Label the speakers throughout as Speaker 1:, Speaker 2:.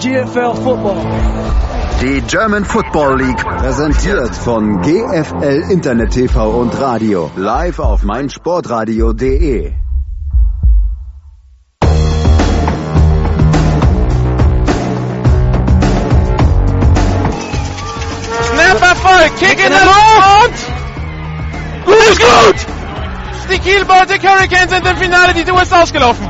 Speaker 1: GFL Football.
Speaker 2: Die German Football League präsentiert von GFL Internet TV und Radio live auf meinsportradio.de.
Speaker 3: Snap Erfolg, Kick in der Luft! Gut, gut! Die Kiel Baltic Hurricanes sind im Finale, die Tour ist ausgelaufen.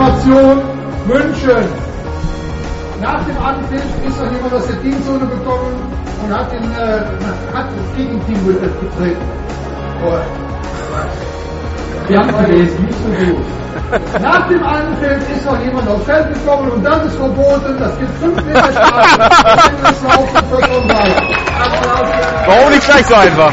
Speaker 4: Situation München. Nach dem Anpfiff ist noch jemand aus der Teamzone gekommen und hat, den, äh, hat das Gegenteam getreten. Oh. Wir haben es gelesen, nicht so gut. Nach dem Anpfiff ist noch jemand aufs Feld gekommen und das ist verboten. Das gibt 5 Meter Strafe.
Speaker 3: Warum nicht gleich so einfach?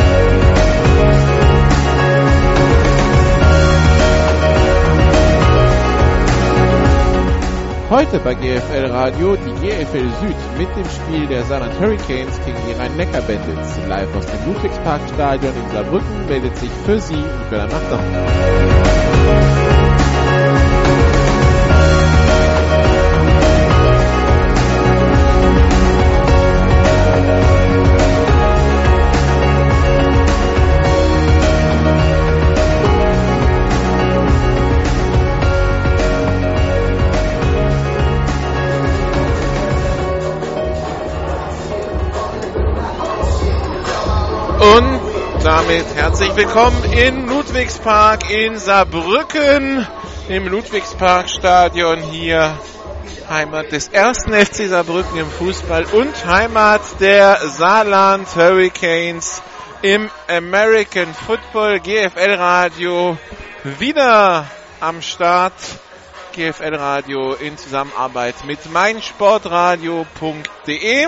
Speaker 5: Heute bei GFL Radio die GFL Süd mit dem Spiel der Saarland Hurricanes gegen die Rhein-Neckar Bandits. Live aus dem Ludwigsparkstadion in Saarbrücken meldet sich für Sie Nicola Machter.
Speaker 3: Und damit herzlich willkommen in Ludwigspark in Saarbrücken, im Ludwigsparkstadion hier. Heimat des ersten FC Saarbrücken im Fußball und Heimat der Saarland Hurricanes im American Football GFL Radio wieder am Start. GFL Radio in Zusammenarbeit mit meinsportradio.de.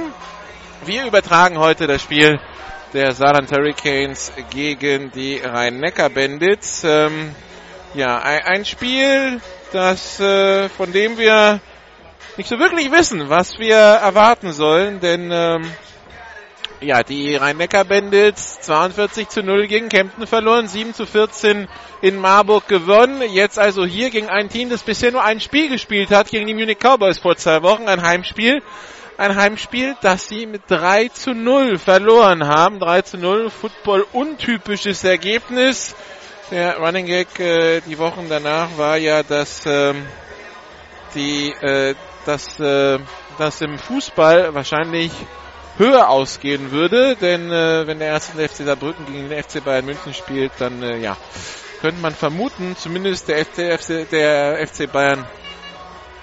Speaker 3: Wir übertragen heute das Spiel der Saarland Hurricanes gegen die Rhein-Neckar-Bandits. Ähm, ja, ein, Spiel, das, äh, von dem wir nicht so wirklich wissen, was wir erwarten sollen, denn ähm, ja, die Rhein-Neckar-Bandits 42 zu 0 gegen Kempten verloren, 7 zu 14 in Marburg gewonnen. Jetzt also hier gegen ein Team, das bisher nur ein Spiel gespielt hat, gegen die Munich Cowboys vor zwei Wochen, ein Heimspiel ein Heimspiel, das sie mit 3 zu 0 verloren haben. 3 zu 0, Football untypisches Ergebnis. Der Running Gag äh, die Wochen danach war ja, dass ähm, die äh, dass äh, das im Fußball wahrscheinlich höher ausgehen würde, denn äh, wenn der erste FC Saarbrücken gegen den FC Bayern München spielt, dann äh, ja könnte man vermuten, zumindest der FC, FC der FC Bayern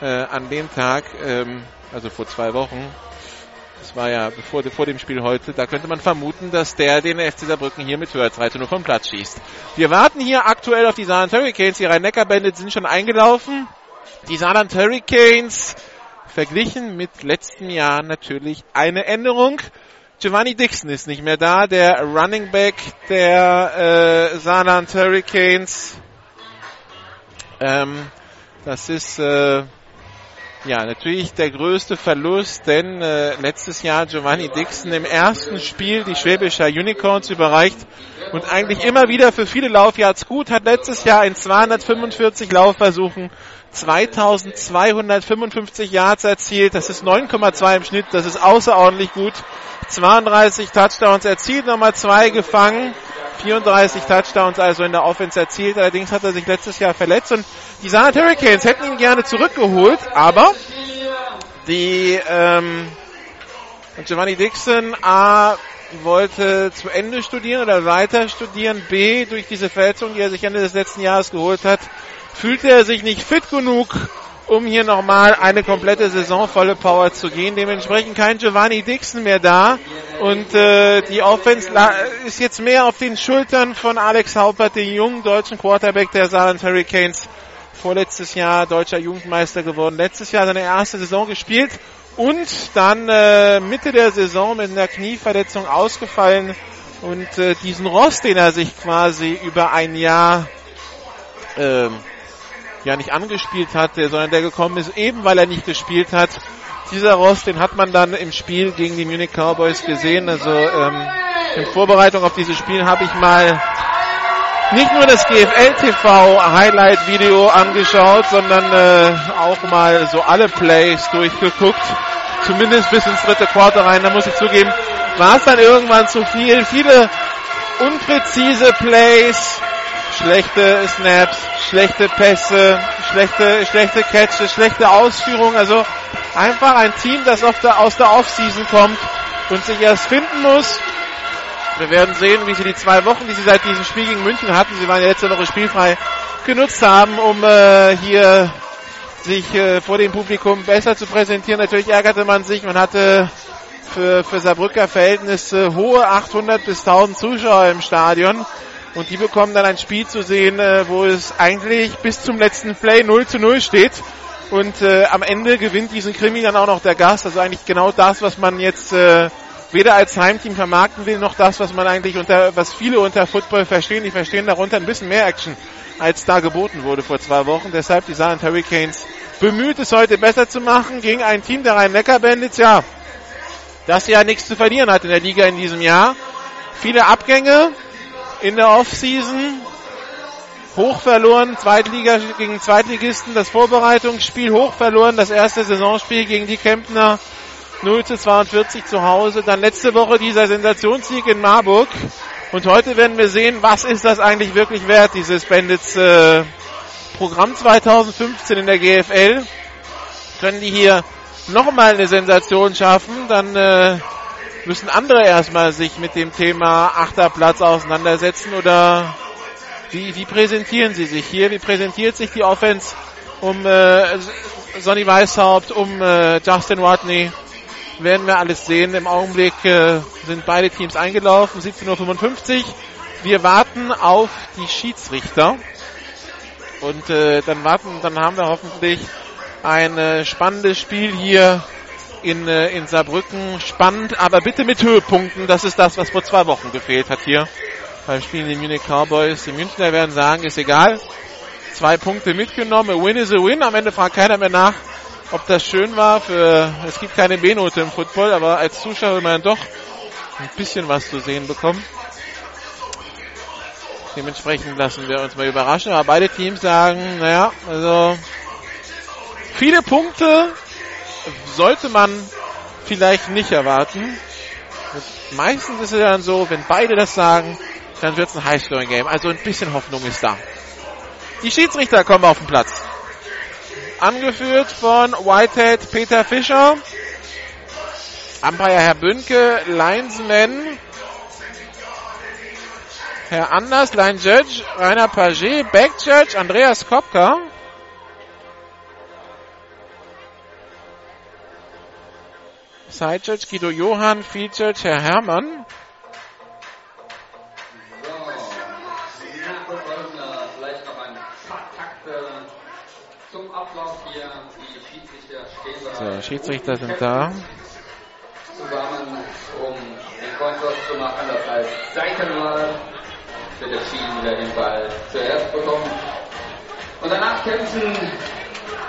Speaker 3: äh, an dem Tag ähm, also vor zwei Wochen. Das war ja bevor, vor dem Spiel heute. Da könnte man vermuten, dass der den FC Saarbrücken hier mit höher 3 zu 0 vom Platz schießt. Wir warten hier aktuell auf die Saarland Hurricanes. Die Rhein-Neckar-Bandits sind schon eingelaufen. Die Saarland Hurricanes verglichen mit letzten Jahren natürlich eine Änderung. Giovanni Dixon ist nicht mehr da, der Running Back der äh, Saarland Hurricanes. Ähm, das ist äh, ja, natürlich der größte Verlust, denn äh, letztes Jahr Giovanni Dixon im ersten Spiel die Schwäbischer Unicorns überreicht und eigentlich immer wieder für viele Laufyards gut, hat letztes Jahr in 245 Laufversuchen 2255 Yards erzielt, das ist 9,2 im Schnitt, das ist außerordentlich gut 32 Touchdowns erzielt, nochmal zwei gefangen. 34 Touchdowns also in der Offense erzielt. Allerdings hat er sich letztes Jahr verletzt und die Saarland Hurricanes hätten ihn gerne zurückgeholt, aber die ähm, Giovanni Dixon A wollte zu Ende studieren oder weiter studieren. B durch diese Verletzung, die er sich Ende des letzten Jahres geholt hat, fühlte er sich nicht fit genug, um hier nochmal eine komplette Saison volle Power zu gehen. Dementsprechend kein Giovanni Dixon mehr da. Und äh, die Offense ist jetzt mehr auf den Schultern von Alex Haupert, dem jungen deutschen Quarterback der Saarland Hurricanes. Vorletztes Jahr deutscher Jugendmeister geworden. Letztes Jahr seine erste Saison gespielt und dann äh, Mitte der Saison mit einer Knieverletzung ausgefallen. Und äh, diesen Rost, den er sich quasi über ein Jahr ähm, ja nicht angespielt hatte, sondern der gekommen ist, eben weil er nicht gespielt hat. Dieser Rost, den hat man dann im Spiel gegen die Munich Cowboys gesehen. Also ähm, in Vorbereitung auf dieses Spiel habe ich mal nicht nur das GFL TV Highlight Video angeschaut, sondern äh, auch mal so alle Plays durchgeguckt. Zumindest bis ins dritte Quarter rein. Da muss ich zugeben, war es dann irgendwann zu viel. Viele unpräzise Plays, schlechte Snaps, schlechte Pässe, schlechte, schlechte Catches, schlechte Ausführungen. Also einfach ein Team, das der, aus der Offseason kommt und sich erst finden muss. Wir werden sehen, wie sie die zwei Wochen, die sie seit diesem Spiel gegen München hatten, sie waren ja letzte Woche spielfrei, genutzt haben, um äh, hier sich äh, vor dem Publikum besser zu präsentieren. Natürlich ärgerte man sich, man hatte für, für Saarbrücker Verhältnisse hohe 800 bis 1000 Zuschauer im Stadion. Und die bekommen dann ein Spiel zu sehen, äh, wo es eigentlich bis zum letzten Play 0 zu 0 steht. Und äh, am Ende gewinnt diesen Krimi dann auch noch der Gast. Also eigentlich genau das, was man jetzt äh, weder als Heimteam vermarkten will, noch das, was man eigentlich unter, was viele unter Football verstehen. Die verstehen darunter ein bisschen mehr Action, als da geboten wurde vor zwei Wochen. Deshalb die Saarland Hurricanes bemüht, es heute besser zu machen gegen ein Team der Rhein-Neckar-Bandits. Ja, das ja nichts zu verlieren hat in der Liga in diesem Jahr. Viele Abgänge, in der Offseason. Hoch verloren, Zweitliga gegen Zweitligisten, das Vorbereitungsspiel hoch verloren, das erste Saisonspiel gegen die Kempner 0 zu 42 zu Hause. Dann letzte Woche dieser Sensationssieg in Marburg. Und heute werden wir sehen, was ist das eigentlich wirklich wert, dieses Bandits äh, Programm 2015 in der GFL. Können die hier nochmal eine Sensation schaffen, dann äh, müssen andere erstmal sich mit dem Thema Achterplatz auseinandersetzen oder wie, wie präsentieren sie sich hier? Wie präsentiert sich die Offense um äh, Sonny Weishaupt, um äh, Justin Watney? Werden wir alles sehen. Im Augenblick äh, sind beide Teams eingelaufen, 17.55 Uhr. Wir warten auf die Schiedsrichter. Und äh, dann warten, dann haben wir hoffentlich ein äh, spannendes Spiel hier in, äh, in Saarbrücken. Spannend, aber bitte mit Höhepunkten. Das ist das, was vor zwei Wochen gefehlt hat hier beim Spielen die Munich Cowboys. Die Münchner werden sagen, ist egal. Zwei Punkte mitgenommen. A win is a win. Am Ende fragt keiner mehr nach, ob das schön war. Für, es gibt keine B-Note im Football, aber als Zuschauer will man doch ein bisschen was zu sehen bekommen. Dementsprechend lassen wir uns mal überraschen. Aber beide Teams sagen, naja, also viele Punkte sollte man vielleicht nicht erwarten. Meistens ist es dann so, wenn beide das sagen, dann wird es ein High-Scoring-Game. Also ein bisschen Hoffnung ist da. Die Schiedsrichter kommen auf den Platz. Angeführt von Whitehead Peter Fischer. Umpire Herr Bünke, Linesman Herr Anders, Line Judge, Rainer Paget, Back Judge, Andreas Kopka. Side Judge Guido Johann, Field Judge Herr Hermann. So, Schiedsrichter sind da.
Speaker 1: Zusammen, um den Kontrast zu machen, das heißt Seitenwahl wird der Schiedsrichter den Ball zuerst bekommen. Und danach kämpfen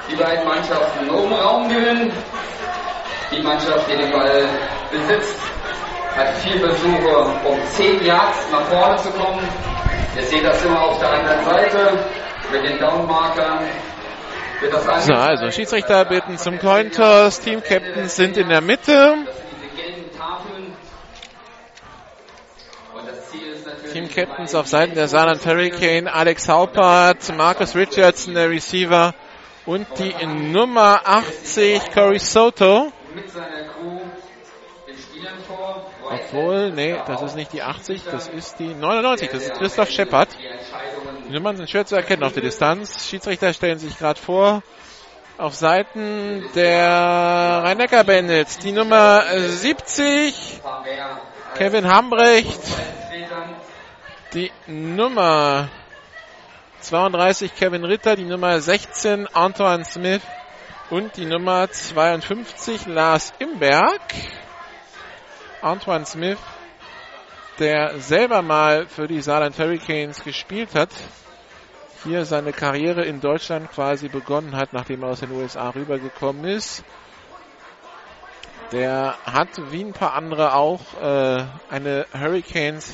Speaker 1: die beiden Mannschaften um Raumgewinn die Mannschaft, die den Ball besitzt, hat vier Versuche, um 10 Yards nach vorne zu kommen. Ihr seht das immer auf der anderen Seite mit den Downmarkern.
Speaker 3: So, also Schiedsrichter bitten zum Cointos, Team Captains sind in der Mitte. Team Captains auf Seiten der Saarland Hurricane, Alex Haupert, Marcus Richardson, der Receiver und die Nummer 80, Cory Soto.
Speaker 1: Mit seiner Crew den Spielern vor.
Speaker 3: Obwohl, nee, das ist nicht die 80, das ist die 99, das ist Christoph Scheppert.
Speaker 1: Die
Speaker 3: Nummern sind schwer zu erkennen auf der Distanz. Schiedsrichter stellen sich gerade vor. Auf Seiten der Rhein-Neckar Bandits die Nummer 70,
Speaker 1: war mehr als
Speaker 3: Kevin Hambrecht, die Nummer 32 Kevin Ritter, die Nummer 16 Antoine Smith und die Nummer 52 Lars Imberg. Antoine Smith, der selber mal für die Saarland Hurricanes gespielt hat, hier seine Karriere in Deutschland quasi begonnen hat, nachdem er aus den USA rübergekommen ist. Der hat wie ein paar andere auch äh, eine Hurricanes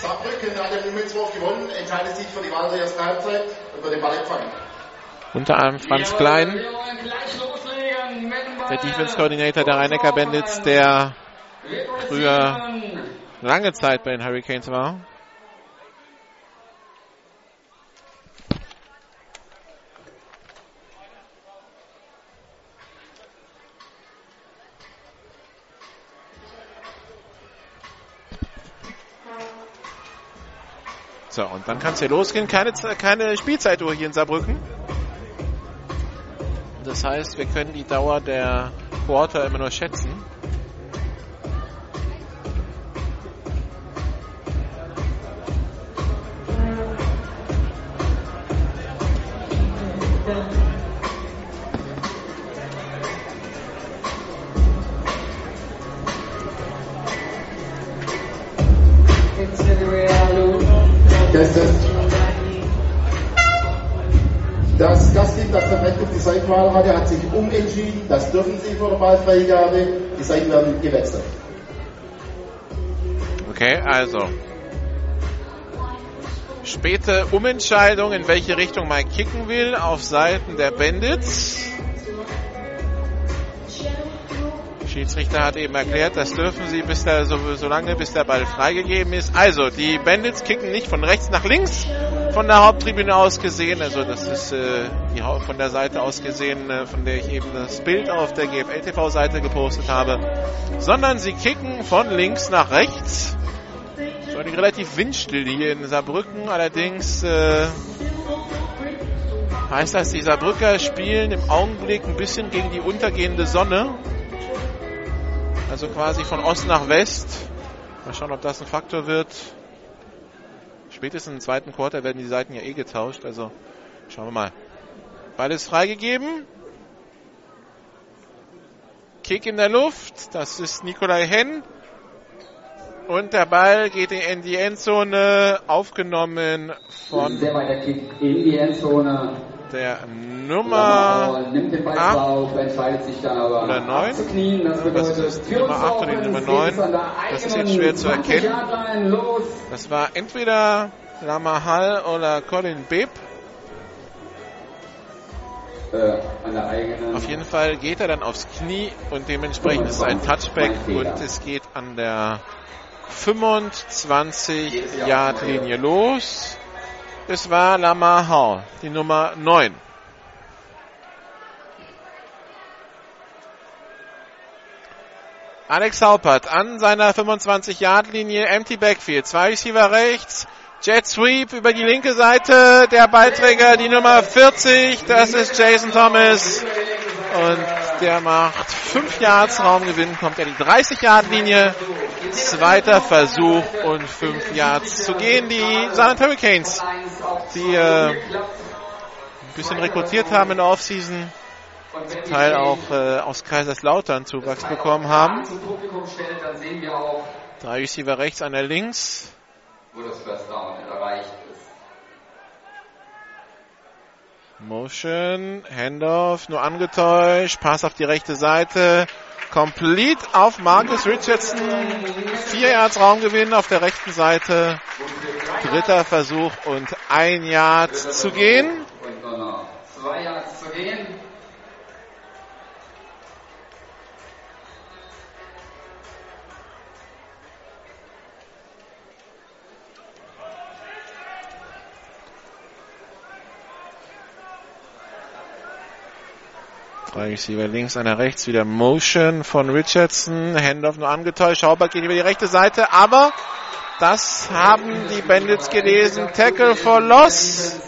Speaker 6: Saarbrücken hat den Mittwoch gewonnen, entscheidet sich für die Wahl der ersten Halbzeit. Und wird den Ball empfangen.
Speaker 3: Unter anderem Franz Klein, der Defense Coordinator der Rhein-Neckar Bandits, der früher lange Zeit bei den Hurricanes war. So, und dann kann es hier losgehen. Keine, keine Spielzeituhr hier in Saarbrücken. Das heißt, wir können die Dauer der Quarter immer nur schätzen.
Speaker 6: Das, das, das Gastteam, das der auf die Seitenwahl hatte, hat sich umentschieden. Das dürfen sie vor der Ballfreigabe. Die Seiten werden gewechselt.
Speaker 3: Okay, also. Späte Umentscheidung, in welche Richtung man kicken will, auf Seiten der Bandits. Schiedsrichter hat eben erklärt, das dürfen sie bis der, so, so lange, bis der Ball freigegeben ist. Also, die Bandits kicken nicht von rechts nach links, von der Haupttribüne aus gesehen. Also, das ist äh, die von der Seite aus gesehen, äh, von der ich eben das Bild auf der GFL-TV-Seite gepostet habe. Sondern sie kicken von links nach rechts. So eine relativ windstill hier in Saarbrücken. Allerdings äh, heißt das, die Saarbrücker spielen im Augenblick ein bisschen gegen die untergehende Sonne. Also quasi von Ost nach West. Mal schauen, ob das ein Faktor wird. Spätestens im zweiten Quarter werden die Seiten ja eh getauscht. Also schauen wir mal. Ball ist freigegeben. Kick in der Luft. Das ist Nikolai Henn. Und der Ball geht in die Endzone, aufgenommen von
Speaker 7: Sehr weiter Kick in die Endzone.
Speaker 3: Der Nummer
Speaker 7: Lamar nimmt den Ball
Speaker 3: acht
Speaker 7: zwar auf, entscheidet sich dann aber
Speaker 3: oder neun.
Speaker 7: abzuknien. Das
Speaker 3: ist die Nummer
Speaker 7: uns
Speaker 3: acht und die Nummer
Speaker 7: geht
Speaker 3: neun.
Speaker 7: es an der
Speaker 3: Das ist jetzt schwer zu
Speaker 7: 20
Speaker 3: erkennen. Das war entweder Lamahal oder Colin Bibb.
Speaker 7: Äh.
Speaker 3: Auf jeden Fall geht er dann aufs Knie und dementsprechend ist es ein Touchback und es geht an der 25 Yard Linie los. Es war Lamahal, die Nummer 9. Alex Haupert an seiner 25-Yard-Linie, empty Backfield, zwei Receiver rechts, Jet Sweep über die linke Seite, der Ballträger die Nummer 40, das ist Jason Thomas und der macht 5 Yards Raumgewinn, kommt er die 30-Yard-Linie, zweiter Versuch und 5 Yards zu gehen. Die Saarland Hurricanes, die äh, ein bisschen rekrutiert haben in der Offseason, zum Teil auch äh, aus Kaiserslautern Zuwachs bekommen haben. Drei Receiver rechts, einer links.
Speaker 1: wo das First Down erreicht ist.
Speaker 3: Motion, Handoff, nur angetäuscht, Pass auf die rechte Seite. Complete auf Marcus Richardson. Vier Yards Raumgewinn auf der rechten Seite. Dritter Versuch und ein Yard zu gehen. Drei Receiver links, einer rechts, wieder Motion von Richardson. Handoff nur angetäuscht. Schaubert geht über die rechte Seite, aber das haben die Bandits gelesen. Tackle for Loss.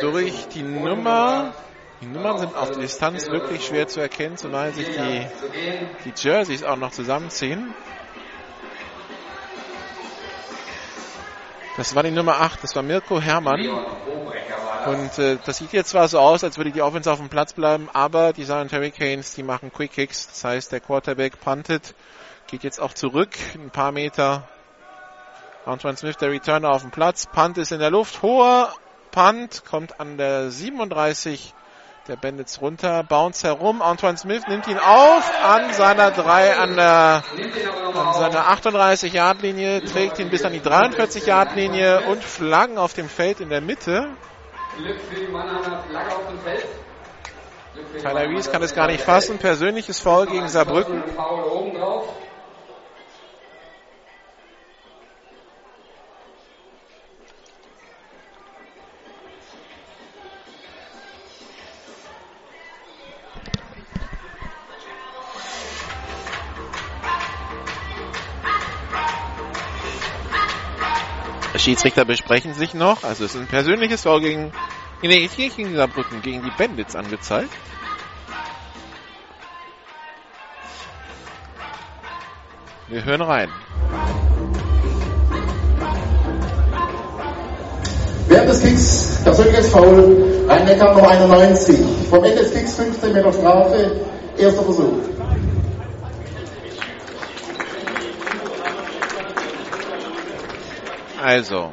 Speaker 3: Durch die Nummer. Die Nummern sind auf die Distanz wirklich schwer zu erkennen, zumal sich die, die Jerseys auch noch zusammenziehen. Das war die Nummer 8, das war Mirko
Speaker 1: das.
Speaker 3: Und äh, das sieht jetzt zwar so aus, als würde die Offense auf dem Platz bleiben, aber die Silent Hurricanes, die machen Quick Kicks. Das heißt, der Quarterback puntet, geht jetzt auch zurück, ein paar Meter. Antoine Smith, der Returner auf dem Platz. Punt ist in der Luft. Hoher Punt kommt an der 37 der Bandits runter. Bounce herum. Antoine Smith nimmt ihn auf an seiner 3, an der an seiner 38-Yard-Linie, trägt ihn bis an die 43-Yard-Linie und Flaggen auf dem Feld in der Mitte. Tyler Rees kann es gar nicht fassen. Persönliches Foul gegen Saarbrücken. Schiedsrichter besprechen sich noch. Also es ist ein persönliches Foul gegen, nee, gegen Saarbrücken, gegen die Bandits angezeigt. Wir hören rein.
Speaker 6: Während des Kicks persönliches Foul, Rhein-Neckar Nummer 91. Vom Ende des Kicks 15 Meter Strafe, erster Versuch.
Speaker 3: Also,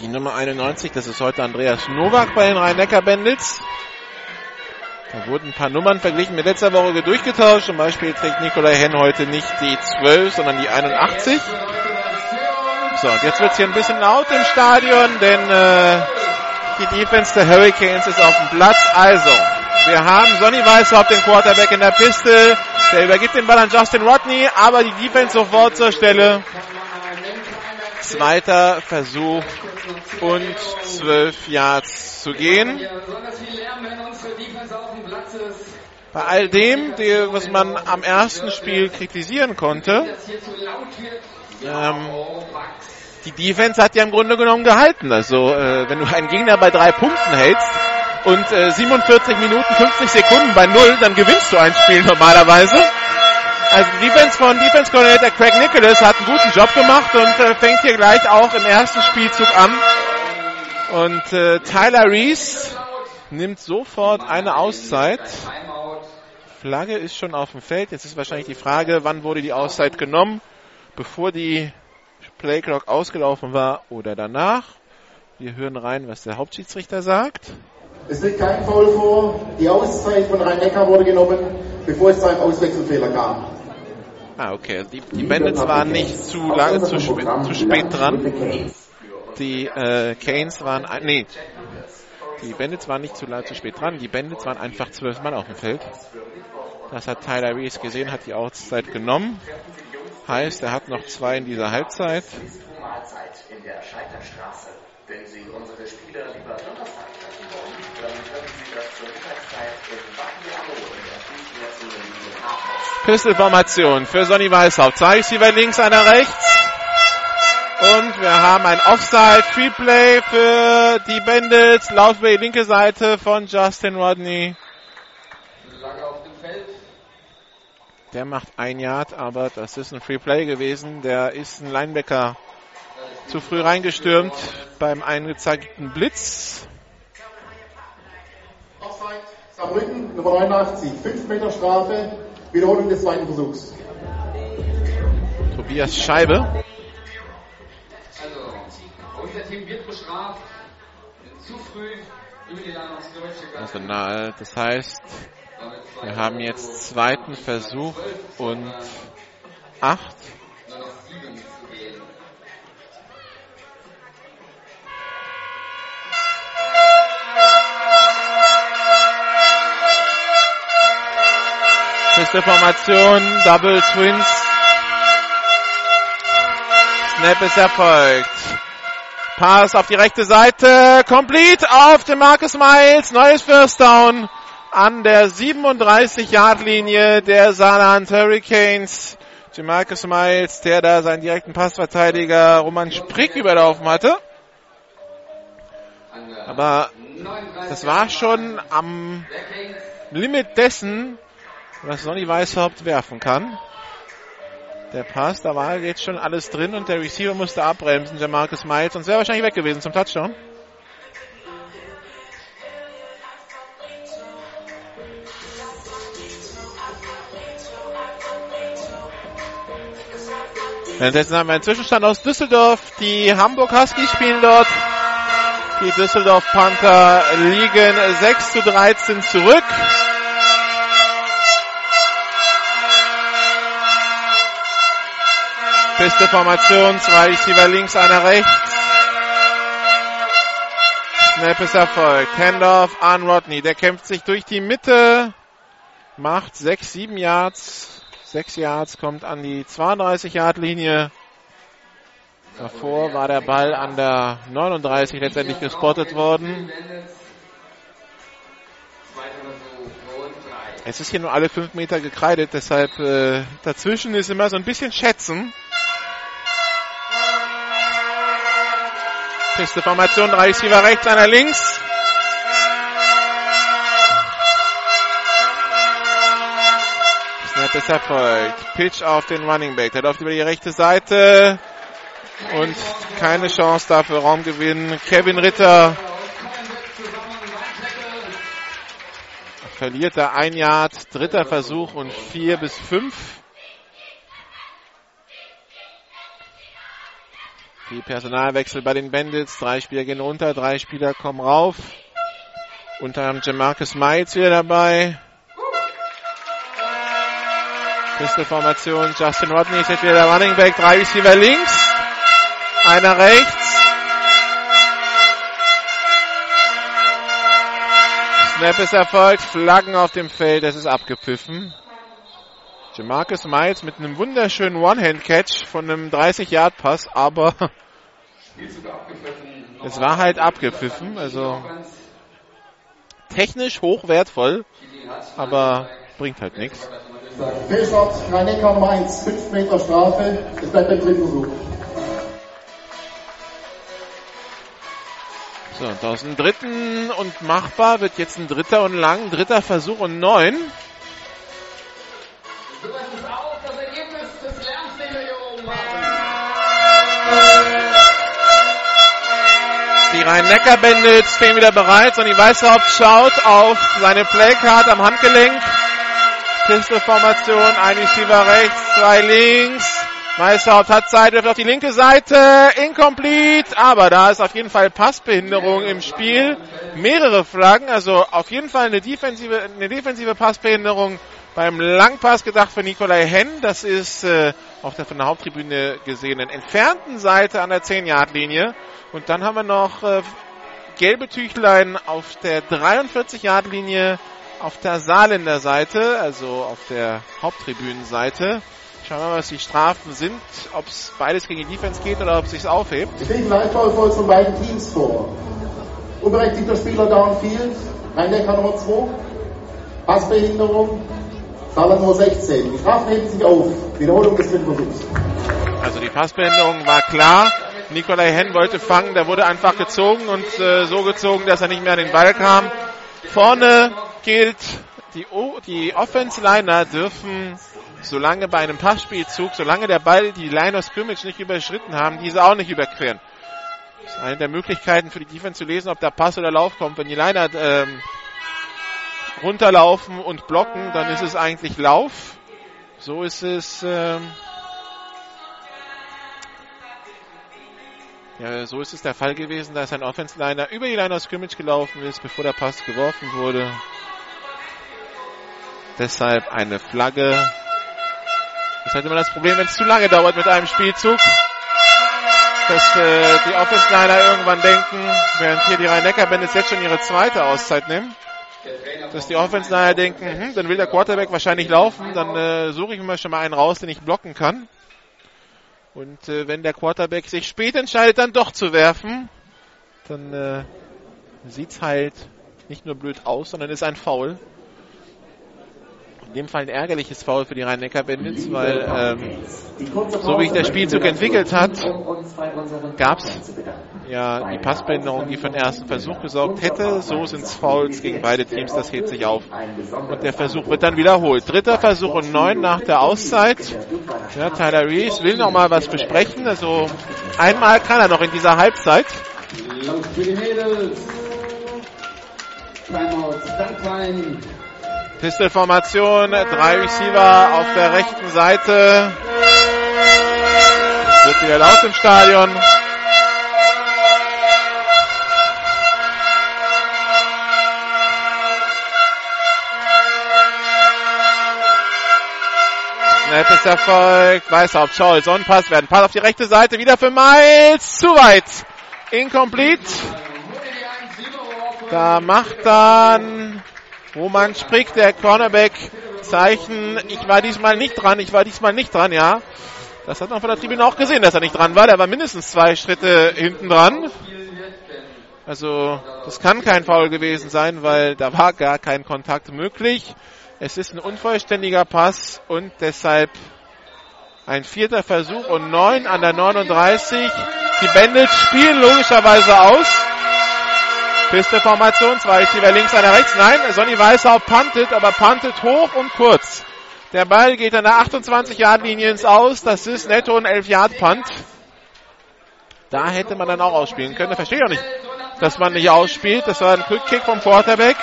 Speaker 3: die Nummer 91, das ist heute Andreas Nowak bei den Rhein-Neckar-Bandits. Da wurden ein paar Nummern verglichen mit letzter Woche durchgetauscht. Zum Beispiel trägt Nikolai Henn heute nicht die 12, sondern die 81. So, und jetzt wird's hier ein bisschen laut im Stadion, denn äh, die Defense der Hurricanes ist auf dem Platz. Also, wir haben Sonny Weißhaupt, den Quarterback in der Piste. Der übergibt den Ball an Justin Rodney, aber die Defense sofort zur Stelle. Zweiter Versuch und 12 Yards zu gehen. Bei all dem, was man am ersten Spiel kritisieren konnte, ähm, die Defense hat ja im Grunde genommen gehalten. Also äh, wenn du einen Gegner bei drei Punkten hältst und äh, 47 Minuten 50 Sekunden bei null, dann gewinnst du ein Spiel normalerweise. Also Defense von Defense Coordinator Craig Nicholas hat einen guten Job gemacht und äh, fängt hier gleich auch im ersten Spielzug an. Und äh, Tyler Reese nimmt sofort eine Auszeit. Flagge ist schon auf dem Feld. Jetzt ist wahrscheinlich die Frage, wann wurde die Auszeit genommen? Bevor die Playclock ausgelaufen war oder danach? Wir hören rein, was der Hauptschiedsrichter sagt.
Speaker 6: Es liegt kein Foul vor. Die Auszeit von Rhein-Neckar wurde genommen, bevor es zu einem Auswechselfehler kam.
Speaker 3: Ah, okay. Die, die Bandits waren nicht zu lange, zu, spä zu spät dran. Die äh, Canes waren, nee, die Bandits waren nicht zu, la- zu spät dran. Die Bandits waren einfach zwölf Mann auf dem Feld. Das hat Tyler Reese gesehen, hat die Auszeit genommen. Heißt, er hat noch zwei in dieser Halbzeit.
Speaker 8: Wenn Sie unsere Spieler lieber Donnerstag treffen wollen, dann können Sie das zur Mittagszeit im
Speaker 3: Pistolformation für Sonny Weißhaupt. Receiver links, einer rechts. Und wir haben ein Offside Free Play für die Bandits. Lauf über die linke Seite von Justin Rodney. Der macht ein Yard, aber das ist ein Free Play gewesen. Der ist ein Linebacker zu früh reingestürmt beim eingezeigten Blitz.
Speaker 6: Offside, Saarbrücken, Nummer 89. 5 Meter Strafe, Wiederholung des zweiten Versuchs.
Speaker 3: Tobias Scheibe.
Speaker 1: Also, unser Team wird bestraft. Zu früh über die.
Speaker 3: Also na, das heißt, wir haben jetzt zweiten Versuch und acht. Feste Formation, Double Twins. Snap ist erfolgt. Pass auf die rechte Seite, complete auf den Marcus Miles, neues First Down an der 37-Yard-Linie der Saarland Hurricanes. Jamarcus Miles, der da seinen direkten Passverteidiger Roman Sprick überlaufen hatte. Aber das war schon am Limit dessen, was Sonny Weishaupt werfen kann. Der Pass, da war jetzt schon alles drin und der Receiver musste abbremsen, Jamarcus Miles, und wäre wahrscheinlich weg gewesen zum Touchdown. Währenddessen haben wir einen Zwischenstand aus Düsseldorf. Die Hamburg Huskies spielen dort. Die Düsseldorf Panther liegen 6 zu 13 zurück. Beste Formation, zwei Receiver links, einer rechts. Snap ist erfolgt. Handoff an Rodney. Der kämpft sich durch die Mitte. Macht 6, 7 Yards. 6 Yards, kommt an die 32-Yard-Linie. Davor war der Ball an der 39 letztendlich gespottet worden. Es ist hier nur alle 5 Meter gekreidet, deshalb äh, dazwischen ist immer so ein bisschen Schätzen. Feste Formation, drei Receiver rechts, einer links. Snap ist erfolgt. Pitch auf den Running Back. Der läuft über die rechte Seite. Und keine Chance dafür Raumgewinn. Kevin Ritter verliert er ein Yard. Dritter Versuch und vier bis fünf. Die Personalwechsel bei den Bandits. Drei Spieler gehen runter, drei Spieler kommen rauf. Unter anderem Jamarcus Miles wieder dabei. Beste Formation. Justin Rodney ist jetzt wieder der Running Back. Drei Receiver links. Einer rechts. Snap ist erfolgt. Flaggen auf dem Feld. Es ist abgepfiffen. Jamarcus Miles mit einem wunderschönen One-Hand-Catch von einem 30-Yard-Pass, aber es war halt abgepfiffen. Also technisch hochwertvoll, aber bringt halt nichts.
Speaker 6: Fehlstart, Rhein-Neckar Mainz, 5 Meter Strafe, es bleibt beim dritten
Speaker 3: So, und aus dem dritten und machbar wird jetzt ein dritter und lang, dritter Versuch und neun. Die Rhein-Neckar-Bandits stehen wieder bereit. Sonny Weißhaupt schaut auf seine Playcard am Handgelenk. Pistolformation, ein Receiver rechts, zwei links. Weißhaupt hat Zeit, wirft auf die linke Seite, incomplete, aber da ist auf jeden Fall Passbehinderung im Spiel. Mehrere Flaggen, also auf jeden Fall eine defensive, eine defensive Passbehinderung beim Langpass gedacht für Nikolai Henn. Das ist äh, auf der von der Haupttribüne gesehenen entfernten Seite an der 10-Yard-Linie. Und dann haben wir noch äh, gelbe Tüchlein auf der 43-Yard-Linie auf der Saarländer Seite, also auf der Haupttribünenseite. Schauen wir mal, was die Strafen sind, ob es beides gegen die Defense geht oder ob es sich aufhebt.
Speaker 6: Es liegen Lightball-Fouls von beiden Teams vor. Unberechtigter Spieler Downfield, Rhein-Neckar Nummer 2, Passbehinderung, Saarland Nummer 16. Die Strafen heben sich auf. Wiederholung des dritten Versuchs.
Speaker 3: Also die Passbehinderung war klar. Nikolai Henn wollte fangen, der wurde einfach gezogen und äh, so gezogen, dass er nicht mehr an den Ball kam. Vorne gilt, die, o die Offense-Liner dürfen, solange bei einem Passspielzug, solange der Ball die Line of Scrimmage nicht überschritten haben, diese auch nicht überqueren. Das ist eine der Möglichkeiten für die Defense zu lesen, ob der Pass oder Lauf kommt. Wenn die Liner ähm, runterlaufen und blocken, dann ist es eigentlich Lauf. So ist es. Ähm, ja, so ist es der Fall gewesen, dass ein Offense-Liner über die Line of Scrimmage gelaufen ist, bevor der Pass geworfen wurde. Deshalb eine Flagge. Ist halt immer das Problem, wenn es zu lange dauert mit einem Spielzug. Dass äh, die Offense-Liner irgendwann denken, während hier die Rhein-Neckar-Bandits jetzt schon ihre zweite Auszeit nehmen. dass die Offense nachher denken, hm, dann will der Quarterback wahrscheinlich laufen, dann äh, suche ich mir schon mal einen raus, den ich blocken kann. Und äh, wenn der Quarterback sich spät entscheidet, dann doch zu werfen, dann äh, sieht's halt nicht nur blöd aus, sondern ist ein Foul. In dem Fall ein ärgerliches Foul für die Rhein-Neckar-Bandits, weil ähm, so wie sich der Spielzug entwickelt hat, gab's ja die Passbehinderung, die für den ersten Versuch gesorgt hätte. So sind's Fouls gegen beide Teams, das hebt sich auf. Und der Versuch wird dann wiederholt. Dritter Versuch und neun nach der Auszeit. Ja, Tyler Reese will noch mal was besprechen. Also einmal kann er noch in dieser Halbzeit.
Speaker 7: Laut für die Mädels. Timeout, Stuntline.
Speaker 3: Pistol-Formation, drei Receiver auf der rechten Seite. Wird wieder laut im Stadion. Snap ist erfolgt. Weißhaupt, Scholl, Sonnenpass, werden Pass auf die rechte Seite, wieder für Miles. Zu weit. Incomplete. Da macht dann Roman Sprick, der Cornerback, Zeichen. Ich war diesmal nicht dran, ich war diesmal nicht dran, ja. Das hat man von der Tribüne auch gesehen, dass er nicht dran war. Der war mindestens zwei Schritte hinten dran. Also, das kann kein Foul gewesen sein, weil da war gar kein Kontakt möglich. Es ist ein unvollständiger Pass und deshalb ein vierter Versuch und neun an der 39. Die Bandits spielen logischerweise aus. Piste-Formation, zwei Receiver links, einer rechts. Nein, Sonny Weißhaupt puntet, aber puntet hoch und kurz. Der Ball geht an der 28-Yard-Linie ins Aus. Das ist netto ein 11-Yard-Punt. Da hätte man dann auch ausspielen können. Da verstehe ich auch nicht, dass man nicht ausspielt. Das war ein Quick-Kick vom Quarterback.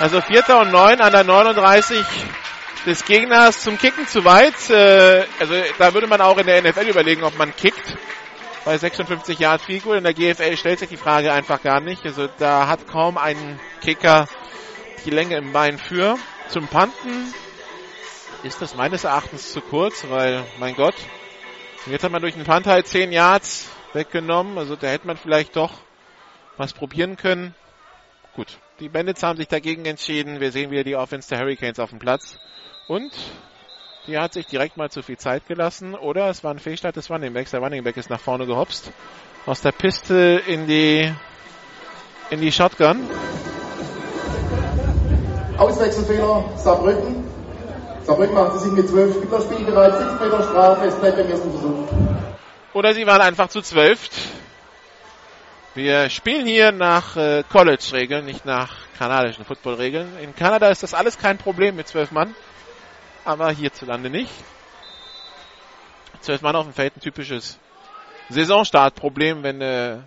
Speaker 3: Also vierter und neun an der 39 des Gegners zum Kicken zu weit. Äh, also da würde man auch in der NFL überlegen, ob man kickt. Bei 56 Yard Field Goal. In der GFL stellt sich die Frage einfach gar nicht. Also da hat kaum ein Kicker die Länge im Bein für. Zum Panten ist das meines Erachtens zu kurz, weil, mein Gott, jetzt hat man durch den Punt halt 10 Yards weggenommen. Also da hätte man vielleicht doch was probieren können. Gut, die Bandits haben sich dagegen entschieden. Wir sehen wieder die Offense der Hurricanes auf dem Platz. Und die hat sich direkt mal zu viel Zeit gelassen. Oder es war ein Fehlstart des Running Backs. Der Running Back ist nach vorne gehopst. Aus der Piste in die, in die Shotgun.
Speaker 6: Auswechselfehler Saarbrücken. Saarbrücken machte sich mit zwölf Spieler spielbereit, 5 Meter Strafe, es bleibt beim ersten Versuch.
Speaker 3: Oder sie waren einfach zu zwölf. Wir spielen hier nach äh, College-Regeln, nicht nach kanadischen Football-Regeln. In Kanada ist das alles kein Problem mit zwölf Mann, aber hierzulande nicht. Zwölf Mann auf dem Feld ein typisches Saisonstartproblem, wenn äh,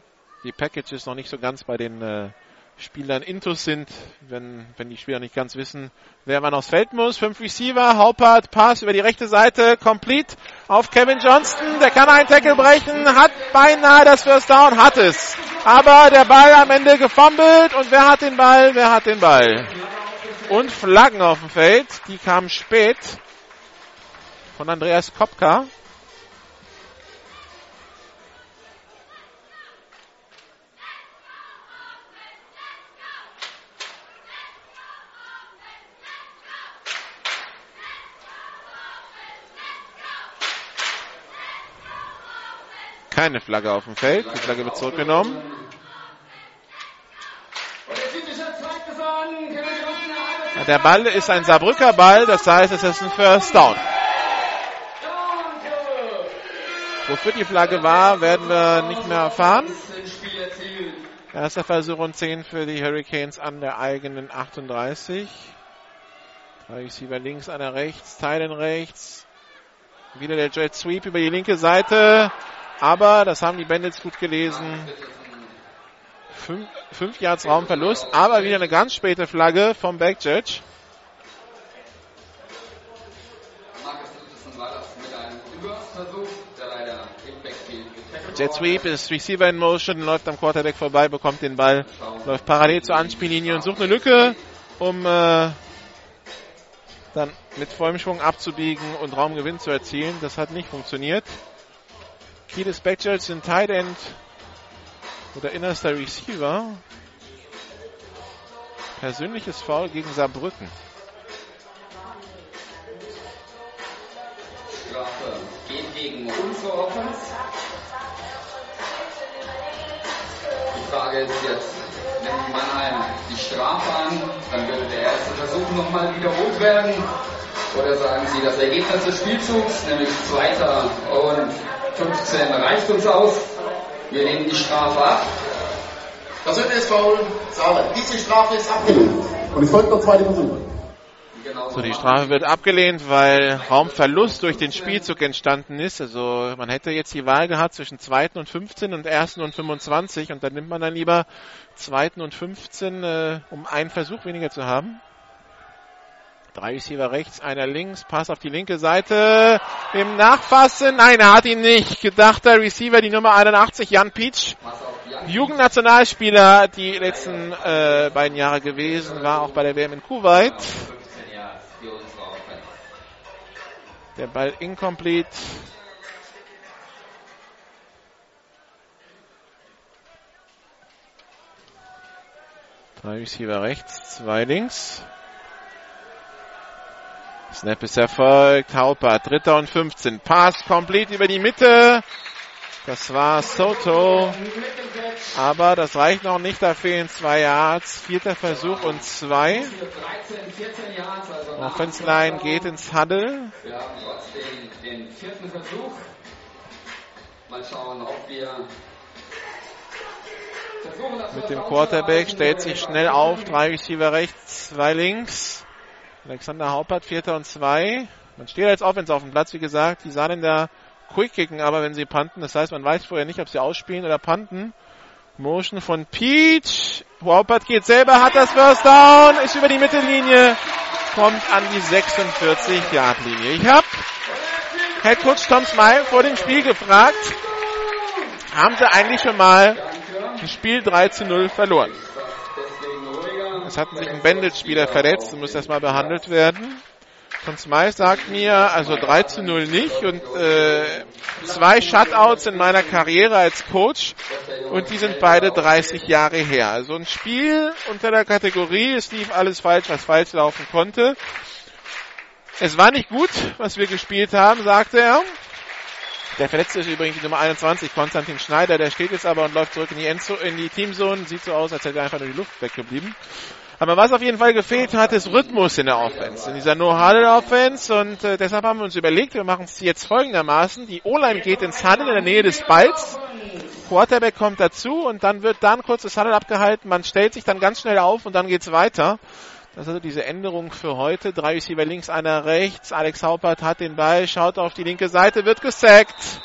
Speaker 3: die Packages noch nicht so ganz bei den äh, Spielern intus sind, wenn, wenn die Spieler nicht ganz wissen, wer man aufs Feld muss. Fünf Receiver, Haupert, Pass über die rechte Seite, complete auf Kevin Johnston. Der kann einen Tackle brechen, hat beinahe das First Down, hat es. Aber der Ball am Ende gefummelt und wer hat den Ball? Wer hat den Ball? Und Flaggen auf dem Feld, die kamen spät von Andreas Kopka. Keine Flagge auf dem Feld. Die Flagge wird zurückgenommen. Der Ball ist ein Saarbrücker Ball, das heißt, es ist ein First Down. Wofür die Flagge war, werden wir nicht mehr erfahren. Erster Versuch und 10 für die Hurricanes an der eigenen 38. Drei Receiver links, einer rechts, Teilen rechts. Wieder der Jet Sweep über die linke Seite. Aber das haben die Bandits gut gelesen. Fünf, fünf Yards Raumverlust, aber wieder eine ganz späte Flagge vom Backjudge. Jet Sweep ist Receiver in Motion, läuft am Quarterback vorbei, bekommt den Ball, läuft parallel zur Anspiellinie und sucht eine Lücke, um äh, dann mit vollem Schwung abzubiegen und Raumgewinn zu erzielen. Das hat nicht funktioniert. Key des Backjudge sind Tight End oder innerster Receiver. Persönliches Foul gegen Saarbrücken.
Speaker 1: Strafe geht gegen unsere. Die Frage ist jetzt, nimmt Mannheim die Strafe an, dann würde der erste Versuch nochmal wiederholt werden. Oder sagen Sie, das Ergebnis des Spielzugs, nämlich Zweiter und 15, reicht uns aus. Wir nehmen die Strafe ab.
Speaker 6: Persönliches Foul, Saale. Diese Strafe ist abgelehnt. Und es folgt der zweite Versuch.
Speaker 3: So, die Strafe wird abgelehnt, weil Raumverlust durch den Spielzug entstanden ist. Also man hätte jetzt die Wahl gehabt zwischen zweiten und 15 und ersten und 25 und dann nimmt man dann lieber zweiten und 15, äh, um einen Versuch weniger zu haben. Drei Receiver rechts, einer links, Pass auf die linke Seite. Im Nachfassen, nein, er hat ihn nicht. Gedachter Receiver, die Nummer 81, Jan Pietsch. Jugendnationalspieler die letzten äh, beiden Jahre gewesen, war auch bei der WM in Kuwait. Der Ball incomplete. Drei Receiver rechts, zwei links. Snap ist erfolgt. Haupert, dritter und 15. Pass komplett über die Mitte. Das war Soto. Aber das reicht noch nicht. Da fehlen zwei Yards. Vierter Versuch und zwei. Offense Line geht ins Huddle.
Speaker 1: Wir haben trotzdem den vierten Versuch. Mal schauen, ob wir
Speaker 3: Mit dem Quarterback stellt sich schnell auf. Drei Receiver rechts, zwei links. Alexander Haupert, vierter und zwei. Man steht als Offense auf dem Platz, wie gesagt. Die Saarländer quick kicken, aber wenn sie panten, das heißt, man weiß vorher nicht, ob sie ausspielen oder panten. Motion von Peach. Haupert geht selber, hat das First Down, ist über die Mittellinie, kommt an die 46-Yard-Linie. Ich habe Head Coach Tom Smile vor dem Spiel gefragt, haben sie eigentlich schon mal ein Spiel 3 zu 0 verloren? Es hatten sich ein Bandit-Spieler verletzt und muss erstmal behandelt werden. Von Smythe sagt mir, also 3 zu 0 nicht und äh, zwei Shutouts in meiner Karriere als Coach und die sind beide 30 Jahre her. Also ein Spiel unter der Kategorie, es lief alles falsch, was falsch laufen konnte. Es war nicht gut, was wir gespielt haben, sagte er. Der Verletzte ist übrigens die Nummer 21, Konstantin Schneider, der steht jetzt aber und läuft zurück in die, Endzo in die Teamzone. Sieht so aus, als hätte er einfach nur die Luft weggeblieben. Aber was auf jeden Fall gefehlt hat, ist Rhythmus in der Offense, in dieser No-Huddle-Offense. Und äh, deshalb haben wir uns überlegt, wir machen es jetzt folgendermaßen. Die O-Line geht ins Huddle in der Nähe des Balls. Quarterback kommt dazu und dann wird dann kurz das Huddle abgehalten. Man stellt sich dann ganz schnell auf und dann geht's weiter. Das ist also diese Änderung für heute. Drei Receiver links, einer rechts. Alex Haupert hat den Ball, schaut auf die linke Seite, wird gesackt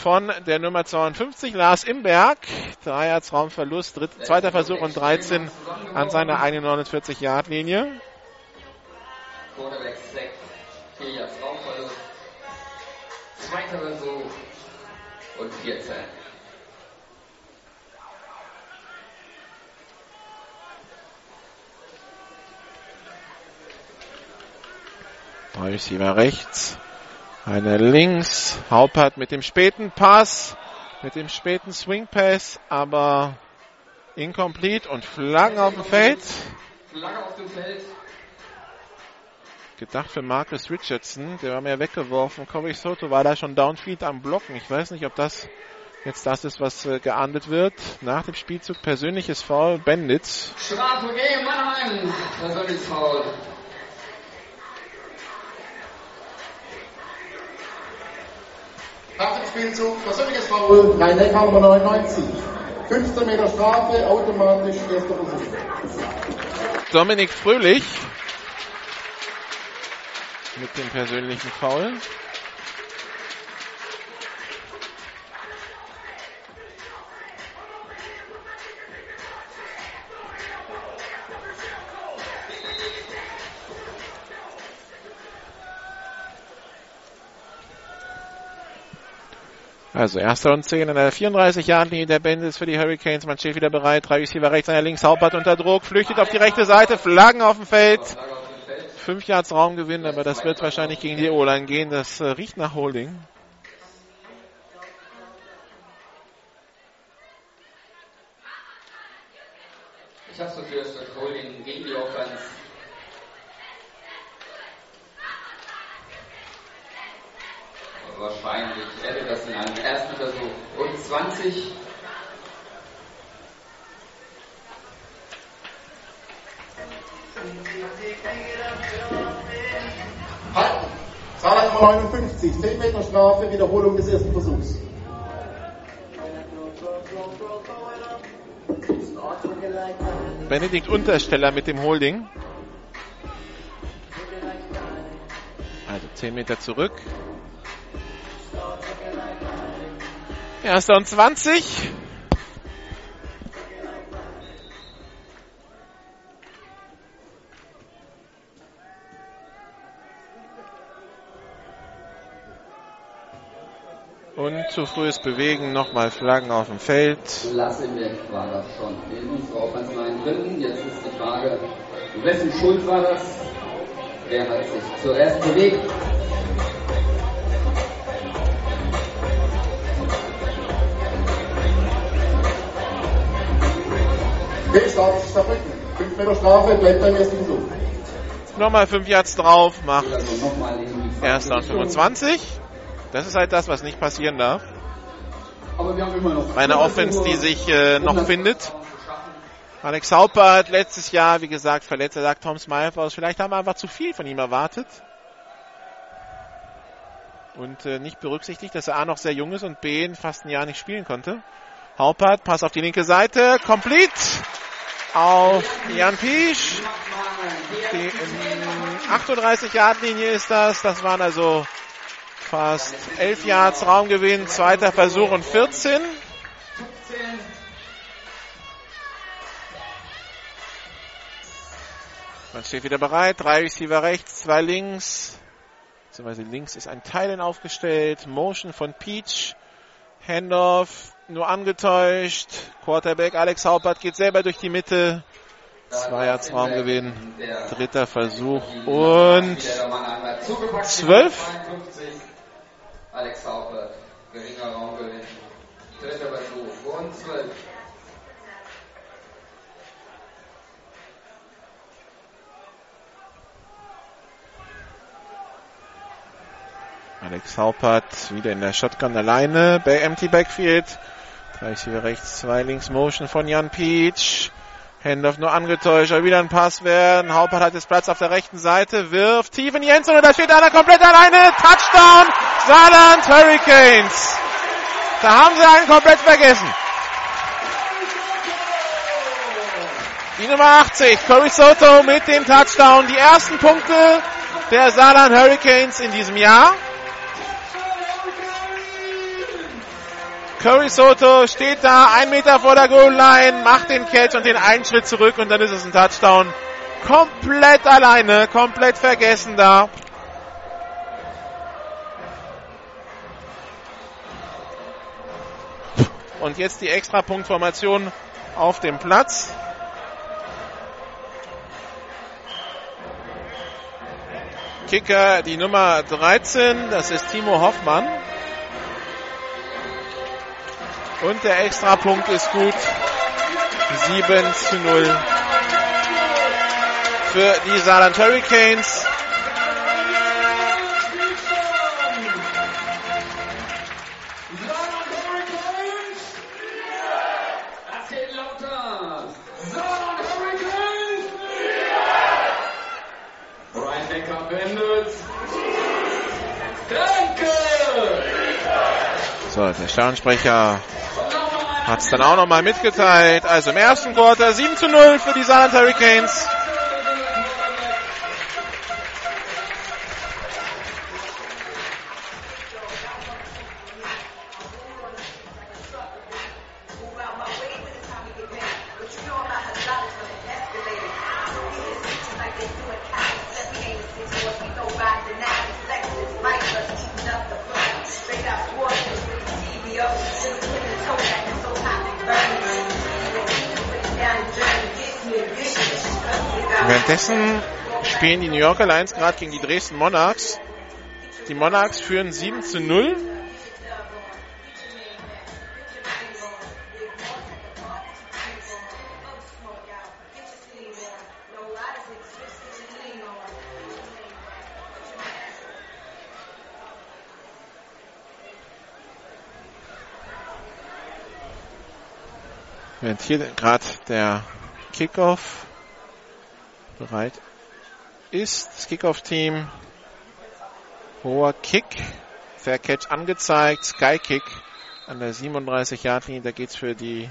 Speaker 3: von der Nummer 52, Lars Imberg. Drei Yards Raumverlust, dritt, zweiter Versuch und 13 an seiner 41-Yard-Linie.
Speaker 1: Quarterback Sack, vier Yards Raumverlust. Zweiter Versuch und 14.
Speaker 3: Drei Receiver rechts, einer links. Haupert mit dem späten Pass, mit dem späten Swing Pass, aber incomplete und Flaggen auf dem Feld.
Speaker 1: Flagge auf dem Feld.
Speaker 3: Gedacht für Marcus Richardson, der war mir weggeworfen. Corey Soto war da schon downfield am Blocken. Ich weiß nicht, ob das jetzt das ist, was äh, geahndet wird. Nach dem Spielzug persönliches Foul, Bandits.
Speaker 1: Strafe gegen Mannheim. Persönliches Foul.
Speaker 6: Nach dem Spielzug, persönliches Foul, Rhein-Neckar Nummer 99. 15 Meter Strafe, automatisch erster Versuch.
Speaker 3: Dominik Fröhlich mit dem persönlichen Foul. Also erster und 10 in der 34 Jahren Linie der Bandits für die Hurricanes. Man steht wieder bereit. Drei Receiver rechts, einer links. Haupert unter Druck. Flüchtet auf die rechte Seite. Flaggen auf dem Feld. Fünf Yards Raumgewinn, aber das wird wahrscheinlich gegen die O-Line gehen. Das äh, riecht nach Holding.
Speaker 1: Ich habe so befürchtet, Holding wahrscheinlich. Er hätte das in einem ersten Versuch. Und 20.
Speaker 6: Halt! Zahl Nummer 59, 10 Meter Strafe, Wiederholung des ersten Versuchs.
Speaker 3: Benedikt Untersteller mit dem Holding. Also 10 Meter zurück. Erster und 20. Und zu frühes Bewegen, nochmal Flaggen auf dem Feld.
Speaker 1: Lass ihn weg, war das schon. In unserer Offensive drin. Jetzt ist die Frage, wessen Schuld war das? Wer hat sich zuerst bewegt?
Speaker 6: Fehlstart Saarbrücken. 5 Meter Strafe, bleibt beim ersten Versuch.
Speaker 3: Nochmal 5 Yards drauf, macht erster und 25. Das ist halt das, was nicht passieren darf.
Speaker 1: Aber wir haben immer noch.
Speaker 3: Bei einer Offense, die sich äh, noch findet. Alex Haupert letztes Jahr, wie gesagt, verletzt. Er sagt Tom Smilefors, vielleicht haben wir einfach zu viel von ihm erwartet. Und äh, nicht berücksichtigt, dass er A noch sehr jung ist und B in fast ein Jahr nicht spielen konnte. Haupert, Pass auf die linke Seite, complete auf Jan Piesch. Die ähm, 38 Yard Linie ist das. Das waren also fast 11 Yards Raumgewinn. Zweiter Versuch und 14. Man steht wieder bereit. Drei Receiver rechts, zwei links. Beziehungsweise links ist ein Teilen aufgestellt. Motion von Peach. Handoff nur angetäuscht. Quarterback Alex Haupert geht selber durch die Mitte. Zwei Yards Raumgewinn. Dritter Versuch und zwölf.
Speaker 1: Alex Haupert, geringer Raumgewinn. Dritter Versuch und zwölf.
Speaker 3: Alex Haupert wieder in der Shotgun alleine. Bei Empty Backfield. Drei hier rechts, zwei links Motion von Jan Peach. Handoff nur angetäuscht, aber wieder ein Pass werden. Haupert hat jetzt Platz auf der rechten Seite, wirft tief in Endzone und da steht einer komplett alleine. Touchdown, Saarland Hurricanes. Da haben sie einen komplett vergessen. Die Nummer 80, Corey Soto mit dem Touchdown. Die ersten Punkte der Saarland Hurricanes in diesem Jahr. Curry Soto steht da, ein Meter vor der Goal Line, macht den Catch und den einen Schritt zurück und dann ist es ein Touchdown. Komplett alleine, komplett vergessen da. Und jetzt die Extrapunktformation auf dem Platz. Kicker die Nummer 13, das ist Timo Hoffmann. Und der Extrapunkt ist gut. 7 zu 0 für die Saarland Hurricanes. So, der Stadionsprecher hat es dann auch nochmal mitgeteilt. Also im ersten Quarter 7 zu 0 für die Saarland Hurricanes. Stattdessen spielen die New Yorker Lions gerade gegen die Dresden Monarchs. Die Monarchs führen 7 zu 0. Während hier gerade der Kickoff bereit ist. Das Kickoff-Team. Hoher Kick. Fair Catch angezeigt. Sky Kick an der 37 Yard linie Da geht's für die.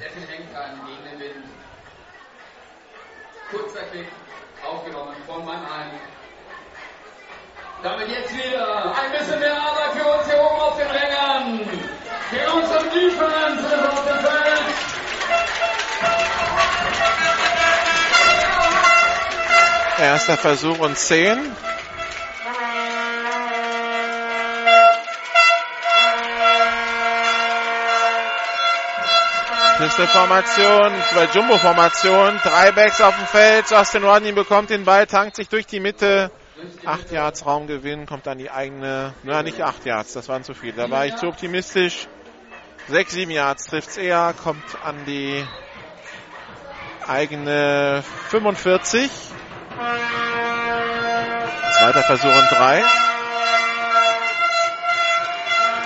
Speaker 1: Kurzer Kick aufgenommen von Mannheim. Damit jetzt wieder ein bisschen mehr Arbeit für uns hier oben auf den Rängern. Für unseren Defense auf dem Feld.
Speaker 3: Erster Versuch und 10. Pistol-Formation, zwei Jumbo-Formation, drei Backs auf dem Feld. Justin Rodney bekommt den Ball, tankt sich durch die Mitte. Acht Yards Raumgewinn, kommt an die eigene, na nicht acht Yards, das waren zu viel. Da war ich zu optimistisch. Sechs, sieben Yards trifft's eher, kommt an die eigene 45. Zweiter Versuch und drei.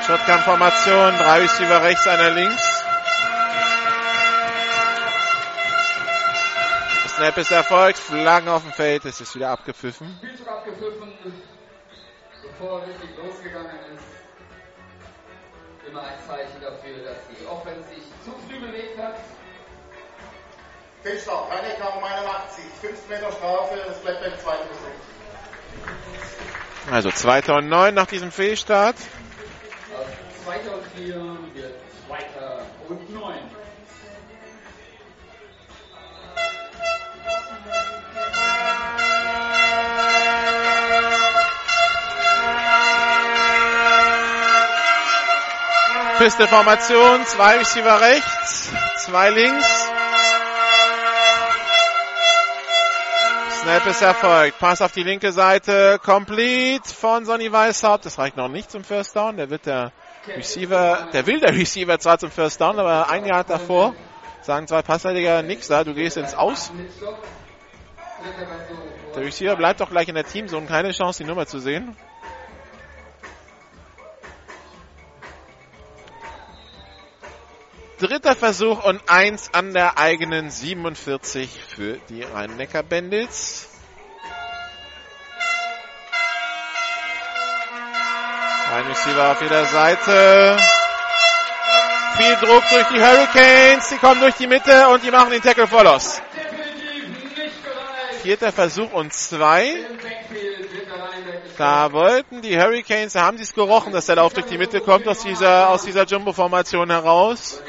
Speaker 3: Shotgun-Formation, drei Receiver rechts, einer links. Snap ist erfolgt, Flaggen auf dem Feld, es ist wieder abgepfiffen.
Speaker 1: Spielzug abgepfiffen, bevor er richtig losgegangen ist. Immer ein Zeichen dafür, dass die Offense sich zu früh bewegt hat.
Speaker 6: Fehlstart, keine Kammer, meiner 80. 5 Meter Strafe, das bleibt beim zweiten Versuch.
Speaker 3: Also zweiter und neun nach diesem Fehlstart.
Speaker 1: Aus zweiter und vier wird zweiter und neun.
Speaker 3: Piste-Formation, zwei Receiver rechts, zwei links. Snap ist erfolgt. Pass auf die linke Seite, complete von Sonny Weishaupt. Das reicht noch nicht zum First Down. Der wird der Receiver, der will der Receiver zwar zum First Down, aber ein Jahr davor sagen zwei Passverteidiger nix da, du gehst ins Aus. Der Receiver bleibt doch gleich in der Teamzone, keine Chance, die Nummer zu sehen. Dritter Versuch und eins an der eigenen 47 für die Rhein-Neckar Bandits. Ein Receiver auf jeder Seite. Viel Druck durch die Hurricanes. Die kommen durch die Mitte und die machen den Tackle voll aus. Vierter Versuch und zwei. Da wollten die Hurricanes, da haben sie es gerochen, dass der Lauf durch die Mitte kommt aus dieser, aus dieser Jumbo-Formation heraus.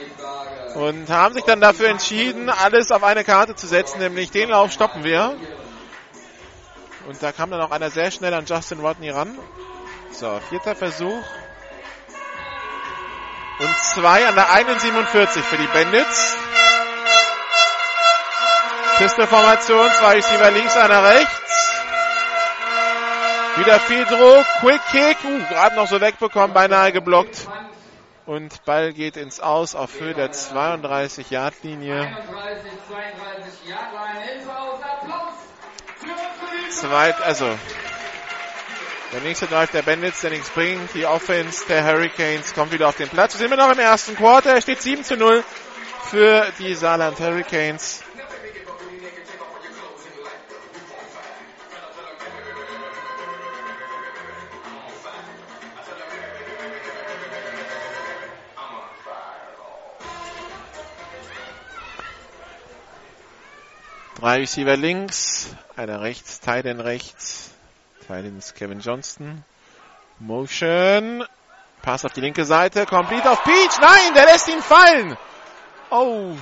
Speaker 3: Und haben sich dann dafür entschieden, alles auf eine Karte zu setzen, nämlich den Lauf stoppen wir. Und da kam dann auch einer sehr schnell an Justin Rodney ran. So, vierter Versuch. Und zwei an der 1,47 für die Bandits. Pistol-Formation, zwei Receiver links, einer rechts. Wieder viel Druck, Quick Kick, uh, gerade noch so wegbekommen, beinahe geblockt. Und Ball geht ins Aus auf Höhe der 32 Yard Linie. Zweit, also der nächste Drive der Bandits, der nichts bringt. Die Offense der Hurricanes kommt wieder auf den Platz. Wir sind immer noch im ersten Quarter. Es steht 7 zu 0 für die Saarland Hurricanes. Drei Receiver links, einer rechts, Titan rechts, Titan ist Kevin Johnston. Motion, Pass auf die linke Seite, complete auf Peach, nein, der lässt ihn fallen. Oh.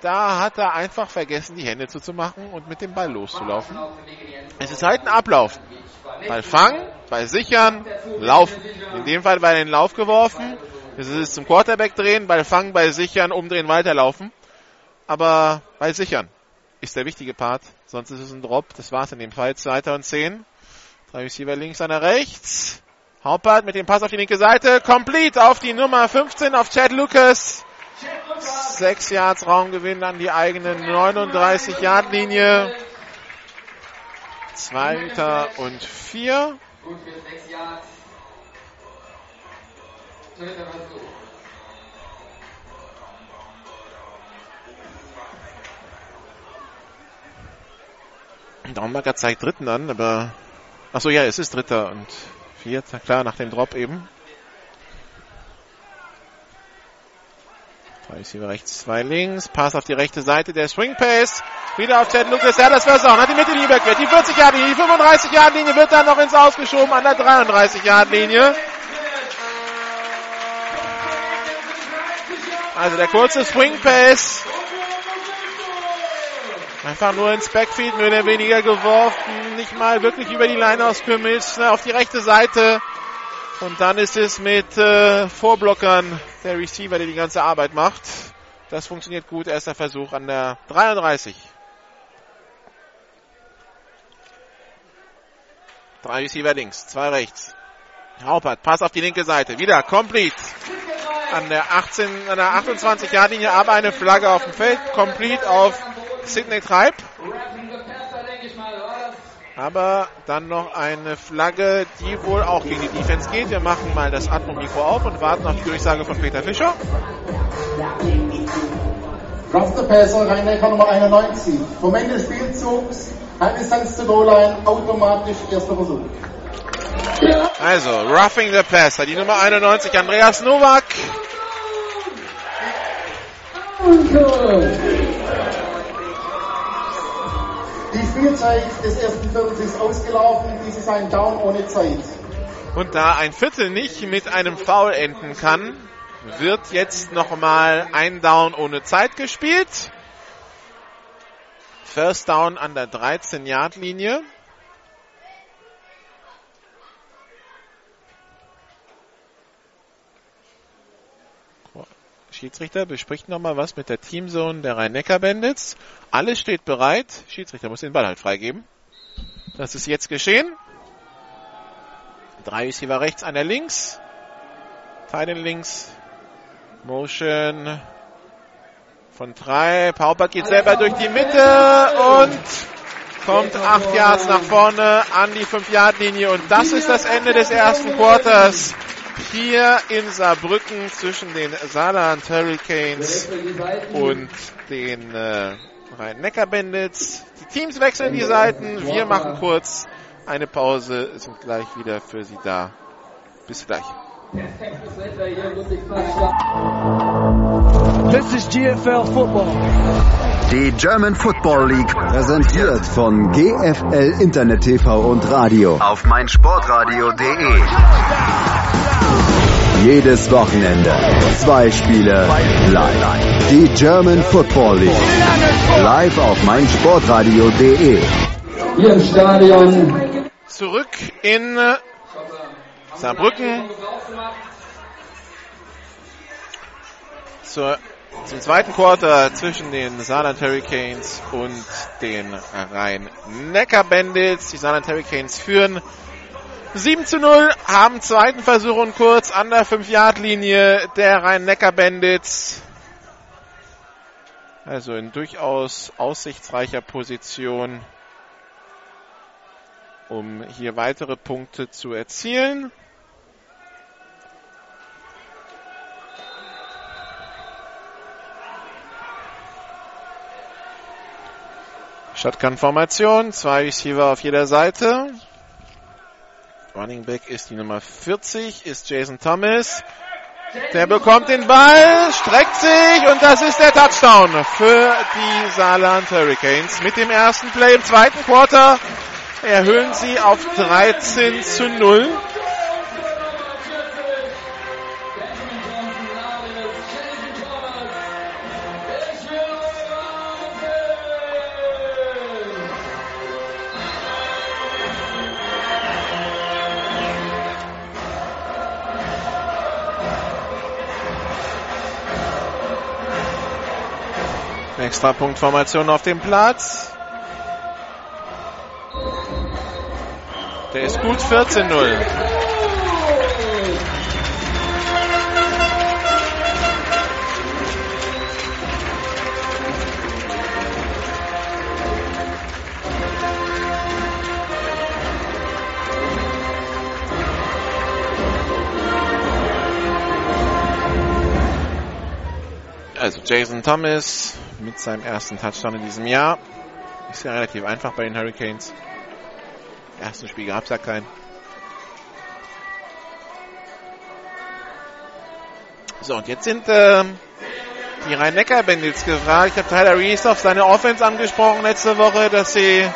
Speaker 3: Da hat er einfach vergessen, die Hände zuzumachen und mit dem Ball loszulaufen. Es ist halt ein Ablauf. Ball fangen, Ball sichern, laufen. In dem Fall Ball in den Lauf geworfen. Das ist zum Quarterback drehen, Ball fangen, Ball sichern, umdrehen, weiterlaufen aber bei sichern ist der wichtige Part. Sonst ist es ein Drop. Das war's in dem Fall. Zweiter und zehn. Drei Receiver links, einer rechts. Haupert mit dem Pass auf die linke Seite. Complete auf die Nummer 15 auf Chad Lucas. Sechs Yards Raumgewinn an die eigene 39 Yard Linie. Zweiter und vier. Gut für sechs Yards. Dornberger zeigt dritten an, aber. Achso, ja, es ist dritter und vierter, klar, nach dem Drop eben. Drei Receiver rechts, zwei links. Pass auf die rechte Seite. Der Swing Pace. Wieder auf Chad Lucas. Ja, das versauen. Hat die Mitte Lieberg Die 40 Yard Linie, die 35 Yard Linie wird dann noch ins Ausgeschoben an der 33 Yard Linie. Also der kurze Swing Pace. Einfach nur ins Backfield, mehr oder weniger geworfen. Nicht mal wirklich über die Line aus ne, auf die rechte Seite. Und dann ist es mit äh, Vorblockern der Receiver, der die ganze Arbeit macht. Das funktioniert gut. Erster Versuch an der 33. Drei Receiver links, zwei rechts. Haupert, Pass auf die linke Seite. Wieder complete. An der 18, an der 28 Yard Linie, aber eine Flagge auf dem Feld. Complete auf Sidney Treib. Aber dann noch eine Flagge, die wohl auch gegen die Defense geht. Wir machen mal das Atmo-Mikro auf und warten auf die Durchsage von Peter Fischer.
Speaker 6: Draft the Passer, Rhein-Neckar Nummer 91. Vom Ende des Spielzugs, Distanz zur Goal-Line, automatisch erster Versuch.
Speaker 3: Also, Roughing the Passer, die Nummer 91, Andreas Nowak.
Speaker 6: Die Spielzeit des ersten Viertels ausgelaufen. Dies ist ein Down ohne Zeit.
Speaker 3: Und da ein Viertel nicht mit einem Foul enden kann, wird jetzt nochmal ein Down ohne Zeit gespielt. First Down an der 13-Yard-Linie. Schiedsrichter bespricht nochmal was mit der Teamzone der Rhein-Neckar-Bandits. Alles steht bereit. Schiedsrichter muss den Ball halt freigeben. Das ist jetzt geschehen. Drei Receiver rechts, einer links. Teilen links. Motion von drei. Paupert geht selber durch die Mitte und kommt acht Yards nach vorne an die 5 Yard Linie und das ist das Ende des ersten Quarters hier in Saarbrücken zwischen den Saarland Hurricanes und den äh, Rhein-Neckar-Bandits. Die Teams wechseln die Seiten. Wir machen kurz eine Pause, sind gleich wieder für Sie da. Bis gleich.
Speaker 2: This is GFL Football. Die German Football League präsentiert von GFL Internet TV und Radio auf meinsportradio.de. Jedes Wochenende zwei Spiele live. Die German Football League live auf meinsportradio.de.
Speaker 7: Hier im Stadion.
Speaker 3: Zurück in Saarbrücken. Zur, zum zweiten Quarter zwischen den Saarland Hurricanes und den Rhein-Neckar-Bandits. Die Saarland Hurricanes führen 7 zu 0, haben zweiten Versuch und kurz an der 5-Yard-Linie der Rhein-Neckar-Bandits. Also in durchaus aussichtsreicher Position, um hier weitere Punkte zu erzielen. Shotgun-Formation, zwei Receiver auf jeder Seite. Running Back ist die Nummer 40, ist Jason Thomas. Der bekommt den Ball, streckt sich und das ist der Touchdown für die Saarland Hurricanes. Mit dem ersten Play im zweiten Quarter erhöhen sie auf 13 zu 0. Extra Punktformation auf dem Platz. Der ist gut 14-0. Also Jason Thomas mit seinem ersten Touchdown in diesem Jahr. Ist ja relativ einfach bei den Hurricanes. Im ersten Spiel gab es ja keinen. So, und jetzt sind äh, die Rhein-Neckar-Bandits gefragt. Ich habe Tyler Reese auf seine Offense angesprochen letzte Woche, dass sie,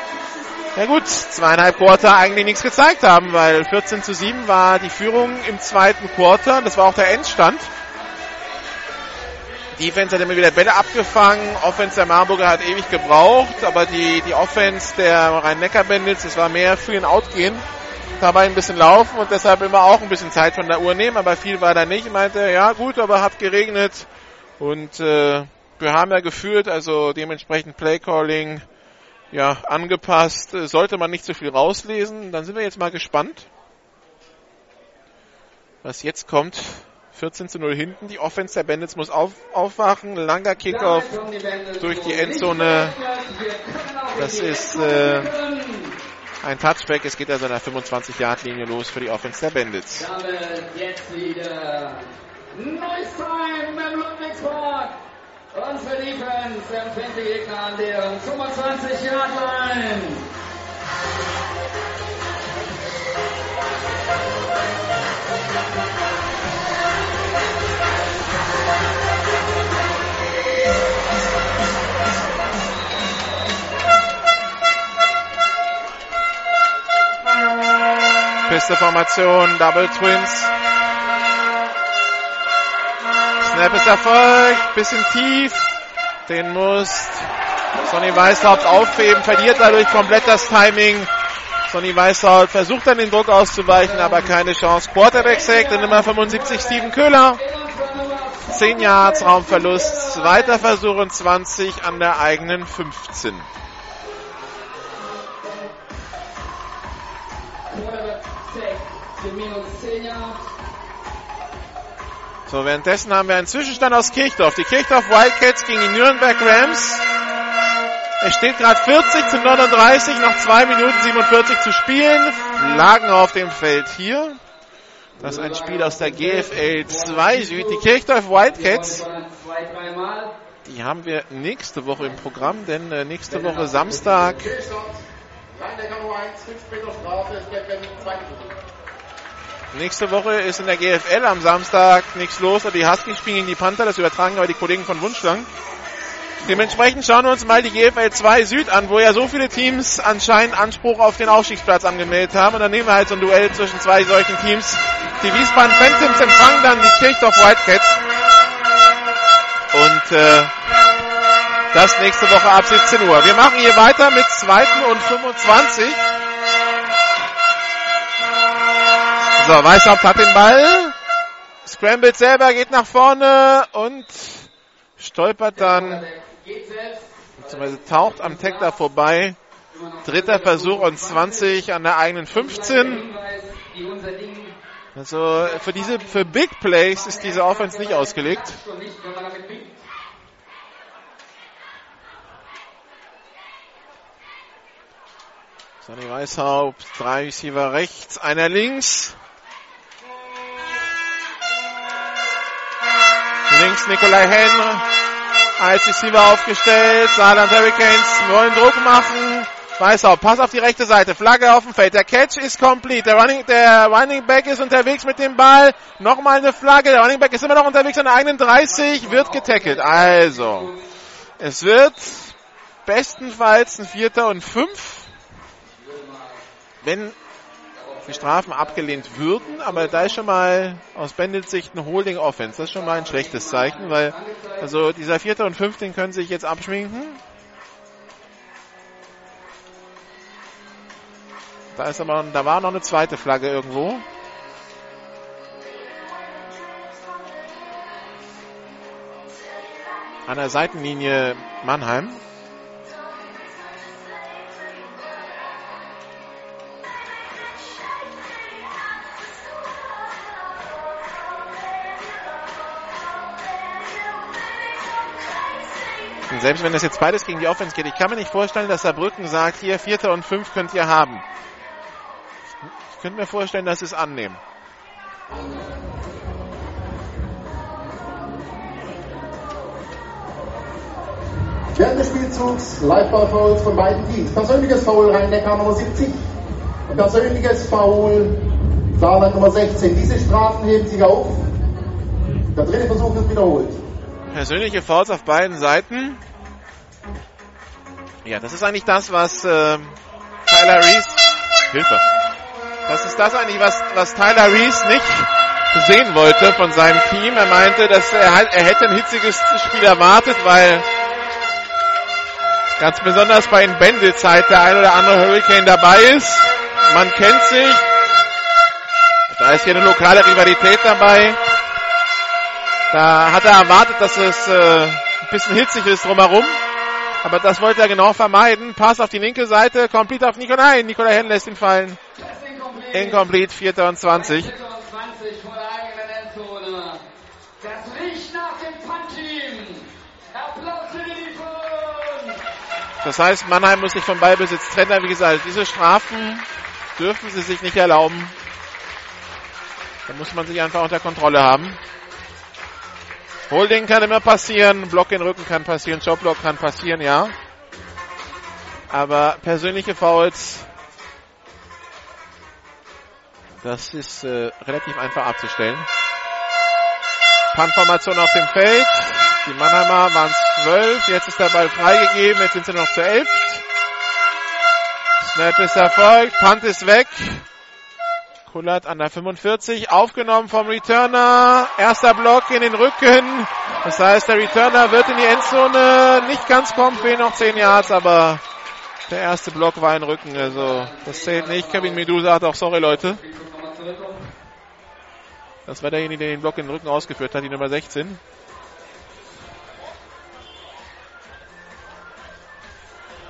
Speaker 3: ja gut, zweieinhalb Quarter eigentlich nichts gezeigt haben, weil 14 zu 7 war die Führung im zweiten Quarter. Das war auch der Endstand. Defense hat immer wieder Bälle abgefangen. Offense der Marburger hat ewig gebraucht, aber die, die Offense der Rhein-Neckar-Bandits, das war mehr Free and Out gehen dabei ein bisschen laufen und deshalb immer auch ein bisschen Zeit von der Uhr nehmen, aber viel war da nicht. Meinte, ja gut, aber hat geregnet und äh, wir haben ja geführt, also dementsprechend Playcalling ja angepasst. Sollte man nicht so viel rauslesen. Dann sind wir jetzt mal gespannt, was jetzt kommt. 14 zu 0 hinten. Die Offense der Bandits muss auf, aufwachen. Langer Kickoff durch die Endzone. Das ist äh, ein Touchback. Es geht also an der 25-Yard-Linie los für die Offense der Bandits.
Speaker 9: Unsere Defense empfängt die Gegner an deren 25-Yard-Line.
Speaker 3: Feste Formation, Double Twins. Snap ist erfolgt, bisschen tief. Den muss Sonny Weißhaupt aufheben, verliert dadurch komplett das Timing. Sonny Weißhaupt versucht dann den Druck auszuweichen, aber keine Chance. Quarterback Sack, der Nummer 75 Steven Köhler. 10 Yards Raumverlust, zweiter Versuch und 20 an der eigenen 15. So, währenddessen haben wir einen Zwischenstand aus Kirchdorf. Die Kirchdorf Wildcats gegen die Nürnberg Rams. Es steht gerade 40 zu 39, noch 2 Minuten 47 zu spielen. Lagen auf dem Feld hier. Das ist ein Spiel aus der GFL 2 Süd. Die Kirchdorf Wildcats. Die haben wir nächste Woche im Programm, denn äh, nächste Woche Samstag. Nächste Woche ist in der GFL am Samstag nichts los. Die Huskies spielen gegen die Panther. Das übertragen aber die Kollegen von Wunschlang. Dementsprechend schauen wir uns mal die GFL 2 Süd an, wo ja so viele Teams anscheinend Anspruch auf den Aufstiegsplatz angemeldet haben. Und dann nehmen wir halt so ein Duell zwischen zwei solchen Teams. Die Wiesbaden Phantoms empfangen dann die Kirchdorf Whitecats. Und äh, das nächste Woche ab 17 Uhr. Wir machen hier weiter mit zweiten und 25. So, Weißhaupt hat den Ball. Scrambled selber, geht nach vorne und stolpert dann, beziehungsweise taucht am Tackler vorbei. Dritter Versuch und 20 an der eigenen 15. Also für diese, für Big Plays ist diese Offense nicht ausgelegt. Sonny Weißhaupt, drei Receiver rechts, einer links. Links Nikolai Henn als Receiver aufgestellt. Saarland Hurricanes wollen Druck machen. Weißhaupt, Pass auf die rechte Seite. Flagge auf dem Feld. Der Catch ist complete. Der Running, der Running Back ist unterwegs mit dem Ball. Nochmal eine Flagge. Der Running Back ist immer noch unterwegs an der eigenen 30. Wird getackelt. Also, es wird bestenfalls ein Vierter und Fünf wenn die Strafen abgelehnt würden, aber da ist schon mal aus Bandits Sicht ein Holding Offense. Das ist schon mal ein schlechtes Zeichen, weil also dieser vierte und fünfte können sich jetzt abschminken. Da ist aber, da war noch eine zweite Flagge irgendwo. An der Seitenlinie Mannheim. Und selbst wenn das jetzt beides gegen die Offense geht, ich kann mir nicht vorstellen, dass Saarbrücken sagt, hier Vierter und Fünf könnt ihr haben. Ich könnte mir vorstellen, dass sie es annehmen.
Speaker 6: Während des Spielzugs Live-Ball-Fouls von beiden Teams. Persönliches Foul Rhein-Neckar Nummer 70 und persönliches Foul Saarland Nummer 16. Diese Strafen heben sich auf. Der dritte Versuch wird wiederholt.
Speaker 3: Persönliche Fouls auf beiden Seiten. Ja, das ist eigentlich das, was äh, Tyler Reese. Hilfe. Das ist das eigentlich, was, was Tyler Reese nicht sehen wollte von seinem Team. Er meinte, dass er, er hätte ein hitziges Spiel erwartet, weil ganz besonders bei den Bandits halt der ein oder andere Hurricane dabei ist. Man kennt sich. Da ist hier eine lokale Rivalität dabei. Da hat er erwartet, dass es äh, ein bisschen hitzig ist drumherum. Aber das wollte er genau vermeiden. Pass auf die linke Seite, complete auf Nico. Nein, Nikola Henn lässt ihn fallen. Incomplete, 4. und 20. Das heißt, Mannheim muss sich vom Ballbesitz trennen. Wie gesagt, diese Strafen dürfen sie sich nicht erlauben. Da muss man sich einfach unter Kontrolle haben. Holding kann immer passieren, Block in den Rücken kann passieren, Jobblock kann passieren, ja. Aber persönliche Fouls, das ist äh, relativ einfach abzustellen. Puntformation auf dem Feld. Die Mannheimer waren zwölf, jetzt ist der Ball freigegeben, jetzt sind sie noch zu elf. Snap ist erfolgt, Punt ist weg. Kullert an der 45, aufgenommen vom Returner. Erster Block in den Rücken. Das heißt, der Returner wird in die Endzone nicht ganz kommen, fehlen noch 10 Yards, aber der erste Block war in Rücken, also das zählt nicht. Kevin Medusa hat auch sorry Leute. Das war derjenige, der den Block in den Rücken ausgeführt hat, die Nummer 16.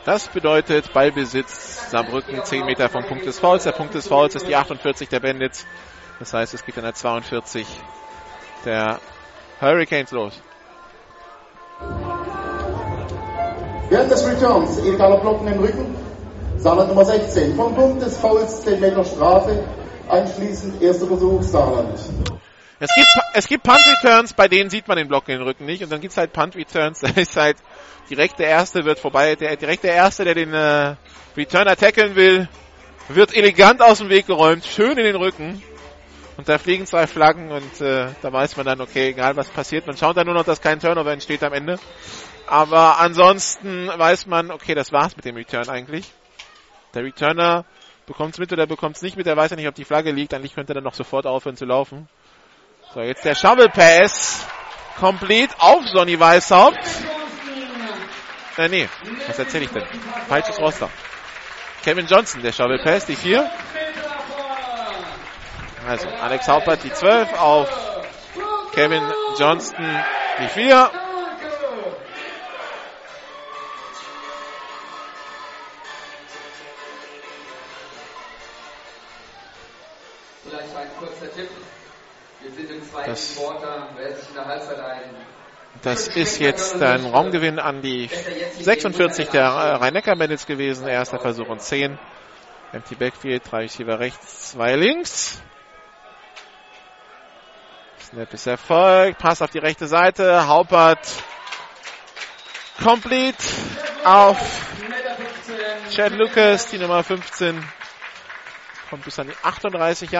Speaker 3: Das bedeutet Ballbesitz Saarbrücken 10 Meter vom Punkt des Fouls. Der Punkt des Fouls ist die 48 der Bandits. Das heißt, es geht an der 42 der Hurricanes los.
Speaker 6: Während des Returns illegaler Blocken im Rücken, Saarland Nummer 16. Vom Punkt des Fouls 10 Meter Strafe, anschließend erster Versuch Saarland.
Speaker 3: Es gibt, es gibt Punt Returns, bei denen sieht man den Block in den Rücken nicht. Und dann gibt es halt Punt Returns, da ist halt direkt der Erste wird vorbei, der, direkt der Erste, der den äh, Returner tackeln will, wird elegant aus dem Weg geräumt, schön in den Rücken. Und da fliegen zwei Flaggen und äh, da weiß man dann, okay, egal was passiert, man schaut dann nur noch, dass kein Turnover entsteht am Ende. Aber ansonsten weiß man, okay, das war's mit dem Return eigentlich. Der Returner bekommt's mit oder bekommt's nicht mit, er weiß ja nicht, ob die Flagge liegt, eigentlich könnte er dann noch sofort aufhören zu laufen. So, jetzt der Shovel Pass. Complete auf Sonny Weißhaupt. Äh, nee, was erzähle ich denn? Falsches Roster. Kevin Johnson, der Shovel Pass, die 4. Also, Alex Haupert, die 12 auf Kevin Johnston, die 4. Das- Das ist jetzt ein Raumgewinn an die 46 der Rhein-Neckar Bandits gewesen. Erster Versuch und 10. Empty Backfield, drei Receiver rechts, zwei links. Snap ist erfolgt. Pass auf die rechte Seite. Haupert. Complete auf Chad Lucas, die Nummer 15. Kommt bis an die 38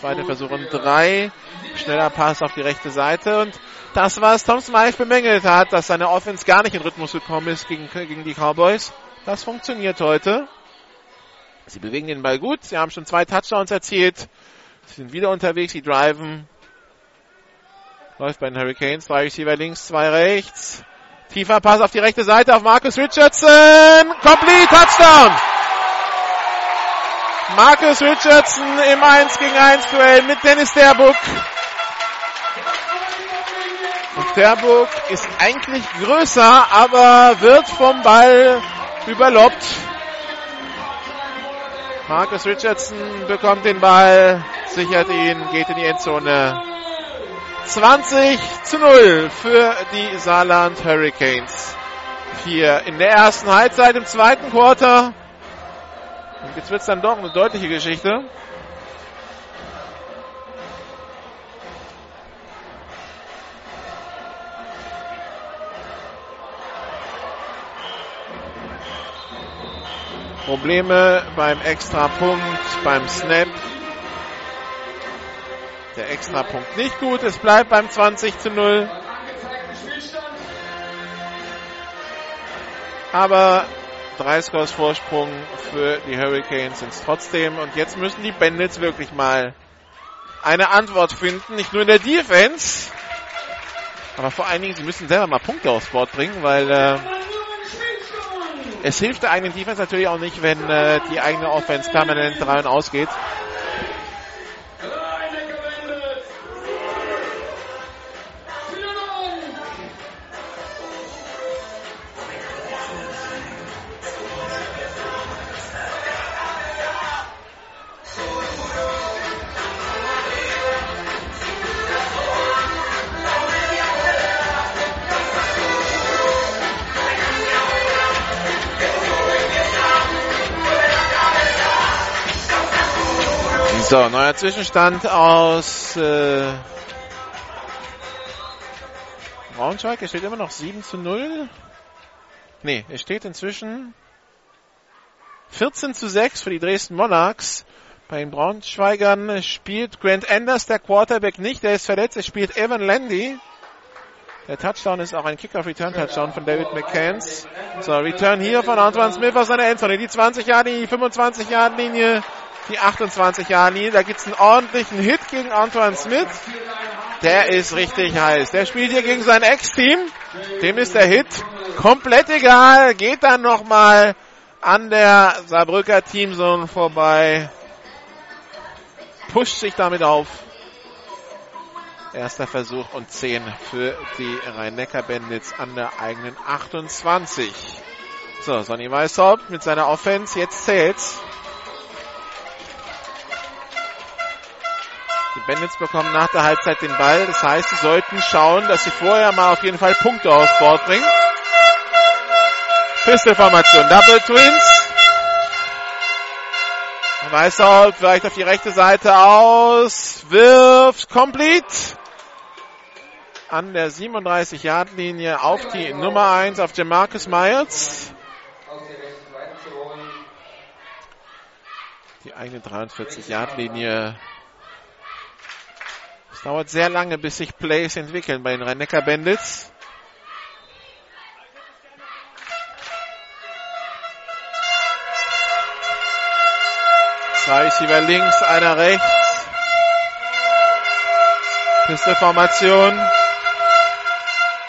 Speaker 3: Zweite Versuch und drei. Schneller Pass auf die rechte Seite. Und das, was Tom Smythe bemängelt hat, dass seine Offense gar nicht in Rhythmus gekommen ist gegen, gegen die Cowboys, das funktioniert heute. Sie bewegen den Ball gut. Sie haben schon zwei Touchdowns erzielt. Sie sind wieder unterwegs. Sie driven. Läuft bei den Hurricanes. Drei Receiver links, zwei rechts. Tiefer Pass auf die rechte Seite auf Marcus Richardson. Complete Touchdown. Marcus Richardson im 1 gegen 1 Duell mit Dennis Derbuck. Und Derbuck ist eigentlich größer, aber wird vom Ball überloppt. Marcus Richardson bekommt den Ball, sichert ihn, geht in die Endzone. 20 zu 0 für die Saarland Hurricanes. Hier in der ersten Halbzeit im zweiten Quarter. Und jetzt wird es dann doch eine deutliche Geschichte. Probleme beim Extrapunkt, beim Snap. Der Extrapunkt nicht gut, es bleibt beim 20 zu 0. Aber drei Scores Vorsprung für die Hurricanes sind es trotzdem. Und jetzt müssen die Bandits wirklich mal eine Antwort finden. Nicht nur in der Defense, aber vor allen Dingen, sie müssen selber mal Punkte aufs Board bringen, weil äh, es hilft der eigenen Defense natürlich auch nicht, wenn äh, die eigene Offense permanent rein ausgeht. So, neuer Zwischenstand aus äh, Braunschweig. Es steht immer noch 7 zu 0. Nee, es steht inzwischen 14 zu 6 für die Dresden Monarchs. Bei den Braunschweigern spielt Grant Anders, der Quarterback, nicht. Der ist verletzt. Es spielt Evan Landy. Der Touchdown ist auch ein Kickoff-Return-Touchdown von David McCanns. So, Return hier von Antoine Smith aus seiner Endzone. Die 20-Yard-Linie, die 25-Yard-Linie die 28 Jahre linie Da gibt's einen ordentlichen Hit gegen Antoine Smith. Der ist richtig heiß. Der spielt hier gegen sein Ex-Team. Dem ist der Hit komplett egal. Geht dann nochmal an der Saarbrücker Teamzone vorbei. Pusht sich damit auf. Erster Versuch und 10 für die Rhein-Neckar-Bandits an der eigenen 28. So, Sonny Weishaupt mit seiner Offense. Jetzt zählt's. Die Bandits bekommen nach der Halbzeit den Ball. Das heißt, sie sollten schauen, dass sie vorher mal auf jeden Fall Punkte aufs Board bringen. Pistol-Formation. Double Twins. Weißhaut vielleicht auf die rechte Seite aus. Wirft complete. An der 37-Yard-Linie auf die Nummer 1 auf Jamarcus Myers. Die eigene 43-Yard-Linie es dauert sehr lange, bis sich Plays entwickeln bei den rhein Bandits. Zwei Receiver links, einer rechts. Pistolformation.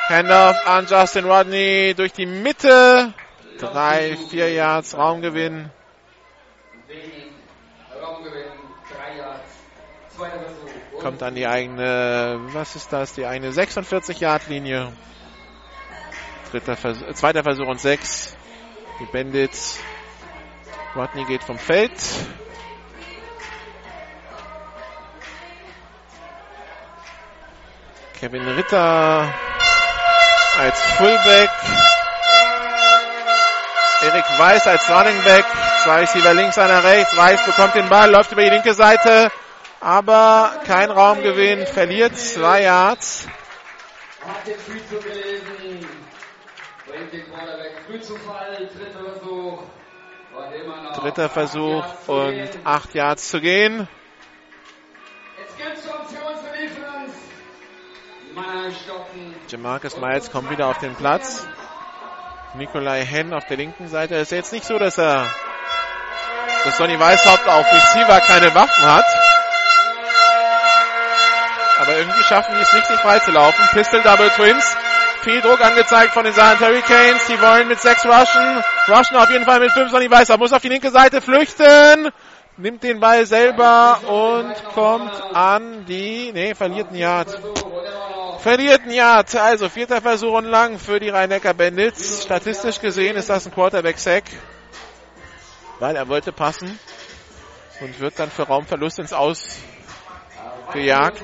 Speaker 3: Handoff an Justin Rodney durch die Mitte. Drei, vier Yards Raumgewinn. Raumgewinn, drei Yards. Kommt an die eigene, was ist das, die eigene 46-Yard-Linie. Dritter Versuch, äh, zweiter Versuch und sechs. Die Bandits. Rodney geht vom Feld. Kevin Ritter als Fullback. Erik Weiß als Running Back. Zwei Receiver links, einer rechts. Weiß bekommt den Ball, läuft über die linke Seite aber kein Raumgewinn, verliert zwei Yards. Dritter Versuch und acht Yards zu gehen. Jamarcus Miles kommt wieder auf den Platz. Nikolai Henn auf der linken Seite. Es ist jetzt nicht so, dass er, dass Sonny Weishaupt auf Receiver keine Waffen hat. Irgendwie schaffen die es nicht, sich freizulaufen. Pistol Double Twins. Viel Druck angezeigt von den Saarland Hurricanes. Die wollen mit sechs rushen. Rushen auf jeden Fall mit fünf Sonny Weißer. Muss auf die linke Seite flüchten. Nimmt den Ball selber und kommt an die, nee, verliert ein Yard. Verliert ein Yard. Also vierter Versuch und lang für die rhein Bandits. Statistisch gesehen ist das ein Quarterback-Sack. Weil er wollte passen. Und wird dann für Raumverlust ins Aus gejagt.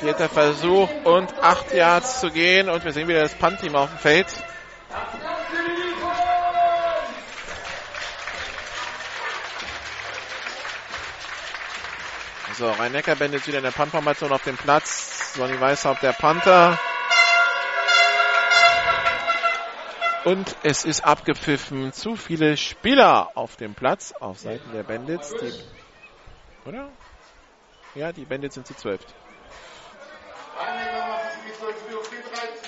Speaker 3: Vierter Versuch und acht Yards zu gehen und wir sehen wieder das Punt-Team auf dem Feld. So, Rhein-Neckar Bandits wieder in der Punt-Formation auf dem Platz. Sonny Weishaupt der Panther. Und es ist abgepfiffen. Zu viele Spieler auf dem Platz auf Seiten der Bandits. Die, oder? Ja, die Bandits sind zu zwölf.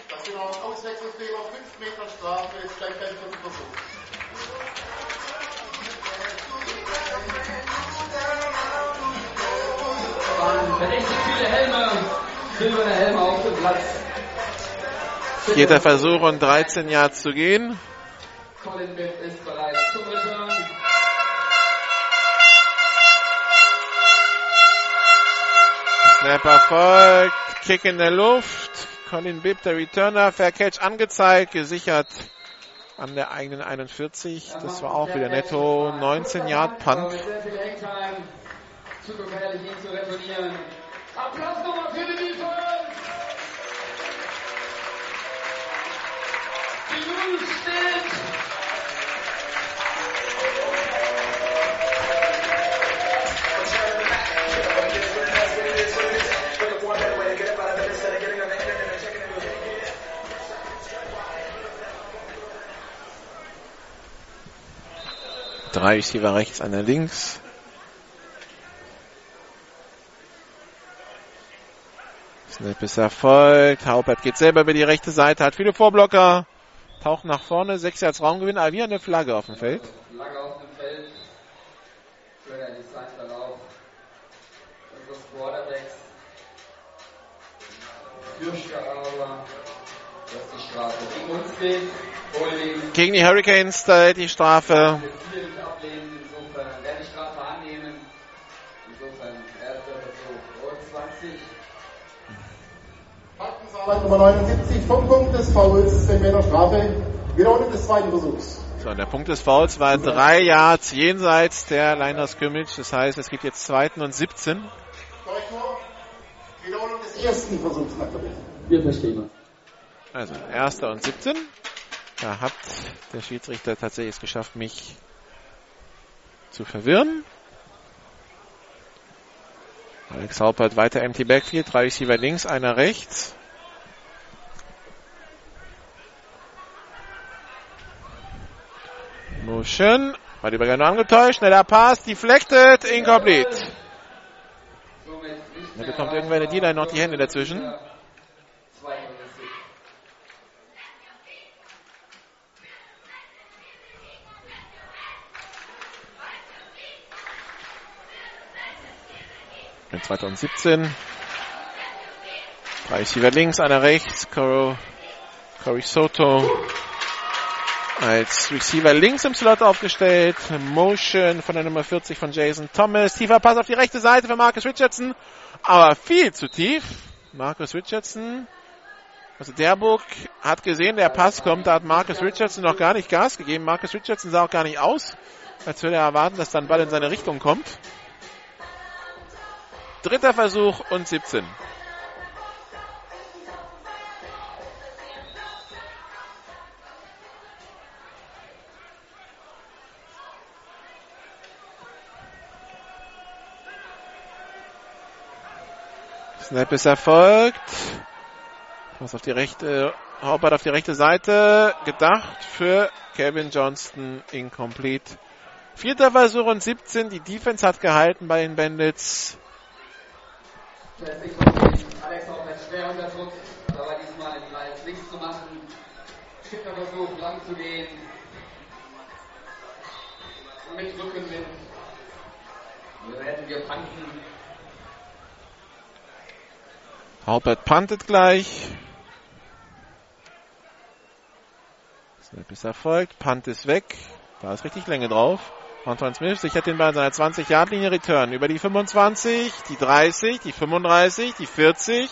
Speaker 6: Das sind auch Auswechslungsfehler, 5 Meter Strafe, ist gleich beim dritten Versuch.
Speaker 9: waren verdächtig.
Speaker 3: Vierter Versuch und 13 Yards zu gehen.
Speaker 9: Colin Bitt ist bereit zum Return.
Speaker 3: Snap erfolgt, Kick in der Luft. Colin Bibb, der Returner, Fair Catch angezeigt, gesichert an der eigenen 41. Das war auch wieder netto 19 Yard Punt.
Speaker 9: Sehr viel Hangtime.
Speaker 3: Drei Receiver rechts, einer links. Snap ist erfolgt. Haupert geht selber über die rechte Seite, hat viele Vorblocker. Taucht nach vorne, sechs Yards Raumgewinn, aber wie eine Flagge auf dem Feld.
Speaker 9: Flagge auf dem Feld. Schöner Distanzverlauf. Ist Quarterbacks. Fürchte aber, Strafe gegen uns geht. Holding.
Speaker 3: Gegen die Hurricanes da die Strafe.
Speaker 9: Wir nicht ablehnen. Insofern werde die Strafe annehmen. Insofern erster Versuch. Und 20.
Speaker 6: Faktensalat Nummer 79 vom Punkt des Fouls, 10 Meter Strafe. Wiederholung des zweiten Versuchs.
Speaker 3: So, der Punkt des Fouls war drei Yards jenseits der Line of Scrimmage. Das heißt, es gibt jetzt zweiten und 17.
Speaker 6: Korrektur. Wiederholung des ersten Versuchs nach der Bitte.
Speaker 7: Wir verstehen.
Speaker 3: Also, erster und 17. Da hat der Schiedsrichter tatsächlich es geschafft, mich zu verwirren. Alex Haupert weiter empty backfield, drei Receiver links, einer rechts. Motion, war die Übergang angetäuscht, schneller Pass, deflected, incomplete. Da bekommt irgendwer eine D-Line noch die Hände dazwischen. In 2017. Drei Receiver links, einer rechts. Corey Soto als Receiver links im Slot aufgestellt. Motion von der Nummer 40 von Jason Thomas. Tiefer Pass auf die rechte Seite für Marcus Richardson. Aber viel zu tief. Marcus Richardson. Also Derburg hat gesehen, der Pass kommt, da hat Marcus Richardson noch gar nicht Gas gegeben. Marcus Richardson sah auch gar nicht aus, als würde er erwarten, dass dann Ball in seine Richtung kommt. Dritter Versuch und 17. Snap ist erfolgt. Was auf die rechte, Haupert auf die rechte Seite. Gedacht für Kevin Johnston incomplete. Vierter Versuch und 17. Die Defense hat gehalten bei den Bandits.
Speaker 9: Alex auch jetzt schwer unter Druck, aber diesmal die Reihe links zu machen. Vierter Versuch, lang zu gehen. Mit Rückenwind. Wir werden wir panten.
Speaker 3: Haupert puntet gleich. Snap ist erfolgt. Punt ist weg. Da ist richtig Länge drauf. Antoine Smith sichert den Ball an seiner 20-Yard-Linie Return. Über die 25, die 30, die 35, die 40,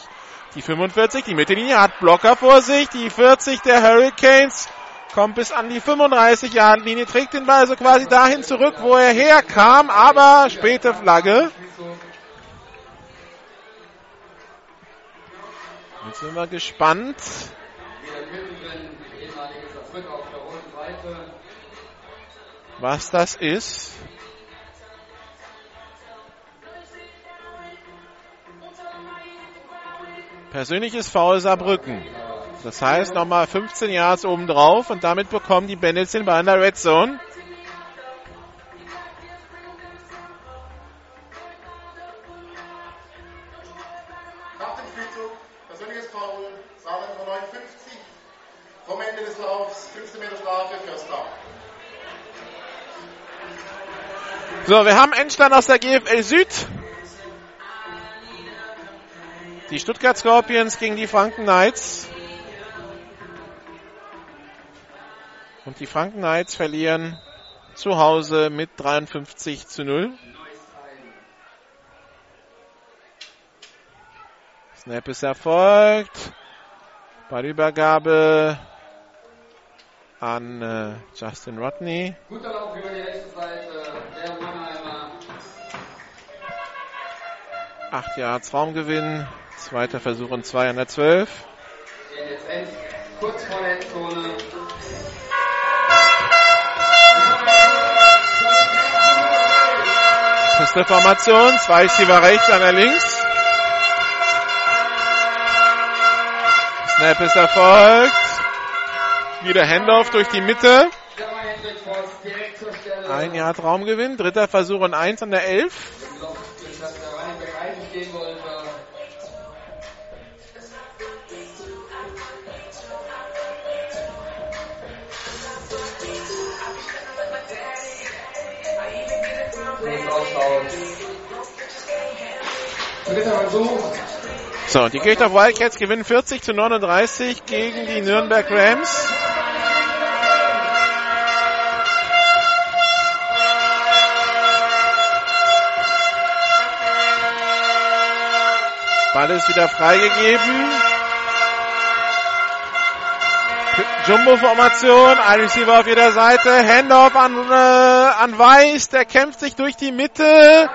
Speaker 3: die 45, die Mittellinie hat Blocker vor sich. Die 40 der Hurricanes kommt bis an die 35-Yard-Linie, trägt den Ball so quasi dahin zurück, wo er herkam, aber späte Flagge. Jetzt sind wir gespannt. Was das ist. Persönliches Foul Saarbrücken. Das heißt nochmal 15 Yards obendrauf und damit bekommen die Bandits den Ball in der Red Zone.
Speaker 6: Foul, Saarland Nummer 59. Vom Ende des Laufs, 15 Meter Strafe, First Down.
Speaker 3: So, wir haben Endstand aus der GFL Süd. Die Stuttgart Scorpions gegen die Franken Knights. Und die Franken Knights verlieren zu Hause mit 53 zu 0. Snap ist erfolgt. Ballübergabe an äh, Justin Rodney.
Speaker 9: Guter Lauf über die rechte Seite.
Speaker 3: 8 Yards Raumgewinn. Zweiter Versuch und 2 an der 12.
Speaker 9: Stehen jetzt end, kurz.
Speaker 3: Feste Formation. Zwei Receiver rechts, einer links. Snap ist erfolgt. Wieder Handoff durch die Mitte. Ein Yard Raumgewinn. Dritter Versuch und 1 an der 11. So, die Kirchdorf Wildcats gewinnen 40 zu 39 gegen die Nürnberg Rams. Ball ist wieder freigegeben. Jumbo-Formation, ein Receiver auf jeder Seite, Handoff an, äh, an Weiß, der kämpft sich durch die Mitte.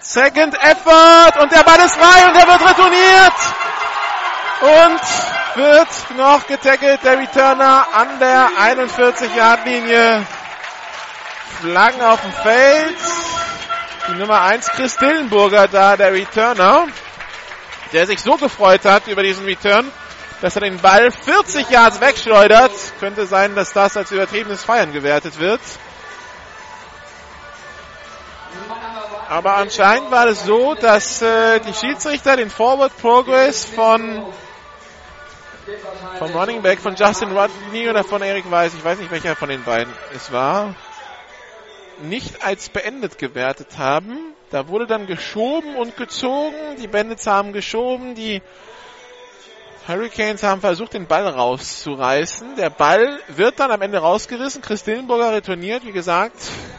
Speaker 3: Second Effort und der Ball ist frei und er wird retourniert. Und wird noch getackelt, der Returner an der 41-Yard-Linie. Flaggen auf dem Feld. Die Nummer 1 Chris Dillenburger da, der Returner, der sich so gefreut hat über diesen Return, dass er den Ball 40 Yards wegschleudert. Könnte sein, dass das als übertriebenes Feiern gewertet wird. Aber anscheinend war es so, dass äh, die Schiedsrichter den Forward Progress von vom Running Back von Justin Rodney oder von Eric Weiss, ich weiß nicht welcher von den beiden es war, nicht als beendet gewertet haben. Da wurde dann geschoben und gezogen. Die Bandits haben geschoben, die Hurricanes haben versucht, den Ball rauszureißen. Der Ball wird dann am Ende rausgerissen. Chris Dillenburger retourniert, wie gesagt.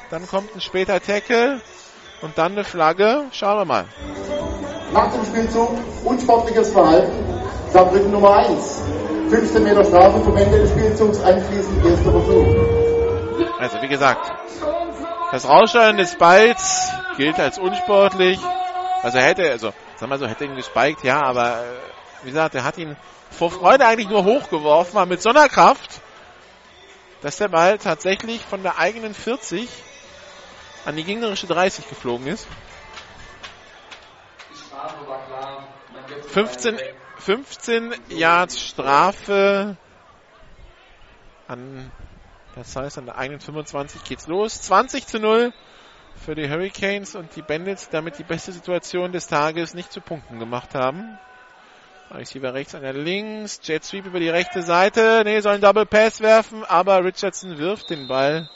Speaker 3: Dann kommt ein später Tackle und dann eine Flagge. Schauen wir mal.
Speaker 6: Nach dem Spielzug unsportliches Verhalten. Saarbrücken Nummer 1. 15 Meter Strafe vom Ende des Spielzugs anschließend erster Versuch.
Speaker 3: Also wie gesagt, das Rausschneiden des Balls gilt als unsportlich. Also er hätte, also sag mal so, hätte ihn gespiked, ja, aber äh, wie gesagt, er hat ihn vor Freude eigentlich nur hochgeworfen, aber mit so einer Kraft, dass der Ball tatsächlich von der eigenen 40 an die gegnerische 30 geflogen ist.
Speaker 9: Die Strafe war klar. Man gibt
Speaker 3: 15, 15 Yards Strafe an, das heißt an der eigenen 25 geht's los. 20 zu 0 für die Hurricanes und die Bandits damit die beste Situation des Tages nicht zu Punkten gemacht haben. Receiver rechts, einer links, Jet Sweep über die rechte Seite. Ne, sollen Double Pass werfen, aber Richardson wirft den Ball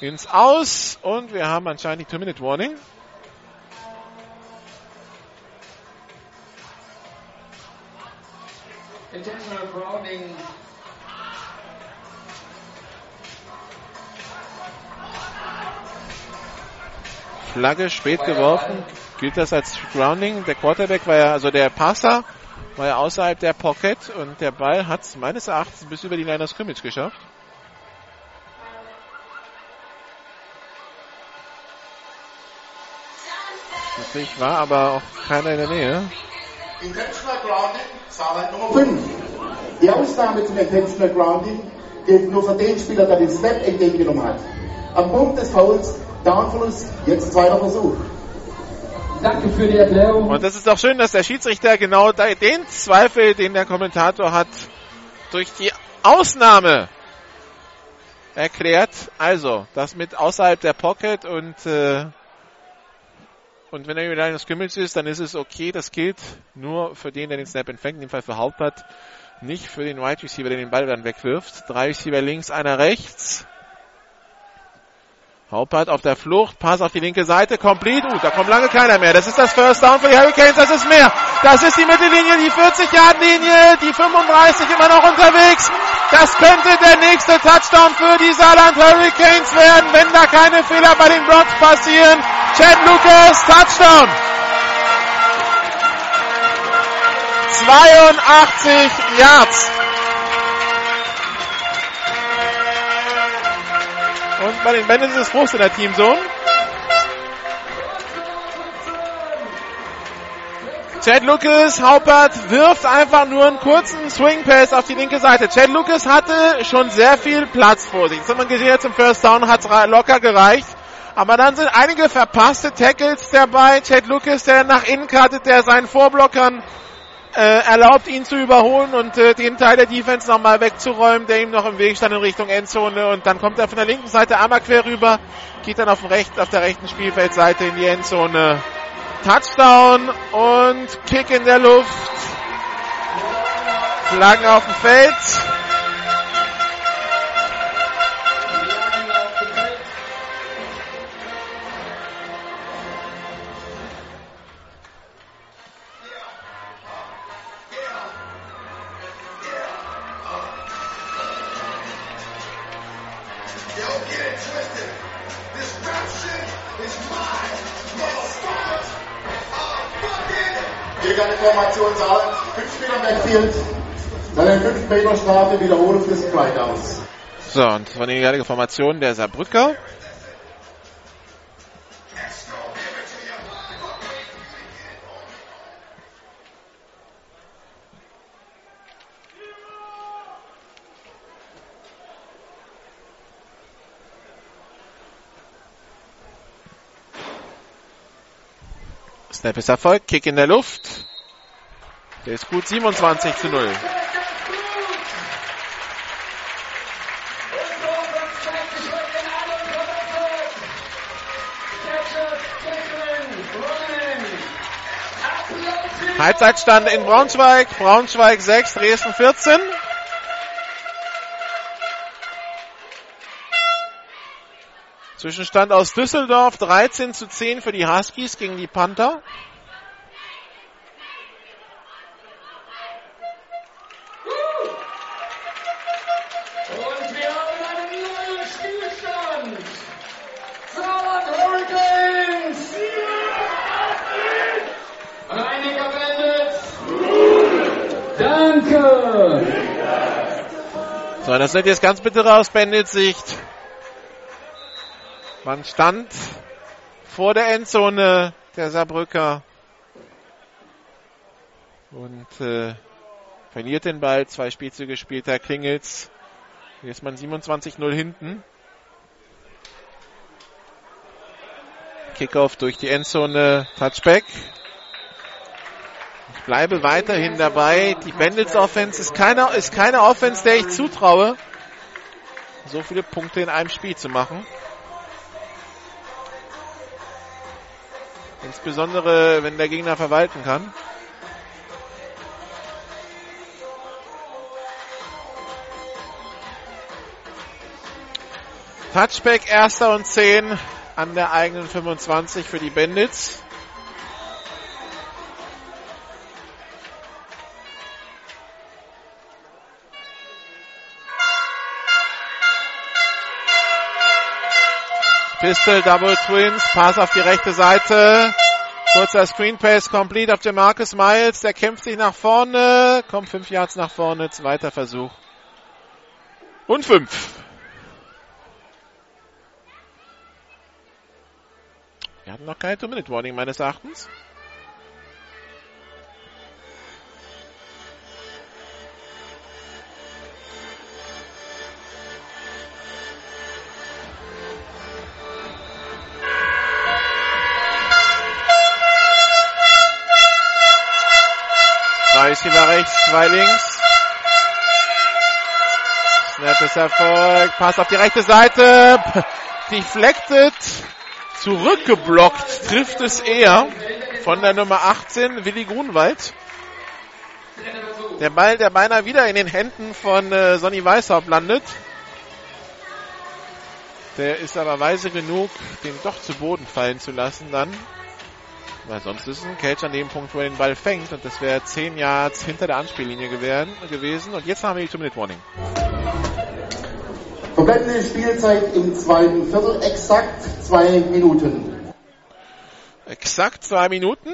Speaker 3: ins Aus und wir haben anscheinend die.
Speaker 9: Intentional grounding.
Speaker 3: Flagge spät geworfen. Gilt das als Grounding? Der Quarterback war ja, also der Passer ja außerhalb der Pocket und der Ball hat es meines Erachtens bis über die Line of Scrimmage geschafft. Natürlich war aber auch keiner in der Nähe.
Speaker 6: Intentional Grounding, Saarland Nummer 5. Die Ausnahme zum Intentional Grounding gilt nur für den Spieler, der den Snap entgegengenommen hat. Am Punkt des Fouls, Downverlust, jetzt zweiter Versuch.
Speaker 7: Danke für die Erklärung.
Speaker 3: Und das ist doch schön, dass der Schiedsrichter genau den Zweifel, den der Kommentator hat, durch die Ausnahme erklärt. Also, das mit außerhalb der Pocket und äh, und wenn er über eines Scrimmage ist, dann ist es okay. Das gilt nur für den, der den Snap empfängt, in dem Fall für Haupert, nicht für den Wide Receiver, der den Ball dann wegwirft. Drei Receiver links, einer rechts. Haupert auf der Flucht, Pass auf die linke Seite, complete. Uh, da kommt lange keiner mehr. Das ist das First Down für die Hurricanes, das ist mehr. Das ist die Mittellinie, die 40-Yard-Linie, die 35 immer noch unterwegs. Das könnte der nächste Touchdown für die Saarland Hurricanes werden, wenn da keine Fehler bei den Blocks passieren. Chad Lucas, Touchdown. 82 Yards. Und bei den Bandits ist Frust in der Teamzone. Chad Lucas, Haupert wirft einfach nur einen kurzen Swing Pass auf die linke Seite. Chad Lucas hatte schon sehr viel Platz vor sich. Das hat man gesehen jetzt im First Down, hat es locker gereicht. Aber dann sind einige verpasste Tackles dabei. Chad Lucas, der nach innen cuttet, der seinen Vorblockern erlaubt, ihn zu überholen und äh, den Teil der Defense nochmal wegzuräumen, der ihm noch im Weg stand in Richtung Endzone. Und dann kommt er von der linken Seite einmal quer rüber, geht dann auf, dem rechten, auf der rechten Spielfeldseite in die Endzone. Touchdown und Kick in der Luft. Flaggen auf dem Feld.
Speaker 6: Formation Saal, fünf Spieler Backfield, seine 5 Meter Strafe, Wiederholung des Sliders.
Speaker 3: So, und von der jeweilige Formation der Saarbrücker. Snap ist Erfolg, Kick in der Luft. Der ist gut, 27 zu 0. Halbzeitstand in Braunschweig. Braunschweig 6, Dresden 14. Zwischenstand aus Düsseldorf 13 zu 10 für die Huskies gegen die Panther.
Speaker 9: Und wir haben einen neuen Spielstand. Saarland Hurricanes. Reiniger Bandits. Danke.
Speaker 3: So, das wird jetzt ganz bittere aus Bandits Sicht. Man stand vor der Endzone der Saarbrücker und äh, verliert den Ball. Zwei Spielzüge später klingelt's. Jetzt ist man 27-0 hinten. Kickoff durch die Endzone, Touchback. Ich bleibe weiterhin dabei. Die Bandits Offense ist keine, ist keine Offense, der ich zutraue, so viele Punkte in einem Spiel zu machen. Insbesondere, wenn der Gegner verwalten kann. Touchback, erster und zehn an der eigenen 25 für die Bandits. Pistol, Double Twins, Pass auf die rechte Seite. Kurzer Screen Pass complete auf Marcus Miles. Der kämpft sich nach vorne. Kommt fünf Yards nach vorne. Zweiter Versuch. Und fünf. Wir hatten noch keine Two-Minute-Warning meines Erachtens. Zwei Receiver rechts, zwei links. Snap ist Erfolg. Pass auf die rechte Seite. Deflected. Zurückgeblockt trifft es eher von der Nummer 18, Willi Grunwald. Der Ball, der beinahe wieder in den Händen von äh, Sonny Weishaupt landet. Der ist aber weise genug, den doch zu Boden fallen zu lassen dann. Weil sonst ist es ein Catch an dem Punkt, wo er den Ball fängt. Und das wäre 10 Yards hinter der Anspiellinie gewesen. Und jetzt haben wir die Two-Minute-Warning.
Speaker 6: Verbleibende Spielzeit im zweiten Viertel exakt zwei Minuten.
Speaker 3: Exakt zwei Minuten.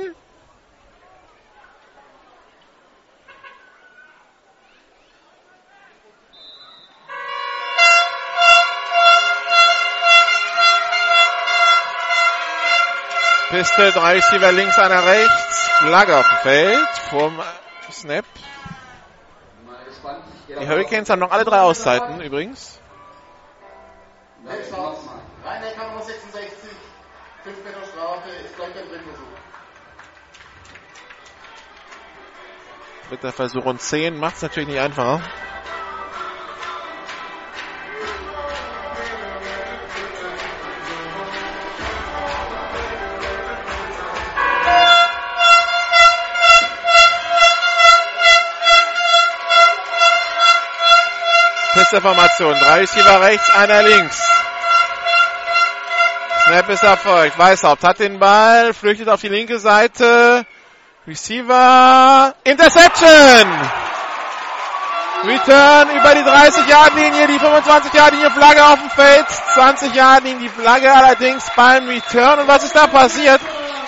Speaker 3: Piste, drei Receiver links, einer rechts. Flagge auf dem Feld vom Snap. Die Hurricanes haben noch alle drei Auszeiten übrigens.
Speaker 6: Rhein-Neckar Nummer 66, 5 Meter Strafe, ist gleich der Drittversuch.
Speaker 3: Dritter Versuch und 10 macht es natürlich nicht einfacher. Formation. Drei Receiver rechts, einer links. Snap ist erfolgt. Weißhaupt hat den Ball, flüchtet auf die linke Seite. Receiver. Interception! Return über die 30-Yard-Linie, die 25-Yard-Linie, Flagge auf dem Feld, 20-Yard-Linie, die Flagge allerdings beim Return. Und was ist da passiert?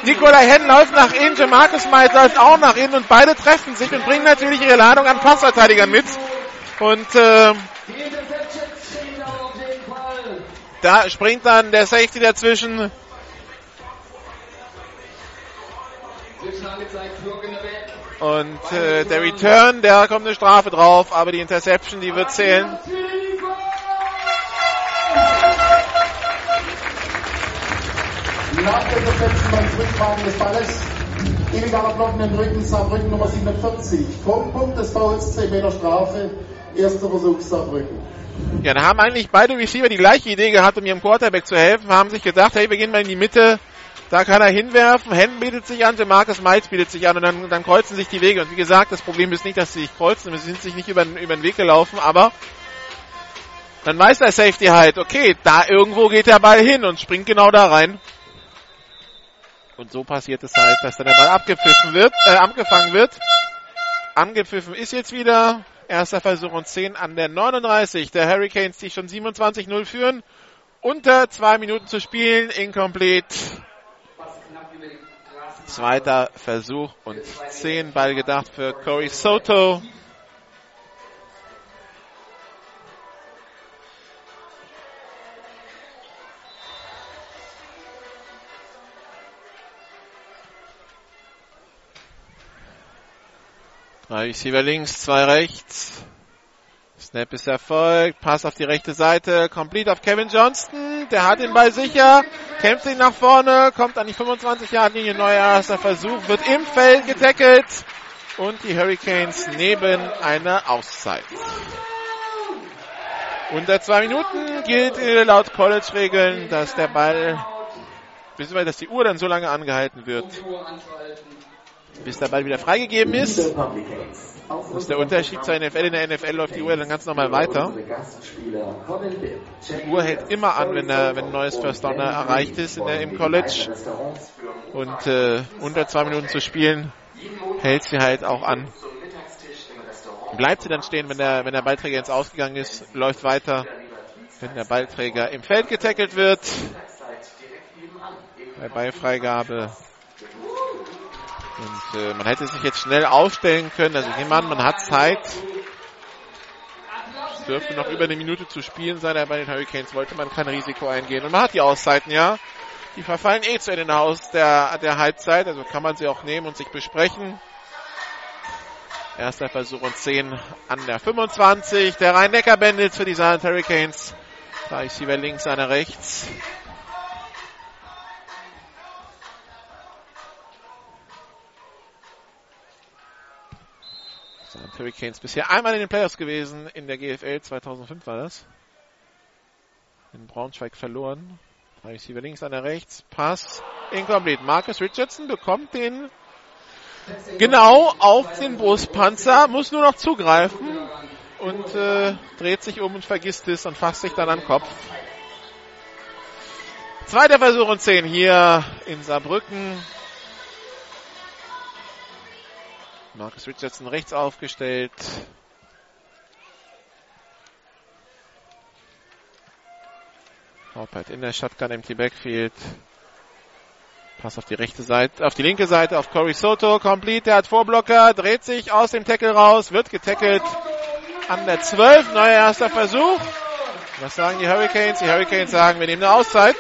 Speaker 3: Nikolai Henn läuft nach innen, Jamarcus Miles läuft auch nach innen und beide treffen sich und bringen natürlich ihre Ladung an Passverteidigern mit. Und äh, da springt dann der Safety dazwischen. Und äh, der Return, da kommt eine Strafe drauf, aber die Interception, die wird zählen.
Speaker 6: Nach der Interception beim Zurückfahren des Balles illegaler Blocken im Rücken, Saarbrücken Nummer 47. Vom Punkt des Fouls 10 Meter Strafe, erster Versuch Saarbrücken.
Speaker 3: Ja, da haben eigentlich beide Receiver die gleiche Idee gehabt, um ihrem Quarterback zu helfen, haben sich gedacht, hey, wir gehen mal in die Mitte, da kann er hinwerfen, Hen bietet sich an, Marcus Miles bietet sich an und dann, dann kreuzen sich die Wege. Und wie gesagt, das Problem ist nicht, dass sie sich kreuzen, sie sind sich nicht über, über den Weg gelaufen, aber dann weiß der Safety halt, okay, da irgendwo geht der Ball hin und springt genau da rein. Und so passiert es halt, dass dann der Ball abgepfiffen wird, äh, abgefangen wird. Angepfiffen ist jetzt wieder. Erster Versuch und 10 an der 39 der Hurricanes, die schon 27-0 führen. Unter zwei Minuten zu spielen, incomplete. Zweiter Versuch und 10 Ball gedacht für Corey Soto. Drei Receiver links, zwei rechts. Snap ist erfolgt. Pass auf die rechte Seite. Complete auf Kevin Johnston. Der hat den Ball sicher. Kämpft ihn nach vorne. Kommt an die 25-Yard-Linie. Neuer erster Versuch. Wird im Feld getackelt. Und die Hurricanes neben einer Auszeit. Unter zwei Minuten gilt laut College-Regeln, dass der Ball, beziehungsweise dass die Uhr dann so lange angehalten wird, bis der Ball wieder freigegeben ist. Das ist der Unterschied zur NFL. In der NFL läuft die Uhr dann ganz normal weiter. Die Uhr hält immer an, wenn, der, wenn ein neues First Down erreicht ist in der, im College. Und äh, unter zwei Minuten zu spielen, hält sie halt auch an. Bleibt sie dann stehen, wenn der, wenn der Ballträger ins Ausgegangen ist, läuft weiter. Wenn der Ballträger im Feld getackelt wird, bei Ballfreigabe und äh, man hätte sich jetzt schnell aufstellen können. Also jemand, man hat Zeit. Es dürfte noch über eine Minute zu spielen sein, aber bei den Hurricanes wollte man kein Risiko eingehen. Und man hat die Auszeiten, ja. Die verfallen eh zu Ende aus der, der Halbzeit, also kann man sie auch nehmen und sich besprechen. Erster Versuch und 10 an der 25. Der Rhein-Neckar-Bandits für die Saarland Hurricanes. Da ist sie links, einer rechts. Sind Hurricanes bisher einmal in den Playoffs gewesen in der GFL. 2005 war das. In Braunschweig verloren. Receiver links, einer rechts. Pass. Incomplete. Marcus Richardson bekommt den genau auf den Brustpanzer. Muss nur noch zugreifen. Und äh, dreht sich um und vergisst es und fasst sich dann an den Kopf. Zweiter Versuch und 10 hier in Saarbrücken. Marcus Richardson rechts aufgestellt. Haupert in der Shotgun empty Backfield. Pass auf die rechte Seite, auf die linke Seite, auf Corey Soto. Complete, der hat Vorblocker, dreht sich aus dem Tackle raus, wird getackelt an der 12. Neuer erster Versuch. Was sagen die Hurricanes? Die Hurricanes sagen, wir nehmen eine Auszeit.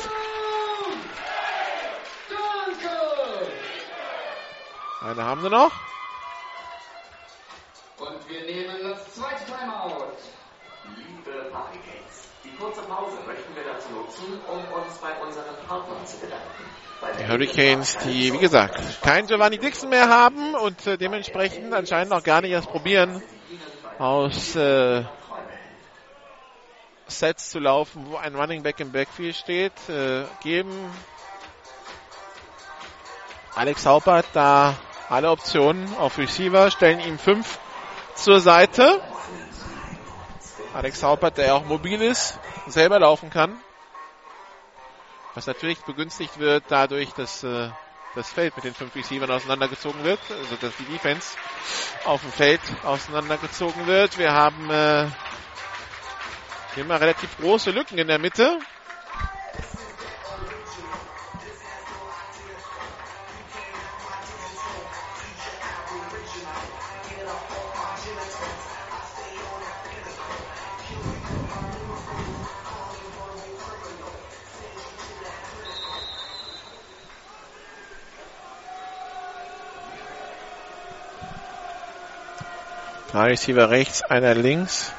Speaker 3: Eine haben wir noch.
Speaker 9: Und wir nehmen das zweite Timeout.
Speaker 8: Liebe Hurricanes, die kurze Pause möchten wir dazu nutzen, um uns bei unseren Partnern zu bedanken.
Speaker 3: Die Hurricanes, die, wie gesagt, keinen Giovanni Dixon mehr haben und äh, dementsprechend anscheinend noch gar nicht erst probieren, aus äh, Sets zu laufen, wo ein Running Back im Backfield steht, äh, geben Alex Haupert da alle Optionen auf Receiver, stellen ihm fünf zur Seite. Alex Haupert, der auch mobil ist, selber laufen kann. Was natürlich begünstigt wird dadurch, dass äh, das Feld mit den fünf Receivern auseinandergezogen wird, also dass die Defense auf dem Feld auseinandergezogen wird. Wir haben äh, mal relativ große Lücken in der Mitte. Drei Receiver rechts, einer links.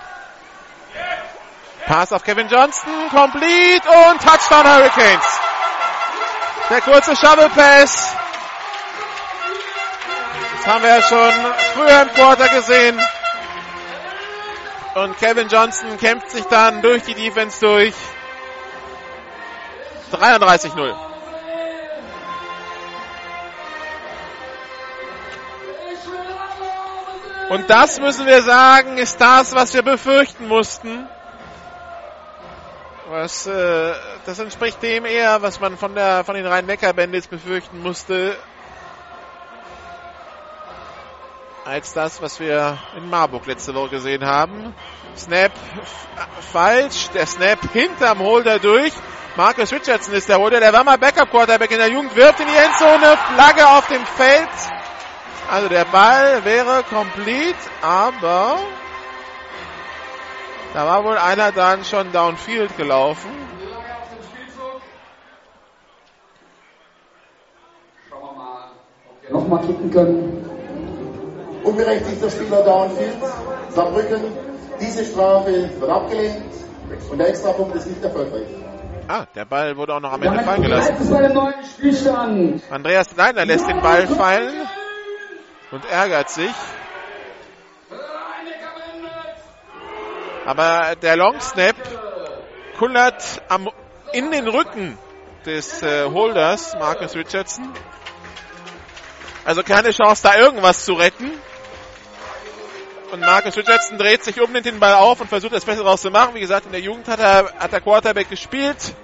Speaker 3: Pass auf Kevin Johnston, complete und Touchdown Hurricanes. Der kurze Shovel Pass. Das haben wir ja schon früher im Quarter gesehen. Und Kevin Johnston kämpft sich dann durch die Defense durch. 33-0. Und das müssen wir sagen, ist das, was wir befürchten mussten. Was, äh, das entspricht dem eher, was man von der, von den Rhein-Neckar-Bandits befürchten musste, als das, was wir in Marburg letzte Woche gesehen haben. Snap falsch, der Snap hinterm Holder durch. Marcus Richardson ist der Holder, der war mal Backup-Quarterback in der Jugend, wirft in die Endzone, Flagge auf dem Feld. Also der Ball wäre complete, aber da war wohl einer dann schon downfield gelaufen.
Speaker 4: Nochmal kicken können.
Speaker 6: Unberechtigter Spieler downfield. Saarbrücken. Diese Strafe wird abgelehnt und der Extrapunkt ist nicht erfolgreich.
Speaker 3: Ah, der Ball wurde auch noch am Ende fallen gelassen. Andreas Leiner lässt den Ball fallen und ärgert sich. Aber der Long Snap kullert am, in den Rücken des äh, Holders, Marcus Richardson. Also keine Chance, da irgendwas zu retten. Und Marcus Richardson dreht sich um, nimmt den Ball auf und versucht das Beste daraus zu machen. Wie gesagt, in der Jugend hat er, hat er Quarterback gespielt.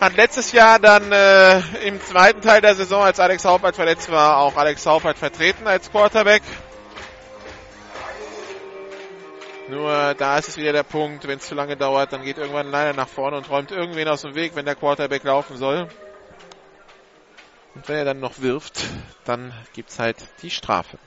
Speaker 3: Hat letztes Jahr dann äh, im zweiten Teil der Saison, als Alex Haupert verletzt war, auch Alex Haupert vertreten als Quarterback. Nur da ist es wieder der Punkt, wenn es zu lange dauert, dann geht irgendwann leider nach vorne und räumt irgendwen aus dem Weg, wenn der Quarterback laufen soll. Und wenn er dann noch wirft, dann gibt's halt die Strafe.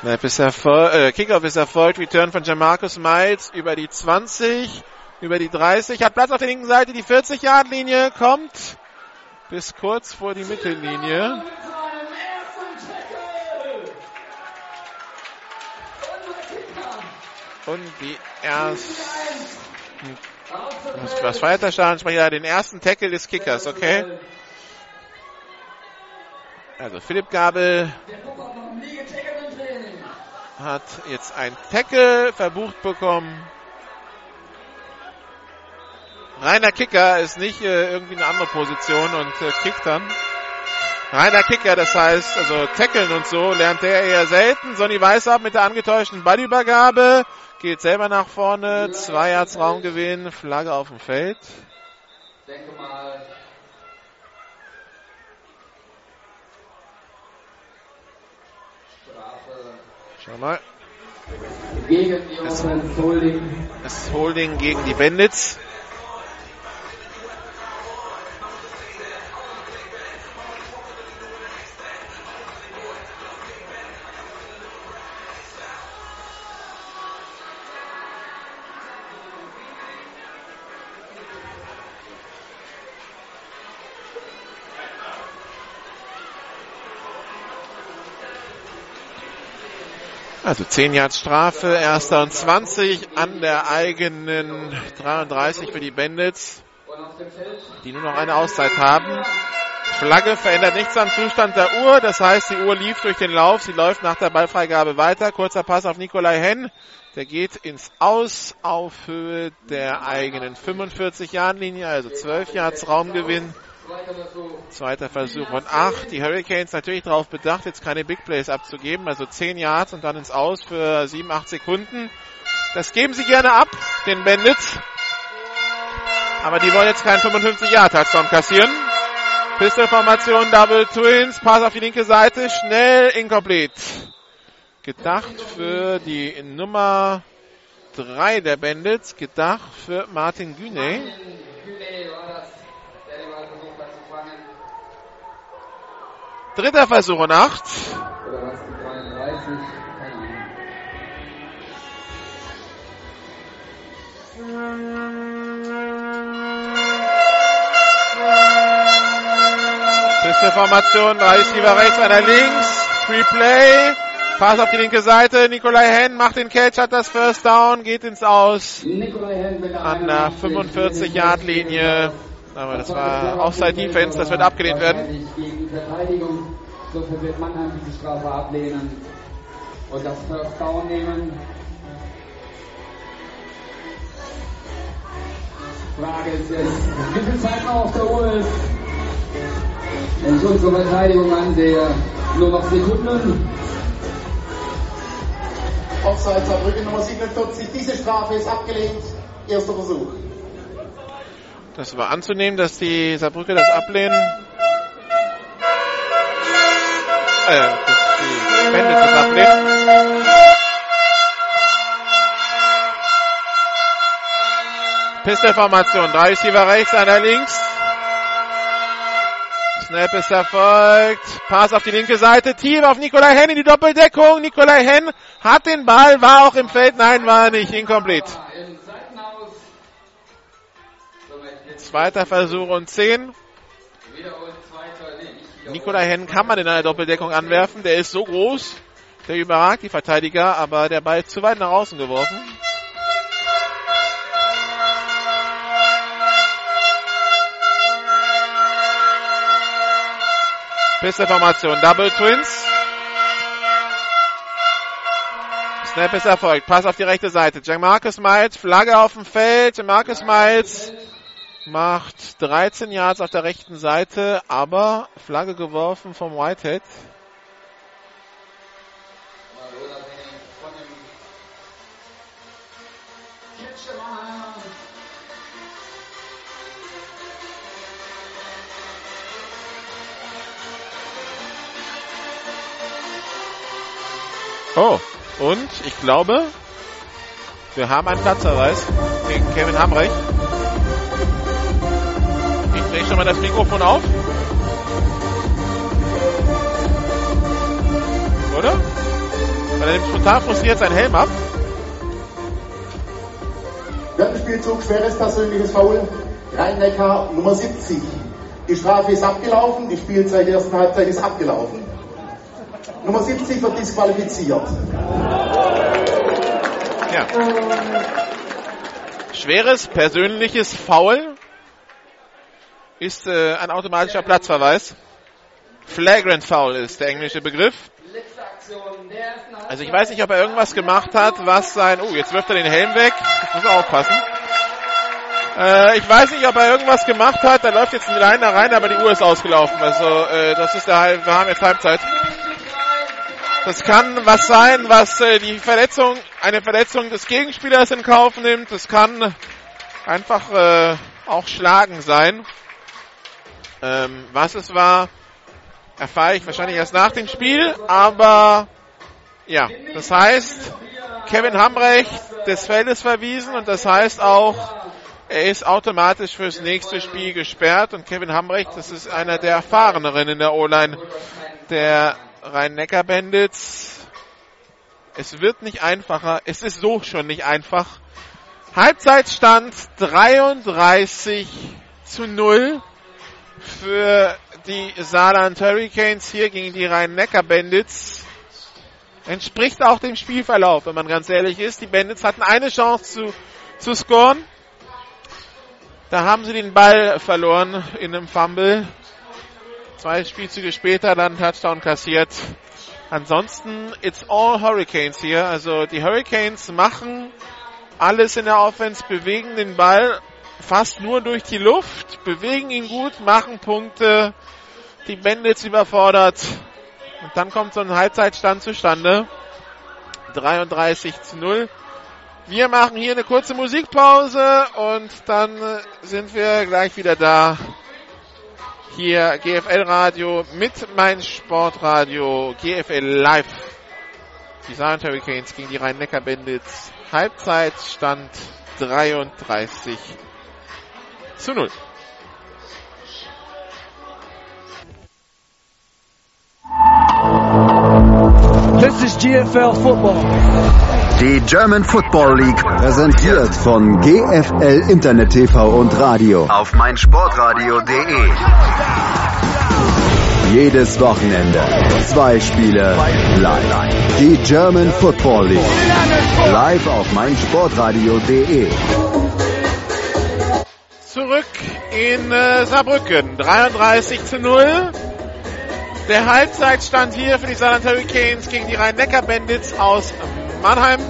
Speaker 3: Snap ist erfolgt, äh, Kickoff ist erfolgt, Return von Jamarcus Miles über die 20, über die 30, hat Platz auf der linken Seite, die 40-Yard-Linie kommt bis kurz vor die Mittellinie. Und die ersten. Was, was feiert der Stadionsprecher? Den ersten Tackle des Kickers, okay? Also Philipp Gabel hat jetzt ein Tackle verbucht bekommen. Reiner Kicker ist nicht äh, irgendwie eine andere Position und äh, kickt dann. Reiner Kicker, das heißt, also tackeln und so lernt der eher selten. Sonny Weißab mit der angetäuschten Ballübergabe geht selber nach vorne. Zwei Yards Raumgewinn, Flagge auf dem Feld. Ich denke mal, Schau mal. Gegen die Holding. Das Holding gegen die Bandits. Also 10 Yards Strafe, erster und 20 an der eigenen 33 für die Bandits, die nur noch eine Auszeit haben. Flagge verändert nichts am Zustand der Uhr, das heißt, die Uhr lief durch den Lauf, sie läuft nach der Ballfreigabe weiter. Kurzer Pass auf Nikolai Henn, der geht ins Aus auf Höhe der eigenen 45 Yard Linie, also 12 Yards Raumgewinn. Zweiter Versuch und acht. Die Hurricanes natürlich darauf bedacht, jetzt keine Big Plays abzugeben. Also 10 Yards und dann ins Aus für 7, 8 Sekunden. Das geben sie gerne ab, den Bandits. Aber die wollen jetzt keinen 55 Yard Touchdown kassieren. Pistol-Formation, Double Twins, Pass auf die linke Seite, schnell, incomplete. Gedacht für die Nummer 3 der Bandits, gedacht für Martin Güne. Dritter Versuch und acht. Oder was, die 33? Pisteformation, Receiver rechts, einer links. Free. Pass auf die linke Seite. Nikolai Henn macht den Catch, hat das First Down, geht ins Aus. An der 45-Yard-Linie. Aber das war Offside Defense, das wird abgelehnt werden. Insofern wird Mannheim diese Strafe ablehnen und das First Down nehmen. Frage ist jetzt, wie viel Zeit noch auf der Uhr ist. Wenn ich unsere Verteidigung ansehe, nur noch Sekunden.
Speaker 6: Offside Saarbrücken Nummer 47. Diese Strafe ist abgelehnt. Erster Versuch.
Speaker 3: Das war anzunehmen, dass die Saarbrücker das ablehnen. Äh, dass die Bandits das ablehnen. Pistolformation. Drei Receiver rechts, einer links. Snap ist erfolgt. Pass auf die linke Seite. Team auf Nikolai Henn in die Doppeldeckung. Nikolai Henn hat den Ball, war auch im Feld. Nein, war nicht. Incomplete. Zweiter Versuch und 10. Nikolai Henn kann man in einer Doppeldeckung anwerfen. Der ist so groß, der überragt die Verteidiger, aber der Ball ist zu weit nach außen geworfen. Pistolformation, Double Twins. Snap ist erfolgt. Pass auf die rechte Seite. Jack Marcus Miles, Flagge auf dem Feld. Marcus Miles macht 13 Yards auf der rechten Seite, aber Flagge geworfen vom Whitehead. Oh, und ich glaube, wir haben einen Platzverweis gegen Kevin Hamrecht schon mal das Mikrofon auf. Oder? Weil er nimmt spontan frustriert seinen Helm ab.
Speaker 6: Spielzug, schweres persönliches Foul. Rhein-Neckar Nummer 70. Die Strafe ist abgelaufen, die Spielzeit der ersten Halbzeit ist abgelaufen. Nummer 70 wird disqualifiziert.
Speaker 3: Ja. Schweres persönliches Foul ist äh, ein automatischer Platzverweis. Flagrant Foul ist der englische Begriff. Also ich weiß nicht, ob er irgendwas gemacht hat, was sein... Oh, jetzt wirft er den Helm weg. Ich muss aufpassen. Äh, ich weiß nicht, ob er irgendwas gemacht hat. Da läuft jetzt ein Liner rein, aber die Uhr ist ausgelaufen. Also äh, das ist der wir haben jetzt Halbzeit. Das kann was sein, was äh, die Verletzung, eine Verletzung des Gegenspielers in Kauf nimmt. Das kann einfach äh, auch Schlagen sein. Ähm, was es war, erfahre ich wahrscheinlich erst nach dem Spiel. Aber ja, das heißt, Kevin Hambrecht des Feldes verwiesen und das heißt auch, er ist automatisch fürs nächste Spiel gesperrt und Kevin Hambrecht, das ist einer der erfahreneren in der O-Line der Rhein-Neckar-Bandits. Es wird nicht einfacher. Es ist so schon nicht einfach. Halbzeitstand 33 zu 0 für die Saarland Hurricanes hier gegen die Rhein-Neckar-Bandits. Entspricht auch dem Spielverlauf, wenn man ganz ehrlich ist. Die Bandits hatten eine Chance zu, zu scoren. Da haben sie den Ball verloren in einem Fumble. Zwei Spielzüge später dann Touchdown kassiert. Ansonsten, it's all Hurricanes hier. Also die Hurricanes machen alles in der Offense, bewegen den Ball fast nur durch die Luft, bewegen ihn gut, machen Punkte. Die Bandits überfordert. Und dann kommt so ein Halbzeitstand zustande. 33 zu 0. Wir machen hier eine kurze Musikpause und dann sind wir gleich wieder da. Hier GFL Radio mit mein Sportradio GFL Live. Die Silent Hurricanes gegen die Rhein-Neckar Bandits. Halbzeitstand 33 zu 0.
Speaker 2: This is GFL Football. Die German Football League präsentiert von GFL Internet TV und Radio auf meinsportradio.de. Jedes Wochenende zwei Spiele live. Die German Football League live auf meinsportradio.de.
Speaker 3: Zurück in äh, Saarbrücken. 33 zu 0. Der Halbzeitstand hier für die Saarland Hurricanes gegen die Rhein-Neckar-Bandits aus Mannheim.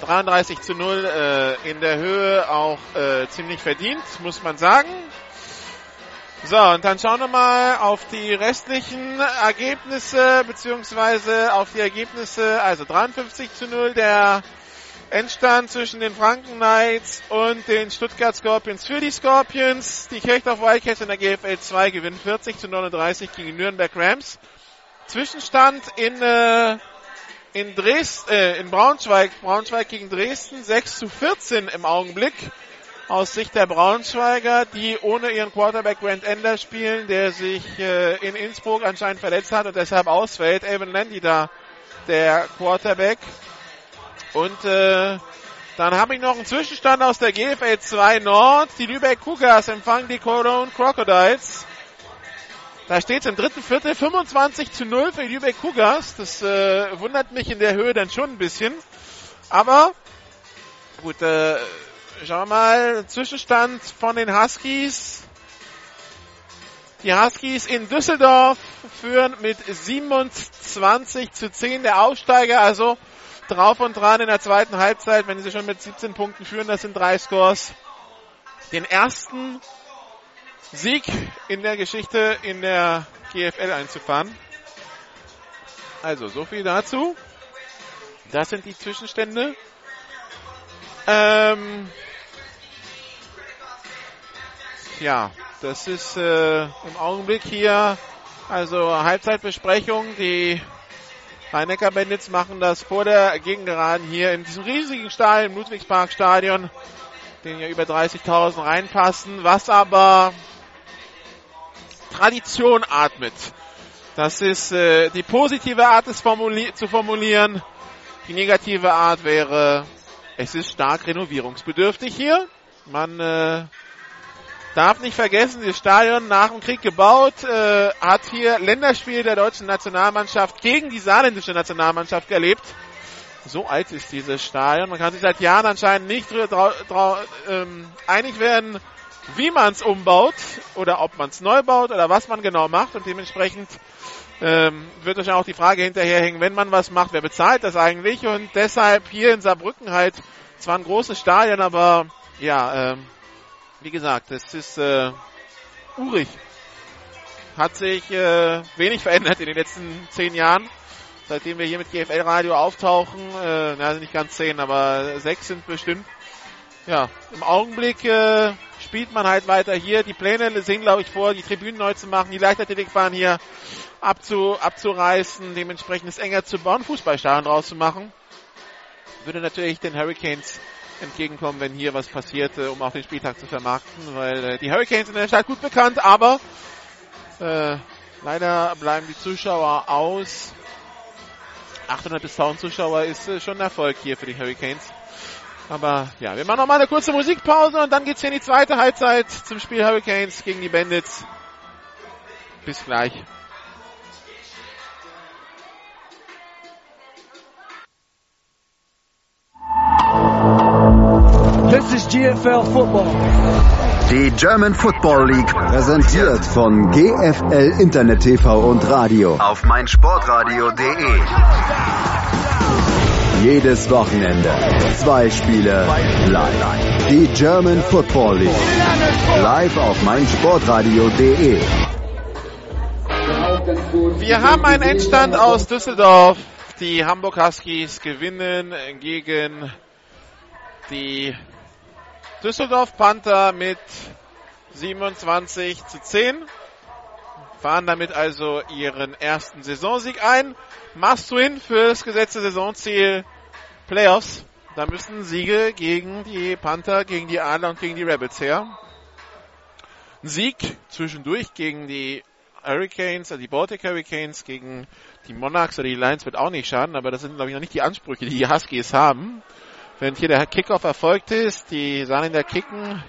Speaker 3: 33 zu 0 äh, in der Höhe auch äh, ziemlich verdient, muss man sagen. So, und dann schauen wir mal auf die restlichen Ergebnisse, beziehungsweise auf die Ergebnisse, also 53 zu 0 der Endstand zwischen den Franken Knights und den Stuttgart Scorpions für die Scorpions. Die Kirchdorf Wildcats in der GFL 2 gewinnen 40 zu 39 gegen Nürnberg Rams. Zwischenstand in, äh, in Dresden, äh, in Braunschweig, Braunschweig gegen Dresden 6 zu 14 im Augenblick aus Sicht der Braunschweiger, die ohne ihren Quarterback Grant Ender spielen, der sich äh, in Innsbruck anscheinend verletzt hat und deshalb ausfällt. Evan Landy da, der Quarterback. Und äh, dann habe ich noch einen Zwischenstand aus der GFL 2 Nord. Die Lübeck Cougars empfangen die Cologne Crocodiles. Da steht es im dritten Viertel 25 zu 0 für die Lübeck Cougars. Das äh, wundert mich in der Höhe dann schon ein bisschen. Aber gut, äh, Schauen wir mal, Zwischenstand von den Huskies. Die Huskies in Düsseldorf führen mit 27 zu 10 der Aufsteiger, also drauf und dran in der zweiten Halbzeit, wenn sie schon mit 17 Punkten führen, das sind drei Scores. Den ersten Sieg in der Geschichte in der GFL einzufahren. Also, so viel dazu. Das sind die Zwischenstände. Ähm, ja, das ist äh, im Augenblick hier also Halbzeitbesprechung. Die Rhein-Neckar Bandits machen das vor der Gegengeraden hier in diesem riesigen Stall im Ludwigsparkstadion, den ja über 30.000 reinpassen, was aber Tradition atmet. Das ist äh, die positive Art, es formuli zu formulieren. Die negative Art wäre, es ist stark renovierungsbedürftig hier. Man äh, darf nicht vergessen, das Stadion nach dem Krieg gebaut, äh, hat hier Länderspiele der deutschen Nationalmannschaft gegen die saarländische Nationalmannschaft erlebt. So alt ist dieses Stadion. Man kann sich seit Jahren anscheinend nicht ähm, einig werden, wie man es umbaut oder ob man es neu baut oder was man genau macht. Und dementsprechend ähm, wird euch auch die Frage hinterherhängen, wenn man was macht, wer bezahlt das eigentlich? Und deshalb hier in Saarbrücken halt zwar ein großes Stadion, aber ja, ähm, wie gesagt, es ist äh, urig. Hat sich äh, wenig verändert in den letzten zehn Jahren seitdem wir hier mit GFL Radio auftauchen, äh, na, nicht ganz zehn, aber sechs sind bestimmt. Ja, im Augenblick äh, spielt man halt weiter hier. Die Pläne sehen, glaube ich, vor, die Tribünen neu zu machen, die Leichtathletikbahn hier abzu, abzureißen, dementsprechend es enger zu bauen, Fußballstadion draus zu machen. Würde natürlich den Hurricanes entgegenkommen, wenn hier was passierte, um auch den Spieltag zu vermarkten, weil äh, die Hurricanes in der Stadt gut bekannt, aber äh, leider bleiben die Zuschauer aus. 800 bis 1000 Zuschauer ist äh, schon ein Erfolg hier für die Hurricanes. Aber ja, wir machen noch mal eine kurze Musikpause und dann geht's hier in die zweite Halbzeit zum Spiel Hurricanes gegen die Bandits. Bis gleich.
Speaker 2: This is GFL Football. Die German Football League präsentiert von GFL Internet TV und Radio auf meinsportradio.de. Jedes Wochenende zwei Spiele live. Die German Football League live auf meinsportradio.de.
Speaker 3: Wir haben einen Endstand aus Düsseldorf. Die Hamburg Huskies gewinnen gegen die Düsseldorf Panther mit 27 zu 10. Fahren damit also ihren ersten Saisonsieg ein. Must-win für das gesetzte Saisonziel Playoffs. Da müssen Siege gegen die Panther, gegen die Adler und gegen die Rebels her. Ein Sieg zwischendurch gegen die Hurricanes, also die Baltic Hurricanes, gegen die Monarchs oder die Lions wird auch nicht schaden, aber das sind glaube ich noch nicht die Ansprüche, die die Huskies haben. Wenn hier der Kickoff erfolgt ist, die sahen der Kicken,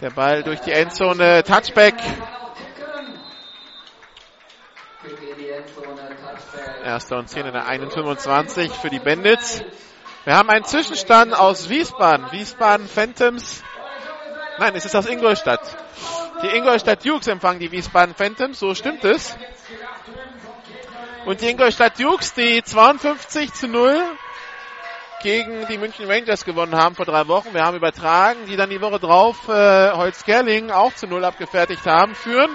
Speaker 3: der Ball durch die Endzone, Touchback. Erster und 10 in der 1,25 für die Bandits. Wir haben einen Zwischenstand aus Wiesbaden. Wiesbaden Phantoms. Nein, es ist aus Ingolstadt. Die Ingolstadt Dukes empfangen die Wiesbaden Phantoms, so stimmt es. Und die Ingolstadt Dukes, die 52 zu 0 gegen die München Rangers gewonnen haben vor drei Wochen. Wir haben übertragen, die dann die Woche drauf äh, Holzgerling auch zu Null abgefertigt haben, führen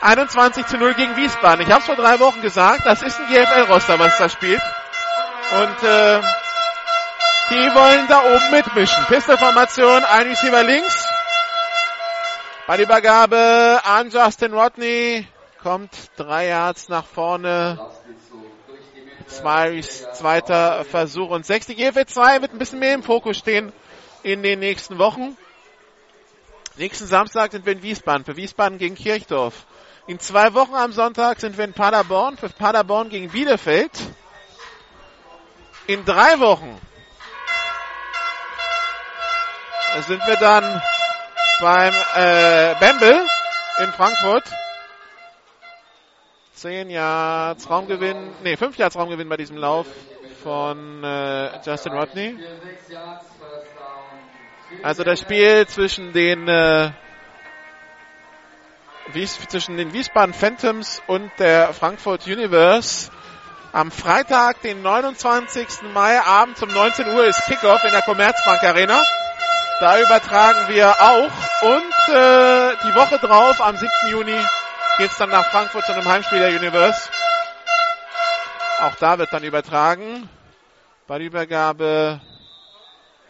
Speaker 3: 21 zu 0 gegen Wiesbaden. Ich habe es vor drei Wochen gesagt, das ist ein GFL-Roster, was da spielt. Und äh, die wollen da oben mitmischen. Pistolformation, ein Receiver links. Ballübergabe an Justin Rodney. Kommt drei Yards nach vorne. Zwei, zweiter Versuch und sechs. Die GFL 2 wird ein bisschen mehr im Fokus stehen in den nächsten Wochen. Nächsten Samstag sind wir in Wiesbaden, für Wiesbaden gegen Kirchdorf. In zwei Wochen am Sonntag sind wir in Paderborn, für Paderborn gegen Bielefeld. In drei Wochen sind wir dann beim äh, Bamble in Frankfurt. 10 Yards Raumgewinn, nee, 5 Yards Raumgewinn bei diesem Lauf von äh, Justin Rodney. Also das Spiel zwischen den äh, Wies, zwischen den Wiesbaden Phantoms und der Frankfurt Universe am Freitag, den 29. Mai, abends um 19 Uhr ist Kickoff in der Commerzbank Arena. Da übertragen wir auch und äh, die Woche drauf, am 7. Juni, geht es dann nach Frankfurt zu einem Heimspiel der Universe. Auch da wird dann übertragen. Bei der Übergabe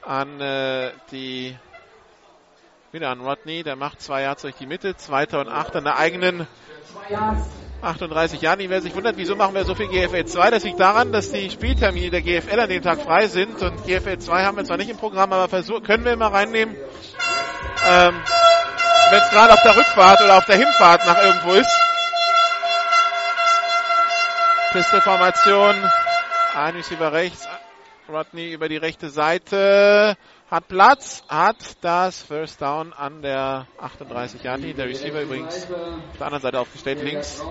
Speaker 3: an äh, die wieder an Rodney, der macht zwei Yards durch die Mitte, zweiter und achter in der eigenen 38 Jahren. Wer sich wundert, wieso machen wir so viel GFL 2? Das liegt daran, dass die Spieltermine der GFL an dem Tag frei sind und GFL 2 haben wir zwar nicht im Programm, aber versuch, können wir immer reinnehmen. Ähm, wenn es gerade auf der Rückfahrt oder auf der Hinfahrt nach irgendwo ist. Pistolformation. Ein über rechts. Rodney über die rechte Seite. Hat Platz. Hat das First Down an der 38 Yard Der Receiver übrigens auf der anderen Seite aufgestellt links.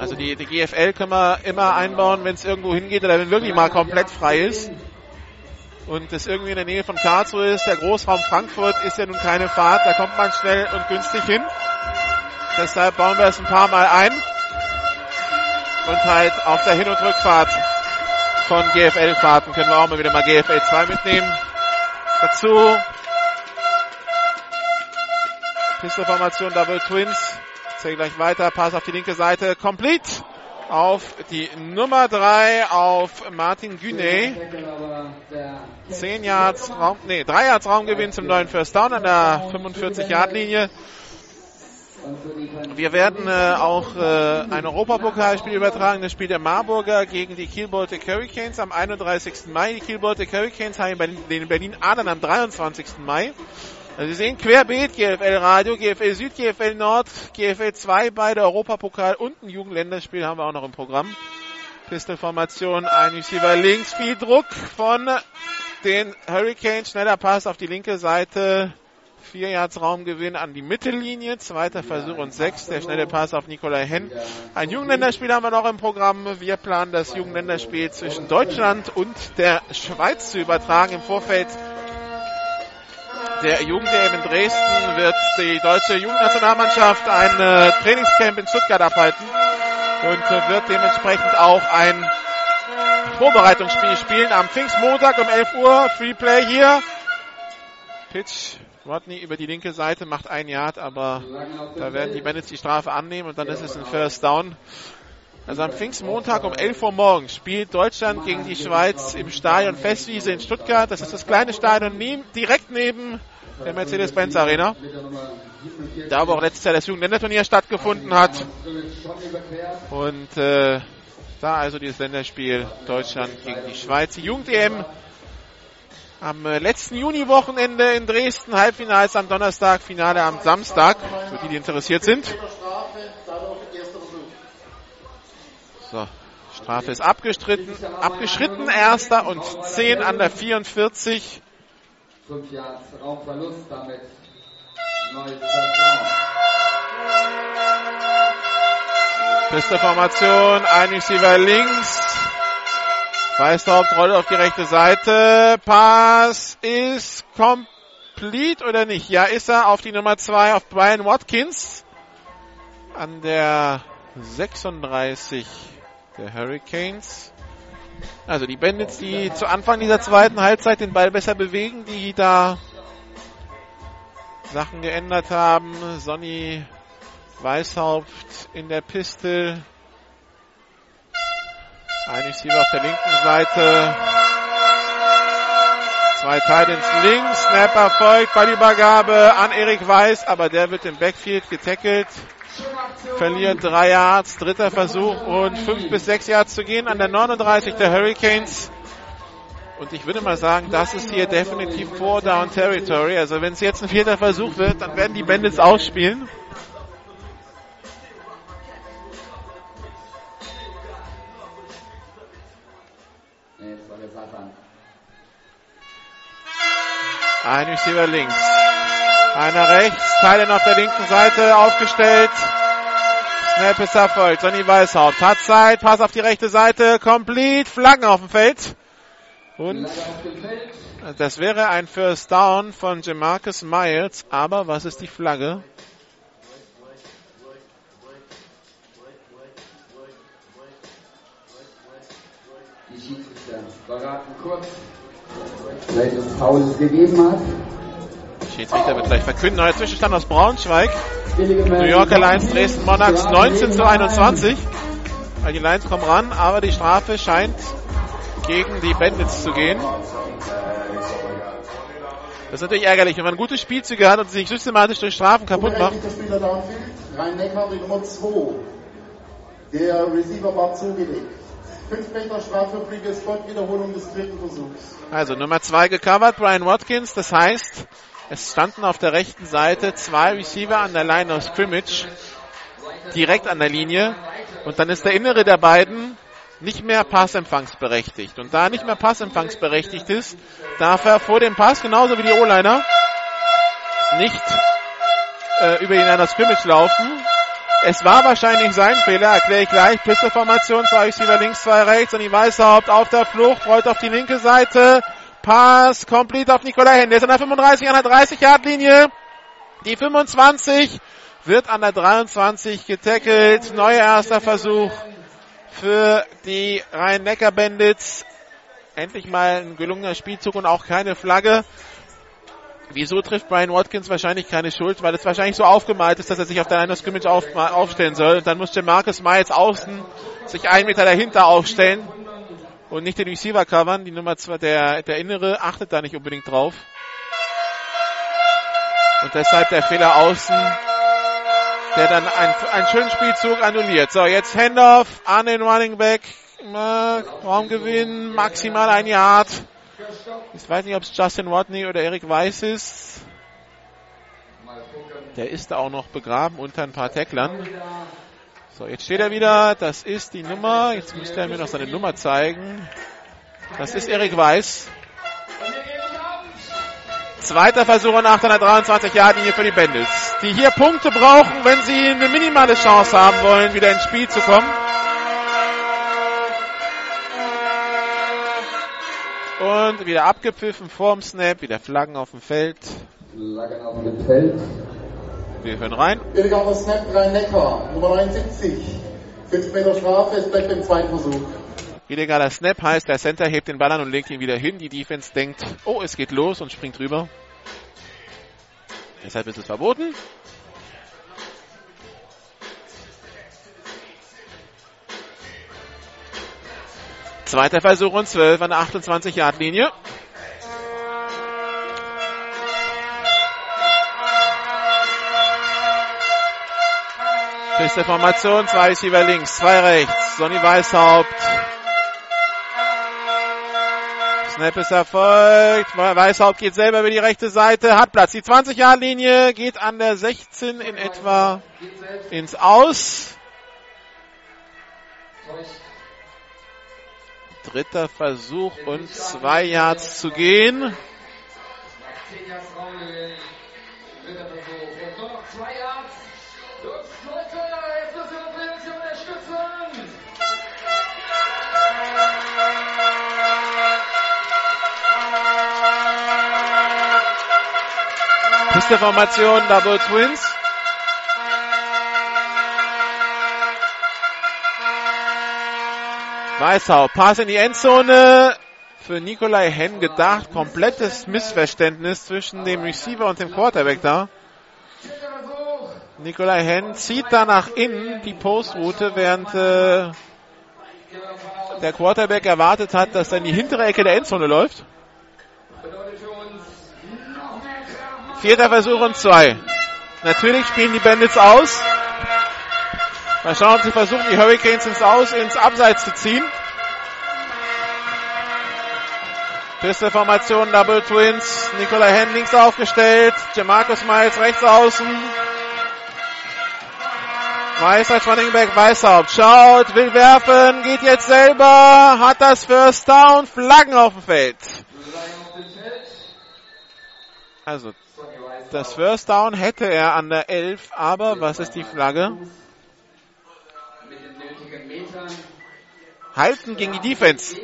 Speaker 3: Also die, die GFL können wir immer einbauen, wenn es irgendwo hingeht oder wenn wirklich mal komplett frei ist. Und das irgendwie in der Nähe von Karlsruhe ist. Der Großraum Frankfurt ist ja nun keine Fahrt, da kommt man schnell und günstig hin. Deshalb bauen wir es ein paar Mal ein. Und halt auf der Hin- und Rückfahrt von GFL-Fahrten können wir auch mal wieder mal GFL 2 mitnehmen. Dazu Pistolformation Double Twins. Zähl gleich weiter. Pass auf die linke Seite. Complete auf die Nummer 3 auf Martin Güne. 10 Yards Raum, nee, 3 Yards Raumgewinn zum neuen First Down an der 45 Yard Linie. Wir werden äh, auch äh, ein Europapokalspiel übertragen. Das Spiel der Marburger gegen die Kiel Baltic Hurricanes am 31. Mai. Die Kiel Baltic Hurricanes haben den Berlin Adern am 23. Mai. Also Sie sehen querbeet, GFL Radio, GFL Süd, GFL Nord, GFL 2, beide Europapokal und ein Jugendländerspiel haben wir auch noch im Programm. Pistolformation, ein Receiver links, viel Druck von den Hurricanes, schneller Pass auf die linke Seite, vier Yards Raumgewinn an die Mittellinie, zweiter Versuch und sechs, der schnelle Pass auf Nikolai Henn. Ein Jugendländerspiel haben wir noch im Programm. Wir planen das Jugendländerspiel zwischen Deutschland und der Schweiz zu übertragen im Vorfeld der Jugend-EM in Dresden wird die deutsche Jugendnationalmannschaft ein äh, Trainingscamp in Stuttgart abhalten und äh, wird dementsprechend auch ein Vorbereitungsspiel spielen am Pfingstmontag um 11 Uhr. Free Play hier. Pitch. Rodney über die linke Seite macht ein Yard, aber da werden die Bandits die Strafe annehmen und dann ist es ein First Down. Also am Pfingstmontag um 11 Uhr morgens spielt Deutschland gegen die Schweiz im Stadion Festwiese in Stuttgart. Das ist das kleine Stadion direkt neben der Mercedes-Benz Arena. Da wo auch letztes Jahr das Jugendländerturnier stattgefunden hat. Und äh, da also dieses Länderspiel Deutschland gegen die Schweiz. Die Jugend-EM am äh, letzten Juni-Wochenende in Dresden. Halbfinale am Donnerstag, Finale am Samstag. Für die, die interessiert sind. So, Strafe ist abgestritten, abgeschritten, erster und 10 an der 44. 5 Yards Raumverlust, damit neues Beste Formation, ein Receiver links. Weißhaupt rollt auf die rechte Seite. Pass ist complete oder nicht? Ja, ist er auf die Nummer 2 auf Brian Watkins. An der 36 der Hurricanes. Also die Bandits, die zu Anfang dieser zweiten Halbzeit den Ball besser bewegen, die da Sachen geändert haben. Sonny Weißhaupt in der Pistol. Ein Receiver auf der linken Seite. Zwei Titans links. Snapper folgt. Ballübergabe an Erik Weiß, aber der wird im Backfield getackelt verliert drei Yards, dritter Versuch und fünf bis sechs Yards zu gehen an der 39 der Hurricanes. Und ich würde mal sagen, das ist hier definitiv Four Down Territory. Also wenn es jetzt ein vierter Versuch wird, dann werden die Bandits ausspielen. Ein Receiver links. Einer rechts, Teilen auf der linken Seite aufgestellt. Snap ist erfolgt. Sonny Weißhaupt hat Zeit. Pass auf die rechte Seite. Complete. Flaggen auf dem Feld. Und das wäre ein First Down von Jamarcus Miles. Aber was ist die Flagge?
Speaker 9: Die Schiedsrichter beraten kurz, seit es Pause gegeben hat.
Speaker 3: Schiedsrichter wird gleich verkünden. Neuer Zwischenstand aus Braunschweig. New Yorker Lions Dresden Monarchs 19 zu 21. Die Lions kommen ran, aber die Strafe scheint gegen die Bandits zu gehen. Das ist natürlich ärgerlich, wenn man gute Spielzüge hat und sich systematisch durch Strafen kaputt macht.
Speaker 6: Rhein-Neckar, die Nummer 2. Der Receiver war zugelegt. 5 Meter Strafe für Previous Spot, Wiederholung des dritten Versuchs.
Speaker 3: Also Nummer 2 gecovert, Brian Watkins. Das heißt, es standen auf der rechten Seite zwei Receiver an der Line of Scrimmage, direkt an der Linie. Und dann ist der innere der beiden nicht mehr passempfangsberechtigt. Und da nicht mehr passempfangsberechtigt ist, darf er vor dem Pass, genauso wie die O-Liner, nicht äh, über die Line of Scrimmage laufen. Es war wahrscheinlich sein Fehler, erkläre ich gleich. Pisteformation, zwei Receiver links, zwei rechts und die Weißhaupt auf der Flucht, rollt auf die linke Seite. Pass, complete auf Nikolai. Ist an der 35, an der 30-Yard-Linie. Die 25 wird an der 23 getackelt. Neuer erster Versuch für die Rhein-Neckar-Bandits. Endlich mal ein gelungener Spielzug und auch keine Flagge. Wieso trifft Brian Watkins wahrscheinlich keine Schuld? Weil es wahrscheinlich so aufgemalt ist, dass er sich auf der Line of Scrimmage auf, aufstellen soll. Und dann muss Marcus Miles außen sich einen Meter dahinter aufstellen und nicht den Receiver covern. Die Nummer zwei, der, der Innere achtet da nicht unbedingt drauf. Und deshalb der Fehler außen, der dann einen, einen schönen Spielzug annulliert. So, jetzt Handoff an den Running Back. Raumgewinn, maximal ein Yard. Ich weiß nicht, ob es Justin Rodney oder Eric Weiss ist. Der ist da auch noch begraben unter ein paar Tacklern. So, jetzt steht er wieder. Das ist die Nummer. Jetzt müsste er mir noch seine Nummer zeigen. Das ist Eric Weiss. Zweiter Versuch und 823 Jahre hier für die Bandits. Die hier Punkte brauchen, wenn sie eine minimale Chance haben wollen, wieder ins Spiel zu kommen. Und wieder abgepfiffen vorm Snap, wieder Flaggen auf dem Feld.
Speaker 6: Flaggen auf dem Feld.
Speaker 3: Wir hören rein.
Speaker 6: Illegaler Snap Rhein-Neckar, Nummer 79. 5 Meter Strafe, es bleibt im zweiten Versuch.
Speaker 3: Illegaler Snap heißt, der Center hebt den Ball an und legt ihn wieder hin. Die Defense denkt, oh, es geht los und springt rüber. Deshalb ist es verboten. Zweiter Versuch und 12 an der 28-Yard-Linie. Piste Formation, zwei Receiver links, zwei rechts. Sonny Weißhaupt. Snap ist erfolgt. Weißhaupt geht selber über die rechte Seite, hat Platz. Die 20-Yard-Linie geht an der 16 in etwa ins Aus. Dritter Versuch und zwei Yards zu gehen. Pisteformation, Double Twins. Weißhau, Pass in die Endzone. Für Nikolai Henn gedacht. Komplettes Missverständnis zwischen dem Receiver und dem Quarterback da. Nikolai Henn zieht da nach innen die Postroute, während äh, der Quarterback erwartet hat, dass er in die hintere Ecke der Endzone läuft. Vierter Versuch und zwei. Natürlich spielen die Bandits aus. Mal schauen, sie versuchen, die Hurricanes ins Aus, ins Abseits zu ziehen. Pisteformation, Double Twins. Nikolai Henn links aufgestellt. Jamarcus Miles rechts außen. Running Back Weißhaupt. Schaut, will werfen, geht jetzt selber, hat das First Down, Flaggen auf dem Feld. Also das First Down hätte er an der 11, aber was ist die Flagge? Halten gegen die Defense.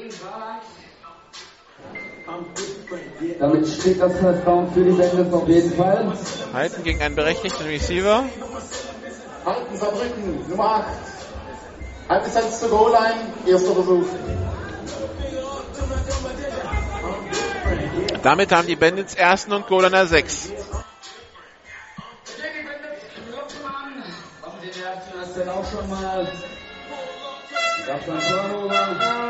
Speaker 7: Damit steht das First Down für die Bandits auf jeden Fall.
Speaker 3: Halten gegen einen berechtigten Receiver.
Speaker 6: Halten, verdrücken, Nummer 8. Halbdistanz zur Goal-Line, erster Versuch.
Speaker 3: Damit haben die Bandits ersten und Goal an der 6.
Speaker 7: dann auch schon mal. Gab dann Turnover.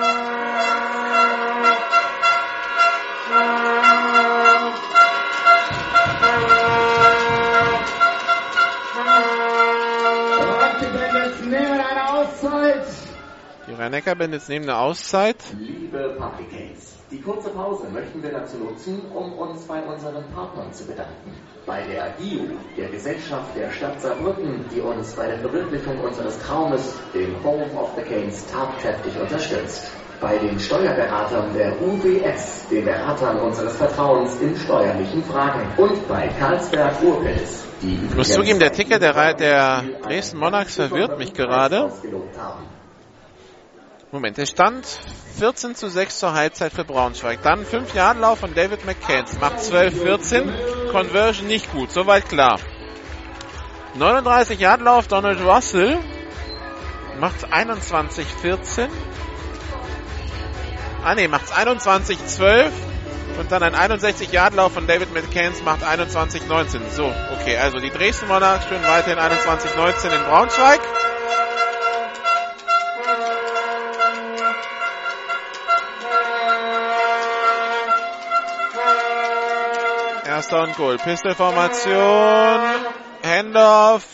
Speaker 7: nehmen eine Auszeit.
Speaker 3: Die Rhein-Neckar-Bandits nehmen eine Auszeit.
Speaker 8: Liebe Publicans, die kurze Pause möchten wir dazu nutzen, um uns bei unseren Partnern zu bedanken. Bei der GIU, der Gesellschaft der Stadt Saarbrücken, die uns bei der Verwirklichung unseres Traumes, dem Home of the Canes, tatkräftig unterstützt. Bei den Steuerberatern der UWS, den Beratern unseres Vertrauens in steuerlichen Fragen. Und bei Karlsberg Urpilz, die
Speaker 3: Ich muss zugeben, der Ticker der, der Dresden Monarchs verwirrt mich gerade. Moment, der stand 14 zu 6 zur Halbzeit für Braunschweig. Dann 5 Jahre Lauf von David McCann. Macht 12-14. Conversion nicht gut, soweit klar. 39 Yard Lauf Donald Russell. Macht 21-14. Ah ne, macht 21-12. Und dann ein 61 Yard Lauf von David McCanns macht 21-19. So, okay, also die Dresden Monarchs stehen weiterhin 21-19 in Braunschweig. Erster und Goal. Pistolformation. Handoff.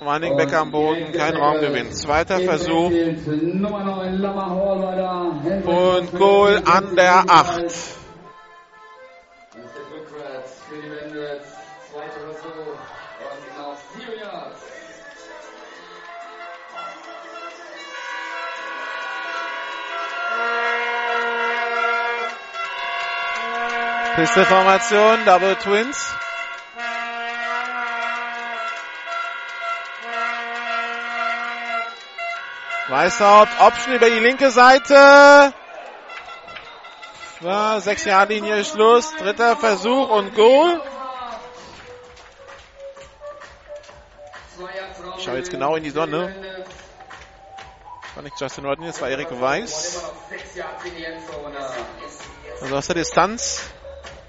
Speaker 3: Running Back am Boden. Kein Raumgewinn. Zweiter Versuch. Und Goal an der 8. Pistolformation, Double Twins. Weißhaupt, Option über die linke Seite. Ja, sechs Jahre Linie Schluss. Dritter Versuch und Goal. Ich schaue jetzt genau in die Sonne. War nicht Justin Rodney, das war Erik Weiß. Also aus der Distanz.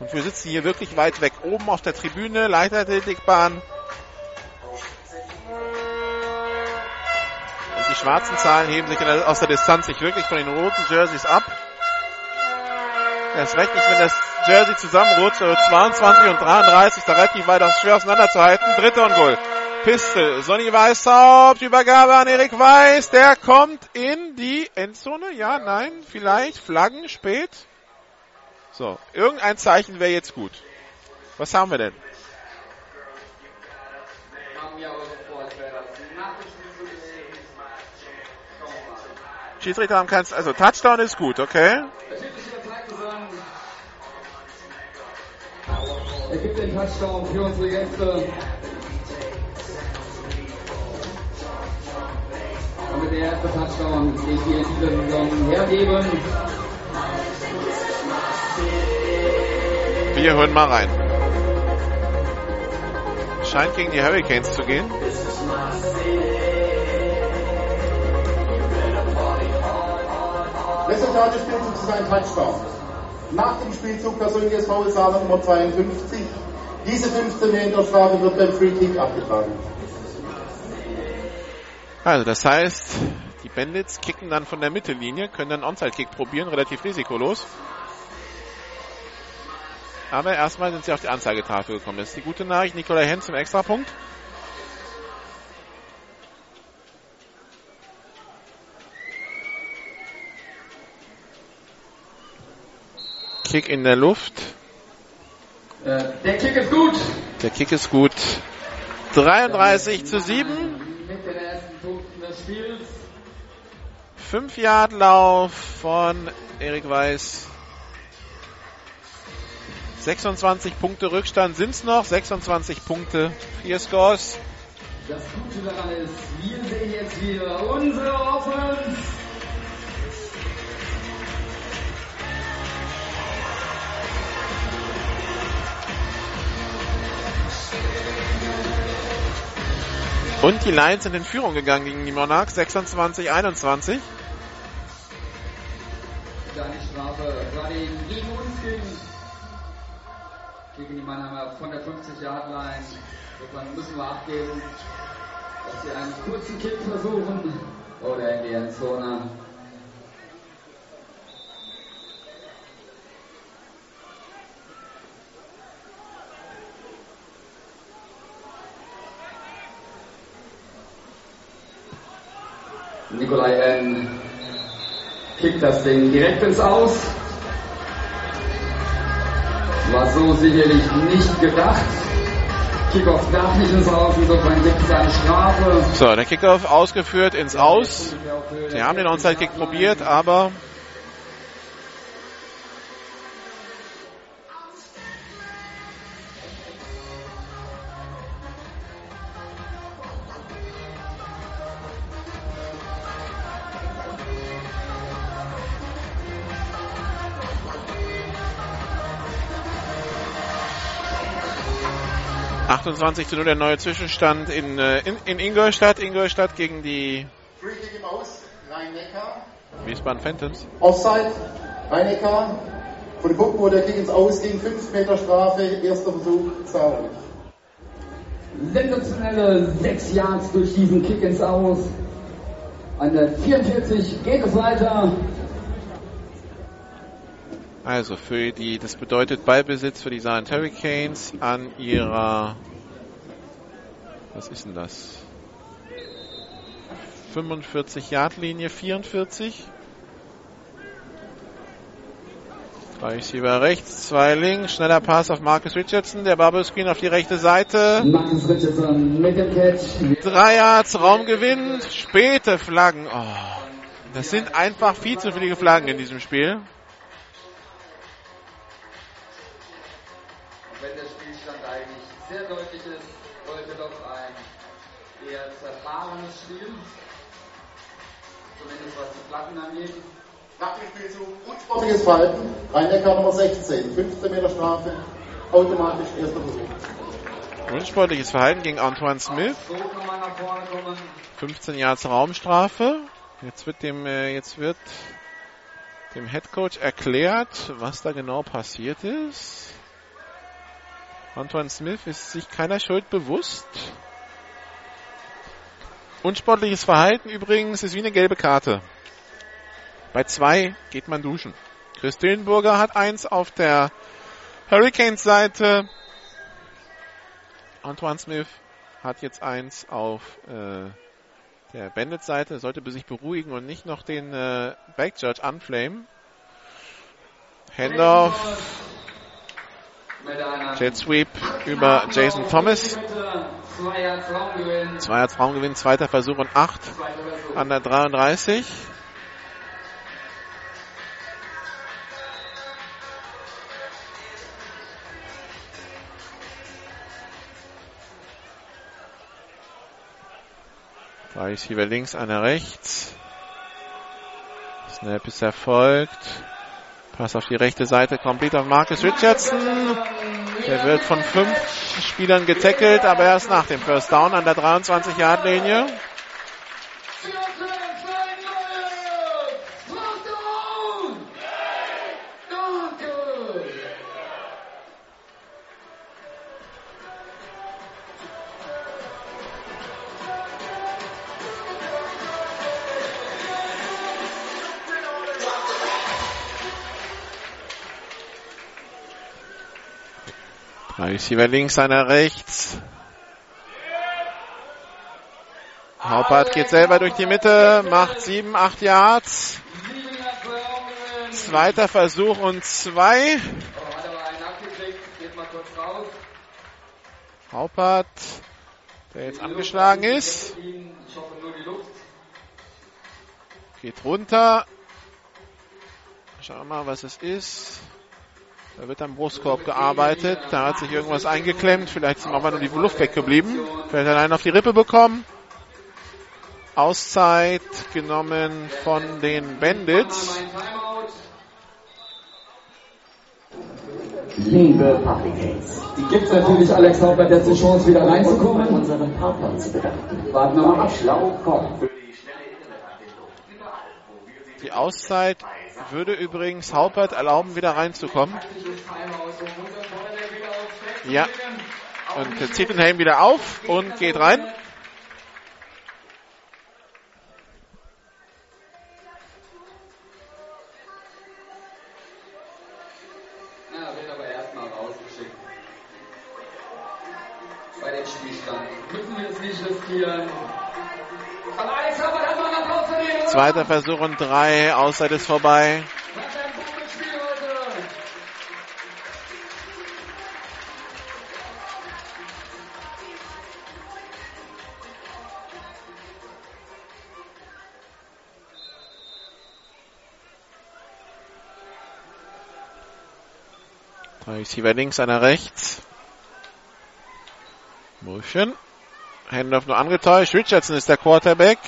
Speaker 3: Und wir sitzen hier wirklich weit weg. Oben auf der Tribüne, Leichtathletikbahn. Und die schwarzen Zahlen heben sich aus der Distanz nicht wirklich von den roten Jerseys ab. Erst recht nicht, wenn das Jersey zusammenrutscht. Also 22 und 33 ist da relativ weit aus, schwer auseinanderzuhalten. Dritter und Goal. Pistol. Sonny Weißhaupt. Übergabe an Erik Weiß. Der kommt in die Endzone. Ja, nein, vielleicht. Flaggen spät. So, irgendein Zeichen wäre jetzt gut. Was haben wir denn? Schiedsrichter haben keins, also Touchdown ist gut, okay?
Speaker 9: Er gibt den Touchdown für unsere Gäste. Damit der erste Touchdown, den wir in dieser Saison hergeben.
Speaker 3: Wir hören mal rein. Scheint gegen die Hurricanes zu gehen.
Speaker 6: Resultat des Spielzugs ist ein Touchdown. Nach dem Spielzug persönliches Foul Sahne Nummer 52. Diese 15 Meter Strafe wird beim Free Kick abgetragen.
Speaker 3: Also das heißt, die Bandits kicken dann von der Mittellinie, können dann Onside-Kick probieren, relativ risikolos. Aber erstmal sind sie auf die Anzeigetafel gekommen. Das ist die gute Nachricht. Nikolai Henz zum Extrapunkt. Kick in der Luft.
Speaker 9: Äh, der Kick ist gut.
Speaker 3: Der Kick ist gut. 33 zu 7.
Speaker 9: Mit den ersten Punkten des Spiels.
Speaker 3: 5 Yard Lauf von Erik Weiß. 26 Punkte Rückstand sind es noch. 26 Punkte. Vier Scores.
Speaker 9: Das Gute daran ist, wir sehen jetzt wieder unsere Offense.
Speaker 3: Und die Lions sind in Führung gegangen gegen die Monarchs. 26, 21.
Speaker 9: Deine Strafe gerade gegen uns ging. Gegen die Mannheimer von der 50-Yard-Line. Insofern müssen wir abgeben, dass sie einen kurzen Kick versuchen. Oder in die Endzone. Nikolai N. kickt das Ding direkt ins Aus. War so sicherlich nicht gedacht. Kickoff darf nicht ins Aus, insofern gibt es eine Strafe.
Speaker 3: So, der Kickoff ausgeführt ins Aus. Sie haben den Onside-Kick probiert, aber 28 zu 0 der neue Zwischenstand in, äh, in, in Ingolstadt. Ingolstadt gegen die Wiesbaden Phantoms.
Speaker 6: Offside, Rhein-Neckar. Von der Gucken, wo der Kick ins Aus ging, 5 Meter Strafe, erster Versuch, sauber.
Speaker 9: Sensationelle 6 Yards durch diesen Kick ins Aus. An der 44 geht es weiter.
Speaker 3: Also für die, das bedeutet Ballbesitz für die Saarland Hurricanes an ihrer, was ist denn das? 45 Yard Linie, 44. Drei Receiver rechts, zwei links, schneller Pass auf Marcus Richardson, der Bubble Screen auf die rechte Seite.
Speaker 9: Marcus Richardson mit dem Catch.
Speaker 3: Drei Yards, Raumgewinn, späte Flaggen. Oh, das sind einfach viel zu viele Flaggen in diesem Spiel.
Speaker 9: Platten angeht.
Speaker 6: Nach dem Spielzug unsportliches Verhalten. Rhein-Neckar Nummer 16. 15 Meter Strafe. Automatisch erster Versuch.
Speaker 3: Unsportliches Verhalten gegen Antoine Smith. 15 Yards Raumstrafe. Jetzt wird dem, äh, jetzt wird dem Head Coach erklärt, was da genau passiert ist. Antoine Smith ist sich keiner Schuld bewusst. Unsportliches Verhalten übrigens ist wie eine gelbe Karte. Bei zwei geht man duschen. Chris Dillenburger hat eins auf der Hurricanes Seite. Antoine Smith hat jetzt eins auf äh, der Bandit Seite. Sollte sich beruhigen und nicht noch den äh, Backjudge anflamen. Handoff Jet Sweep über Jason Thomas. Zwei als Raumgewinn, zweiter Versuch und acht an der 33. Drei Receiver links, einer rechts. Snap ist erfolgt. Pass auf die rechte Seite, komplett auf Marcus Richardson. Der wird von fünf Spielern getackelt, aber erst nach dem First Down an der 23-Yard-Linie. Receiver links, einer rechts. Haupert geht selber durch die Mitte, macht 7, 8 Yards. Zweiter Versuch und zwei. Haupert, der jetzt angeschlagen ist. Geht runter. Schauen wir mal, was es ist. Da wird am Brustkorb gearbeitet. Da hat sich irgendwas eingeklemmt. Vielleicht ist ihm aber nur die Luft weggeblieben. Vielleicht hat er einen auf die Rippe bekommen. Auszeit genommen von den Bandits.
Speaker 9: Liebe Publicans. Die gibt es natürlich Alex Haupert jetzt die Chance wieder reinzukommen.
Speaker 8: Unseren Partnern zu bedanken.
Speaker 9: Warten wir mal ab. Schlau
Speaker 8: kommt.
Speaker 3: Die Auszeit würde übrigens Haupert erlauben, wieder reinzukommen. Ja. Und zieht den Helm wieder auf und geht rein. Zweiter Versuch und drei. Auszeit ist vorbei. Drei Receiver links, einer rechts. Motion. Hendorf nur angetäuscht. Richardson ist der Quarterback.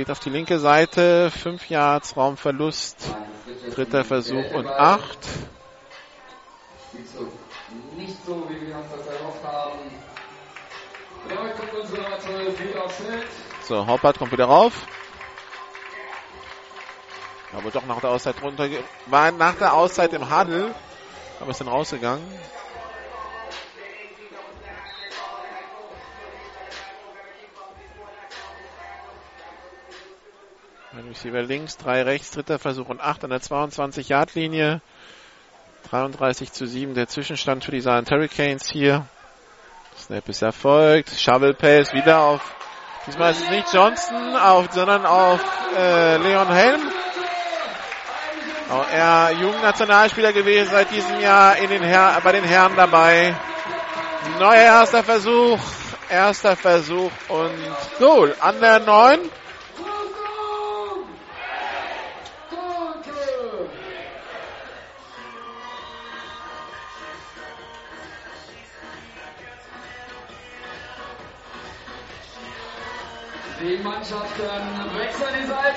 Speaker 3: Geht auf die linke Seite. Fünf Yards, Raumverlust. Dritter Versuch und acht.
Speaker 9: Sieht so nicht so, wie wir uns das erhofft haben.
Speaker 3: So, Hoppert kommt wieder rauf. Aber doch nach der Auszeit runter. War nach der Auszeit im Huddle. Aber ist dann rausgegangen. Ein Receiver links, drei rechts, dritter Versuch und acht an der 22-Yard-Linie. 33 zu 7 der Zwischenstand für die Saarland Hurricanes hier. Snap ist erfolgt. Shovel Pace wieder auf, diesmal ist es nicht Johnson, auf, sondern auf äh, Leon Helm. Auch er Jugendnationalspieler gewesen seit diesem Jahr in den Her bei den Herren dabei. Neuer erster Versuch. Erster Versuch und Goal an der 9.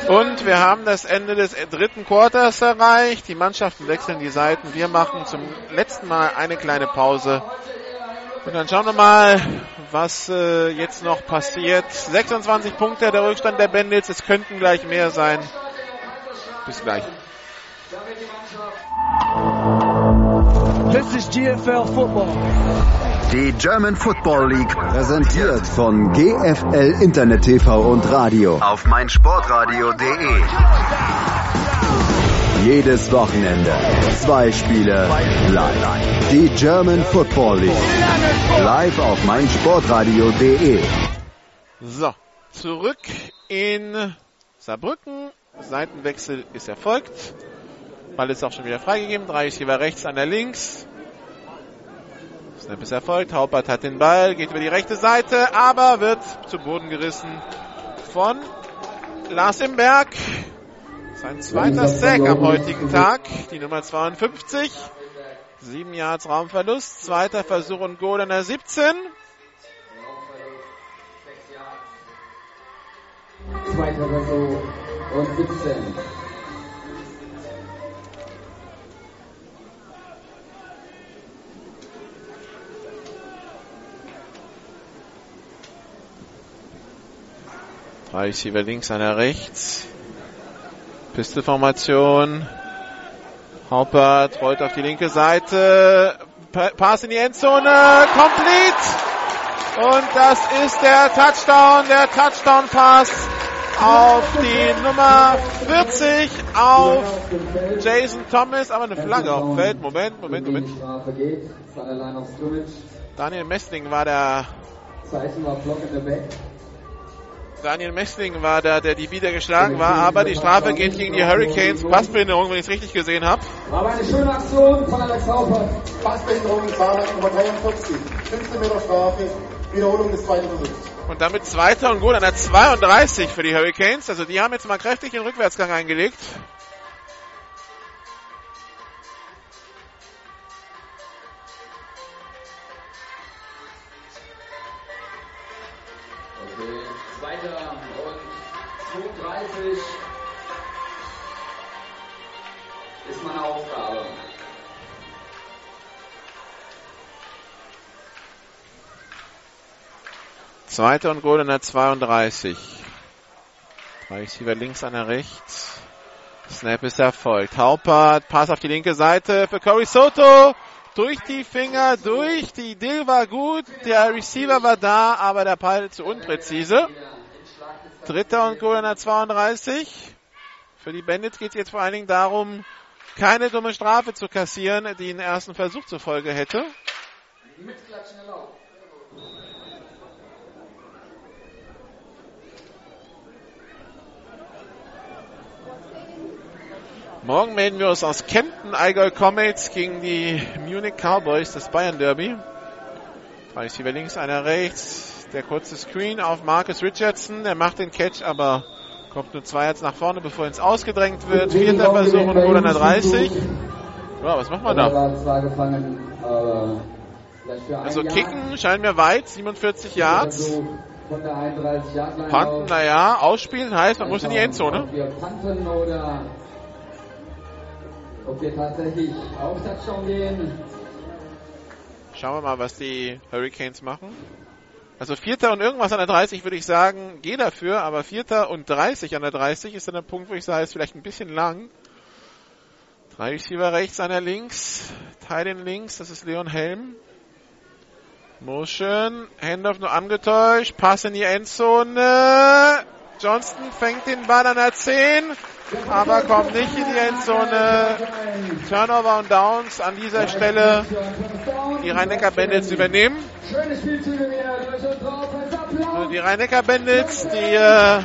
Speaker 3: Und wir haben das Ende des dritten Quarters erreicht. Die Mannschaften wechseln die Seiten. Wir machen zum letzten Mal eine kleine Pause. Und dann schauen wir mal, was äh, jetzt noch passiert. 26 Punkte der Rückstand der Bandits. Es könnten gleich mehr sein. Bis gleich.
Speaker 2: This is GFL Football. Die German Football League präsentiert von GFL Internet TV und Radio auf meinsportradio.de. Jedes Wochenende zwei Spiele live. Die German Football League live auf meinsportradio.de.
Speaker 3: So, zurück in Saarbrücken. Seitenwechsel ist erfolgt. Ball ist auch schon wieder freigegeben. Drei Receiver rechts, einer links. Snap ist erfolgt. Haupert hat den Ball, geht über die rechte Seite, aber wird zu Boden gerissen von Lars Imberg. Sein zweiter Sack am heutigen Tag. Die Nummer 52. Sieben Yards Raumverlust. Zweiter Versuch und Goal an der 17.
Speaker 9: Zweiter Versuch und 17.
Speaker 3: Drei Receiver links, einer rechts. Pistolformation. Haupert rollt auf die linke Seite. Pa Pass in die Endzone. Complete. Und das ist der Touchdown, der Touchdown-Pass auf die Nummer 40 auf Jason Thomas. Aber eine Flagge auf dem Feld. Moment, Moment, Moment. Daniel Messling war der Daniel Messling war da, der die wieder geschlagen war, aber die Strafe geht gegen die Hurricanes. Passbehinderung, wenn ich es richtig gesehen habe.
Speaker 9: Aber eine schöne Aktion von Alex Haupert.
Speaker 6: Passbehinderung, Fahrrad Nummer 43. 15 Meter Strafe, Wiederholung des zweiten Versuchs.
Speaker 3: Und damit zweiter und gut an der 32 für die Hurricanes. Also die haben jetzt mal kräftig den Rückwärtsgang eingelegt.
Speaker 9: 32 ist meine Aufgabe.
Speaker 3: Zweiter und Goal an der 32. Drei Receiver links, einer rechts. Snap ist erfolgt. Haupert, Pass auf die linke Seite für Corey Soto. Durch die Finger, durch. Die Idee war gut. Der Receiver war da, aber der Ball zu unpräzise. Dritter und Goal an der 32. Für die Bandits geht es jetzt vor allen Dingen darum, keine dumme Strafe zu kassieren, die einen ersten Versuch zur Folge hätte. Morgen melden wir uns aus Kempten, Allgäu Comets gegen die Munich Cowboys, das Bayern Derby. 30 über links, einer rechts. Der kurze Screen auf Marcus Richardson. Der macht den Catch, aber kommt nur zwei jetzt nach vorne, bevor ins Ausgedrängt wird. Vierter Versuch und an der 30. Ja, was macht man da? Also kicken scheint mir weit, 47 Yards. Panten, naja, ausspielen heißt, man muss in die Endzone.
Speaker 9: Ob wir tatsächlich auf Touchdown gehen.
Speaker 3: Schauen wir mal, was die Hurricanes machen. Also Vierter und irgendwas an der 30 würde ich sagen, geh dafür, aber Vierter und 30 an der 30 ist dann der Punkt, wo ich sage, ist vielleicht ein bisschen lang. Drei Receiver rechts, einer links, Teilen links, das ist Leon Helm. Motion, Handoff nur angetäuscht, Pass in die Endzone. Johnston fängt den Ball an der 10, aber kommt nicht in die Endzone. Turnover und Downs an dieser Stelle. Die Rhein-Neckar Bandits übernehmen. Also die Rhein-Neckar Bandits, die äh,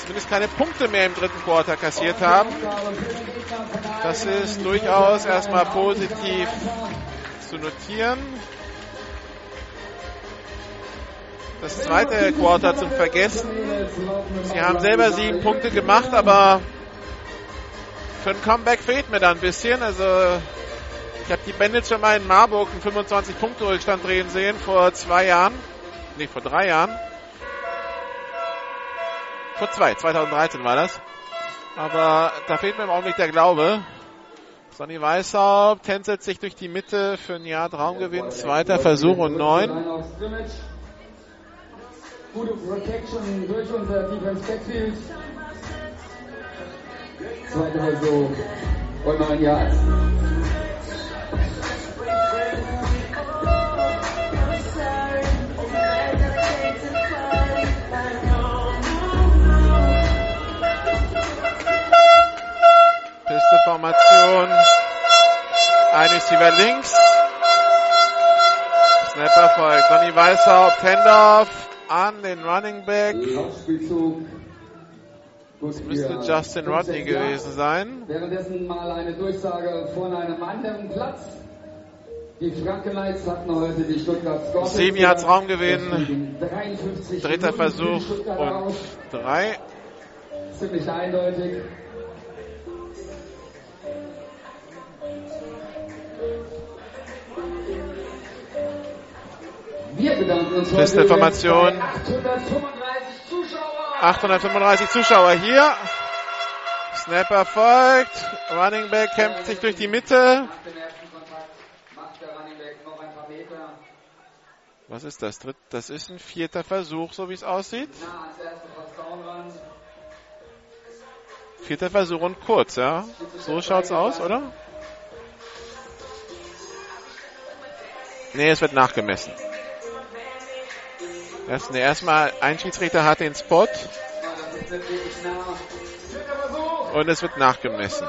Speaker 3: zumindest keine Punkte mehr im dritten Quarter kassiert haben. Das ist durchaus erstmal positiv zu notieren. Das zweite Quarter zum Vergessen. Sie haben selber sieben Punkte gemacht, aber für ein Comeback fehlt mir da ein bisschen. Also ich habe die Bandits schon mal in Marburg einen 25-Punkte-Rückstand drehen sehen vor zwei Jahren. Nee, vor drei Jahren. Vor zwei, 2013 war das. Aber da fehlt mir im Augenblick der Glaube. Sonny Weißhaupt tänzelt sich durch die Mitte für ein Jahr Traumgewinn. Zweiter Versuch und neun.
Speaker 9: Gute Protection durch unser Defense Backfield. Zweiter Versuch und neun Yards.
Speaker 3: Formation. Ein Receiver links. Snapper folgt. Sonny Weißhaupt, Handoff an den Running Back. Das müsste Justin Rodney gewesen sein.
Speaker 9: Währenddessen mal eine Durchsage von einem anderen Platz. Die Frankenlights hatten heute die Stuttgart Scorpions.
Speaker 3: Sieben Yards Raumgewinn. Dritter Versuch und drei.
Speaker 9: Ziemlich eindeutig. Wir bedanken uns
Speaker 3: Beste Formation. 835 Zuschauer hier. Snapper folgt. Running Back kämpft sich durch die Mitte. Was ist das? Das ist ein vierter Versuch, so wie es aussieht. Vierter Versuch und kurz, ja. So schaut's aus, oder? Nee, es wird nachgemessen. Das, ne, erstmal, ein Schiedsrichter hat den Spot. Und es wird nachgemessen.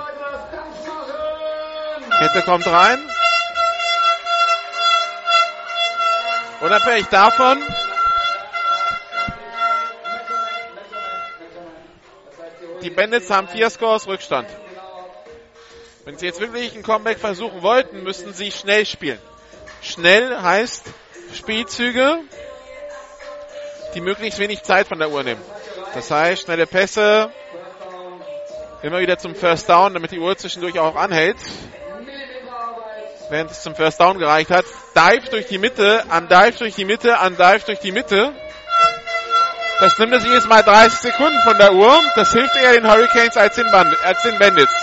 Speaker 3: Kette kommt rein. Unabhängig davon, die Bandits haben vier Scores Rückstand. Wenn sie jetzt wirklich ein Comeback versuchen wollten, müssten sie schnell spielen. Schnell heißt Spielzüge, die möglichst wenig Zeit von der Uhr nehmen. Das heißt, schnelle Pässe, immer wieder zum First Down, damit die Uhr zwischendurch auch anhält. Während es zum First Down gereicht hat. Dive durch die Mitte, an Dive durch die Mitte, an Dive durch die Mitte. Das nimmt es jedes Mal 30 Sekunden von der Uhr. Das hilft eher den Hurricanes als den, Band als den Bandits.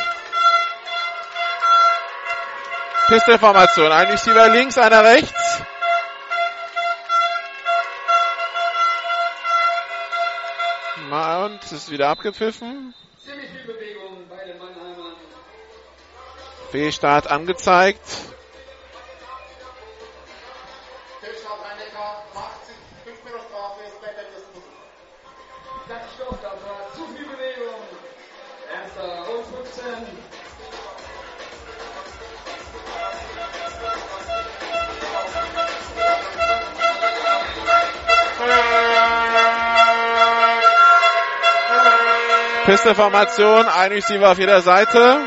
Speaker 3: Pistolformation. Ein Receiver links, einer rechts. Und es ist wieder abgepfiffen. Ziemlich viel Bewegung bei den Mannheimern. Fehlstart angezeigt. Pistol-Formation, ein Receiver auf jeder Seite.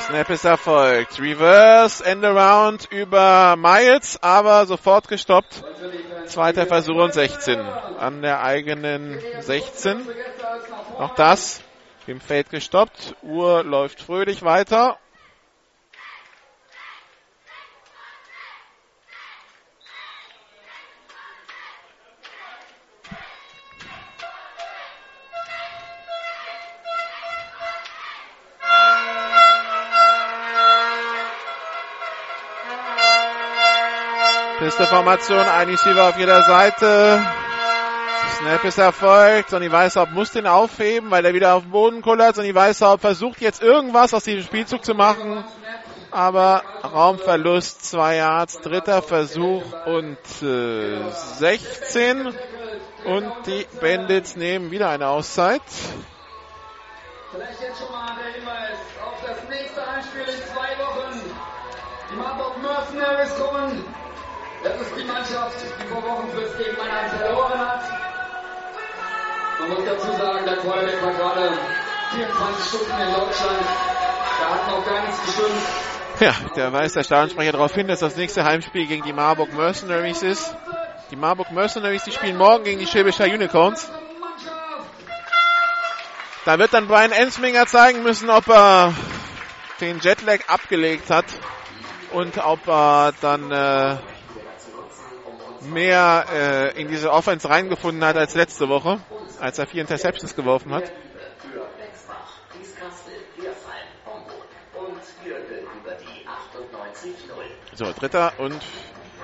Speaker 3: Snap ist erfolgt. Reverse, End Around über Miles, aber sofort gestoppt. Zweiter Versuch und 16. An der eigenen 16. Auch das im Feld gestoppt. Uhr läuft fröhlich weiter. Formation, ein Receiver auf jeder Seite. Snap ist erfolgt. Sonny Weißhaupt muss den aufheben, weil er wieder auf den Boden kullert. Sonny Weißhaupt versucht jetzt irgendwas aus diesem Spielzug zu machen. Aber Raumverlust, zwei Yards, dritter Versuch und äh, 16. Und die Bandits nehmen wieder eine Auszeit. Vielleicht jetzt schon mal der Hinweis auf das nächste Heimspiel in zwei Wochen. Die Marburg Mercenaries kommen das ist die Mannschaft, die vor Wochen fürs gegen Mannheim verloren hat. Man muss dazu sagen, der Quarterback war gerade 24 Stunden in Deutschland. Da hat noch gar nichts gestimmt. Ja, der weist der Stadionsprecher darauf hin, dass das nächste Heimspiel gegen die Marburg Mercenaries ist. Die Marburg Mercenaries, die spielen morgen gegen die Schwäbischer Unicorns. Da wird dann Brian Ensminger zeigen müssen, ob er den Jetlag abgelegt hat und ob er dann äh, mehr äh, in diese Offense reingefunden hat als letzte Woche, als er vier Interceptions geworfen hat. So, dritter und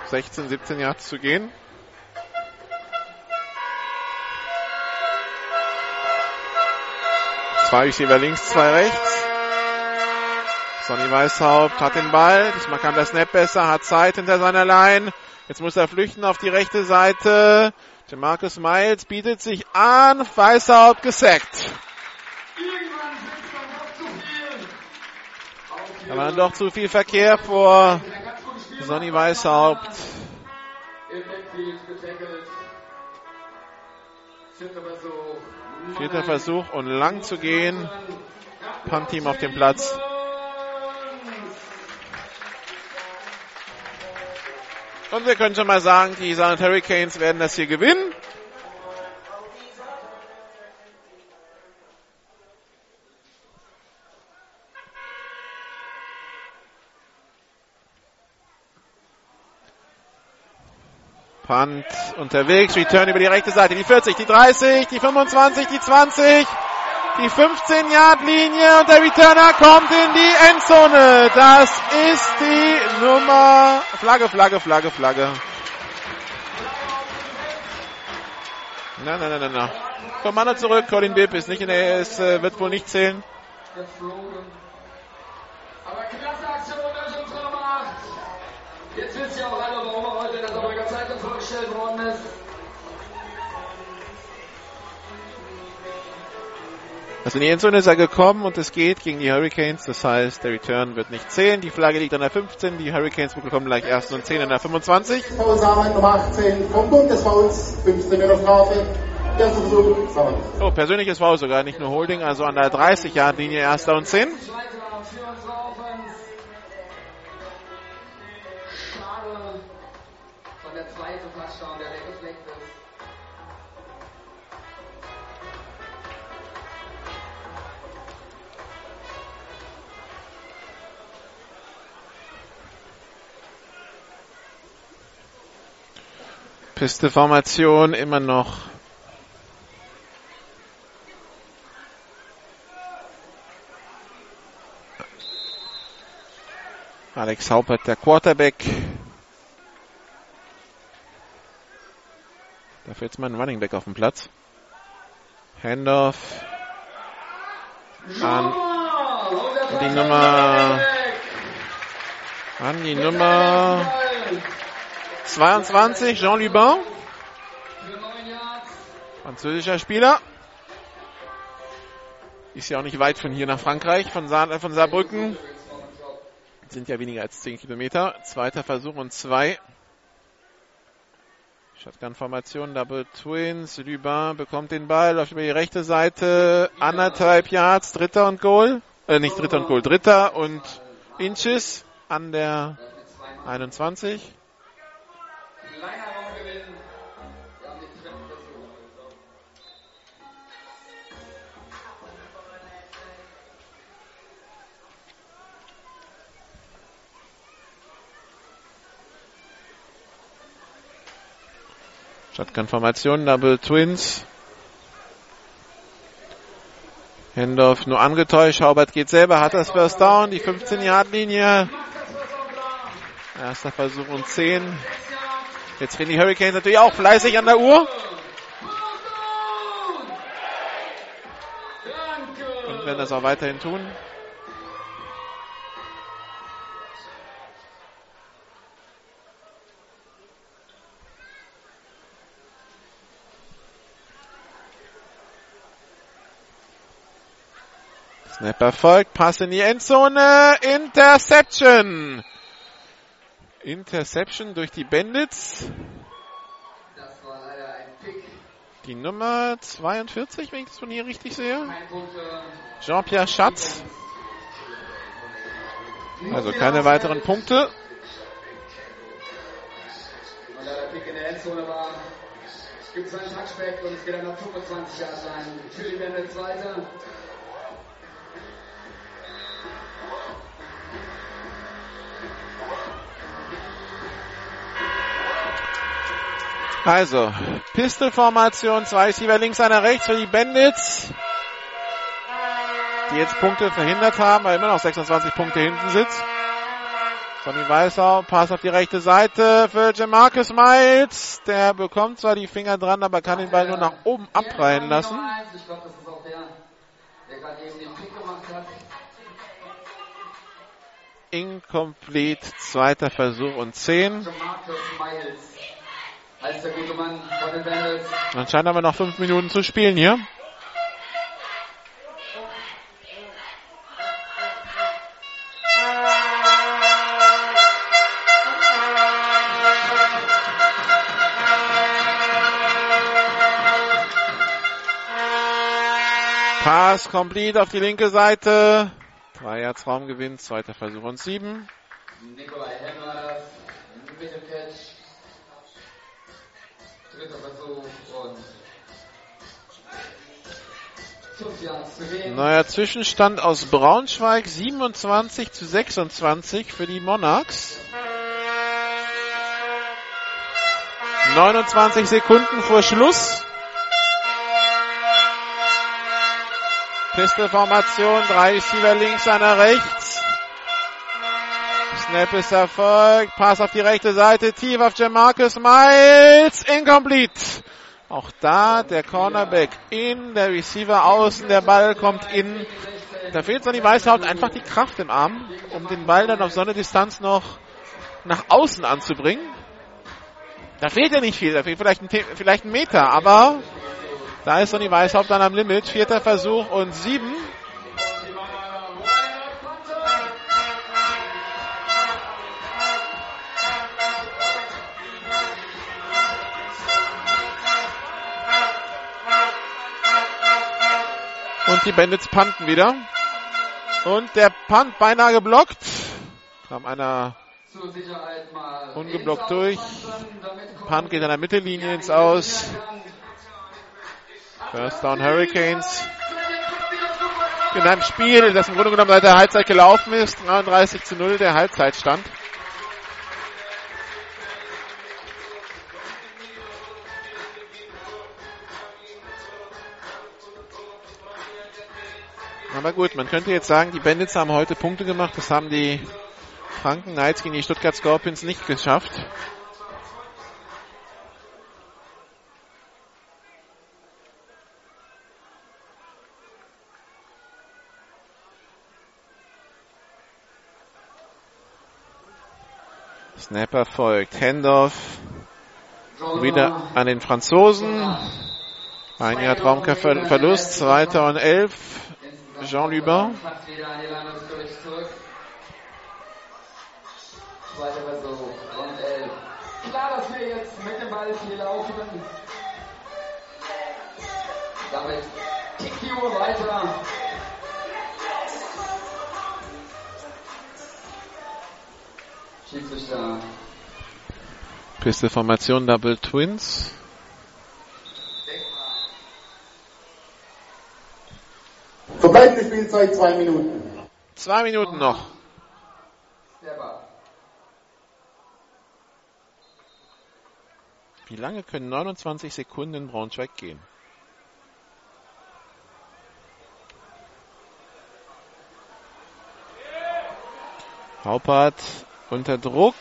Speaker 3: 16, 17 Yards zu gehen. Zwei Receiver links, zwei rechts. Sonny Weißhaupt hat den Ball. Diesmal kann der Snap besser, hat Zeit hinter seiner Line. Jetzt muss er flüchten auf die rechte Seite. Marcus Miles bietet sich an. Weißhaupt gesackt. Da war doch zu viel Verkehr vor Sonny Weißhaupt. Vierter Versuch und lang zu gehen. Punt-Team auf dem Platz. Und wir können schon mal sagen, die San Hurricanes werden das hier gewinnen. Punt unterwegs, Return über die rechte Seite, die 40, die 30, die 25, die 20 die 15-Yard-Linie und der Returner kommt in die Endzone. Das ist die Nummer. Flagge, Flagge, Flagge, Flagge. Nein, nein, nein, nein, nein. Kommando zurück, Colin Bibb ist nicht in der, es äh, wird wohl nicht zählen. Aber klasse Aktion durch unsere Macht. Jetzt wisst ihr auch alle, warum er heute in der Saarbrücker Zeitung vorgestellt worden ist. Also in die Endzone ist er gekommen und es geht gegen die Hurricanes. Das heißt, der Return wird nicht zählen. Die Flagge liegt an der 15. Die Hurricanes bekommen gleich erst und 10 an der 25.
Speaker 6: Foul Samen Nummer 18 vom Bund des Fouls. 15 Meter Strafe. Erster Versuch, Samen.
Speaker 3: Oh, persönliches Foul sogar, nicht nur Holding. Also an der 30-Yard-Linie erster und 10. Pisteformation immer noch. Alex Haupert, der Quarterback. Dafür jetzt mal ein Running Back auf dem Platz. Handoff an die Nummer an die Nummer 22, Jean Lubin. Französischer Spieler. Ist ja auch nicht weit von hier nach Frankreich, von, Sa von Saarbrücken. Sind ja weniger als 10 Kilometer. Zweiter Versuch und zwei. Shotgun-Formation, Double Twins. Lubin bekommt den Ball, läuft über die rechte Seite. Anderthalb Yards, Dritter und Goal. Äh, nicht Dritter und Goal, Dritter und Inches an der 21. Shotgun-Formation, Double Twins. Hendorf nur angetäuscht. Schaubert geht selber, hat das First Down, die 15-Yard-Linie. Erster Versuch und 10. Jetzt drehen die Hurricanes natürlich auch fleißig an der Uhr. Und werden das auch weiterhin tun. Snap erfolgt, Pass in die Endzone, Interception. Interception durch die Bandits. Die Nummer 42, wenn ich das von hier richtig sehe. Jean-Pierre Schatz. Also keine weiteren Punkte.
Speaker 9: Weil da der Pick in der Endzone war, gibt es einen Touchback und es geht dann nach 25 Yard sein. Für die Bandits weiter.
Speaker 3: Also, Pistol-Formation, zwei Receiver links, einer rechts für die Bandits, die jetzt Punkte verhindert haben, weil immer noch 26 Punkte hinten sitzt. Sonny Weißau, Pass auf die rechte Seite für Jamarcus Miles. Der bekommt zwar die Finger dran, aber kann den Ball nur nach oben abprallen lassen.
Speaker 9: Ich.
Speaker 3: Incomplete, zweiter Versuch und 10.
Speaker 9: Jamarcus Miles. Als der gute Mann von den Bandits.
Speaker 3: Anscheinend haben wir noch fünf Minuten zu spielen hier. Pass complete auf die linke Seite. Drei Yards Raumgewinn, zweiter Versuch und sieben.
Speaker 9: Nikolai Hemmers.
Speaker 3: Neuer Zwischenstand aus Braunschweig 27 zu 26 für die Monarchs. 29 Sekunden vor Schluss. Pistolformation, drei Receiver links, einer rechts. Snap ist erfolgt. Pass auf die rechte Seite. Tief auf Jamarcus Miles. Incomplete. Auch da der Cornerback in, der Receiver außen, der Ball kommt in. Da fehlt Sonny Weißhaupt einfach die Kraft im Arm, um den Ball dann auf so eine Distanz noch nach außen anzubringen. Da fehlt ja nicht viel, da fehlt vielleicht ein, vielleicht ein Meter, aber da ist Sonny Weißhaupt dann am Limit. Vierter Versuch und sieben. Die Bandits panten wieder. Und der Punt beinahe geblockt. Kam einer ungeblockt durch. Punt geht an der Mittellinie ins Aus. First Down Hurricanes. In einem Spiel, das im Grunde genommen seit der Halbzeit gelaufen ist. 33 zu 0 der Halbzeitstand. Aber gut, man könnte jetzt sagen, die Bandits haben heute Punkte gemacht. Das haben die Franken Knights gegen die Stuttgart Scorpions nicht geschafft. Snap erfolgt. Handoff wieder an den Franzosen. Ein Jahr Traumverlust, zweiter und elf. Jean Lubin.
Speaker 9: Fast wieder an die Line zurück. zurück. Zweiter Versuch und elf. klar, dass wir jetzt mit dem Ball viel laufen. Damit tickt die Uhr weiter. Schiedsrichter.
Speaker 3: Pistol-Formation Double Twins.
Speaker 6: Verbleibende Spielzeit zwei Minuten.
Speaker 3: Zwei Minuten noch. Wie lange können 29 Sekunden in Braunschweig gehen? Haupert unter Druck.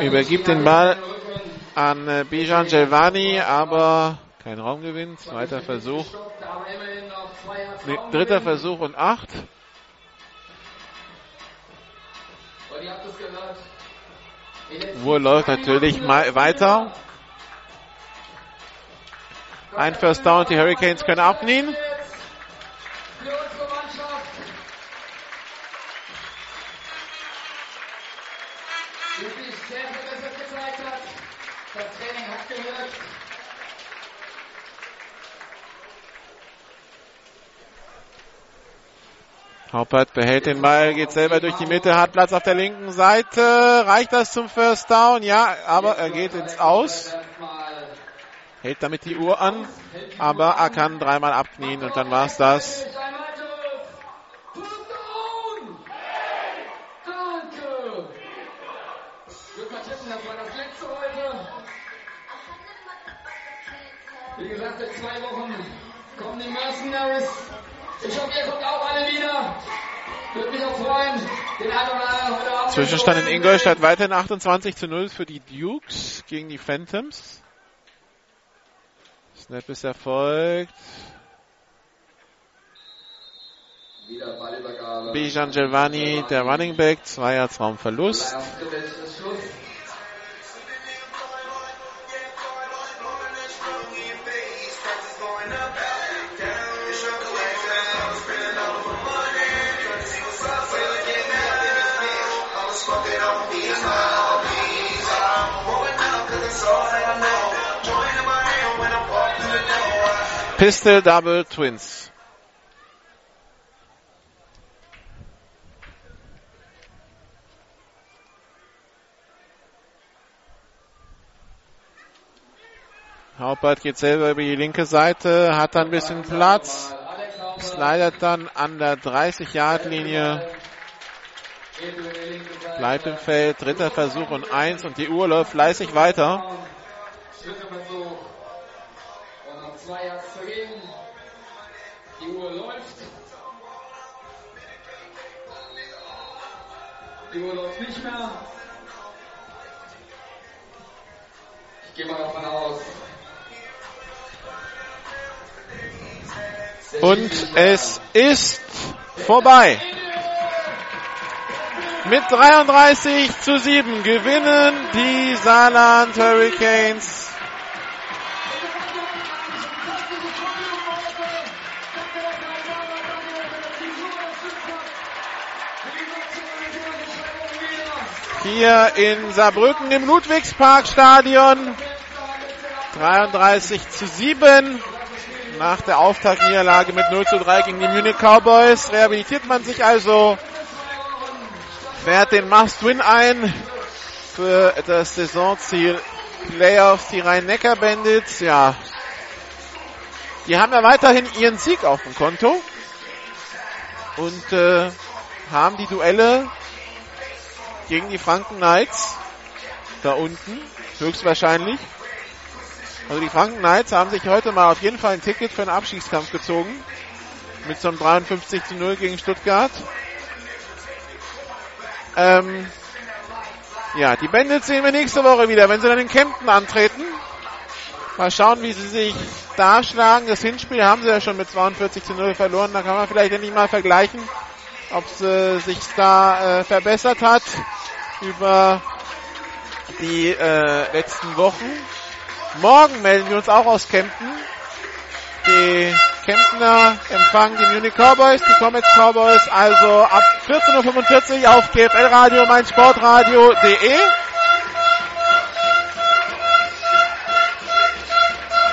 Speaker 3: Übergibt den Ball an äh, Bijan Gelvani, aber kein Raumgewinn. Zweiter Versuch. Nee, dritter Versuch und acht. Uhr läuft natürlich weiter. Ein First Down, die Hurricanes können abnehmen. Haupert behält den Ball, geht selber durch die Mitte, hat Platz auf der linken Seite. Reicht das zum First Down? Ja, aber er geht ins Aus. Hält damit die Uhr an, aber er kann dreimal abknien und dann war's das. Zwischenstand in Ingolstadt weiterhin 28 zu 0 für die Dukes gegen die Phantoms. Snap ist erfolgt. Bijan Giovanni, der Running Back, Zweiertraumverlust. Pistol Double Twins. Haupert geht selber über die linke Seite, hat dann ein bisschen Platz, slidert dann an der 30-Yard-Linie, bleibt im Feld, dritter Versuch und eins und die Uhr läuft fleißig weiter.
Speaker 9: Uhr läuft nicht mehr. Ich gehe mal davon aus.
Speaker 3: Und es ist vorbei. Mit 33 zu 7 gewinnen die Saarland Hurricanes hier in Saarbrücken im Ludwigsparkstadion. 33 zu 7. Nach der Auftaktniederlage mit 0 zu 3 gegen die Munich Cowboys rehabilitiert man sich also, fährt den Must-Win ein für das Saisonziel Playoffs, die Rhein-Neckar-Bandits. Ja, die haben ja weiterhin ihren Sieg auf dem Konto und äh, haben die Duelle gegen die Franken Knights. Da unten, höchstwahrscheinlich. Also die Franken Knights haben sich heute mal auf jeden Fall ein Ticket für einen Abschiedskampf gezogen. Mit so einem 53 zu 0 gegen Stuttgart. Ähm, ja, die Bandits sehen wir nächste Woche wieder, wenn sie dann in Kempten antreten. Mal schauen, wie sie sich da schlagen. Das Hinspiel haben sie ja schon mit 42 zu 0 verloren. Da kann man vielleicht endlich mal vergleichen, ob es äh, sich da äh, verbessert hat über die äh, letzten Wochen. Morgen melden wir uns auch aus Kempten. Die Kemptener empfangen die Munich Cowboys, die Comets Cowboys, also ab 14.45 Uhr auf GFL Radio, mein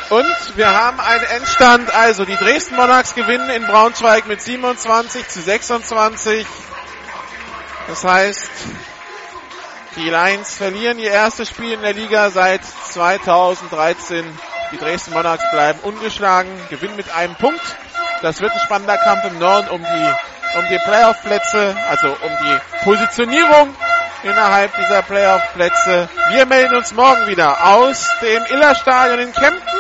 Speaker 3: Und wir haben einen Endstand, also die Dresden Monarchs gewinnen in Braunschweig mit 27 zu 26. Das heißt, die Lions verlieren ihr erstes Spiel in der Liga seit 2013. Die Dresden Monarchs bleiben ungeschlagen, gewinnen mit einem Punkt. Das wird ein spannender Kampf im Norden um die, um die Playoff-Plätze, also um die Positionierung innerhalb dieser Playoff-Plätze. Wir melden uns morgen wieder aus dem Illerstadion in Kempten.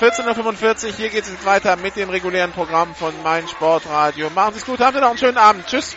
Speaker 3: 14.45 Uhr, hier geht es weiter mit dem regulären Programm von Mein Sportradio. Machen Sie es gut, haben Sie noch einen schönen Abend. Tschüss.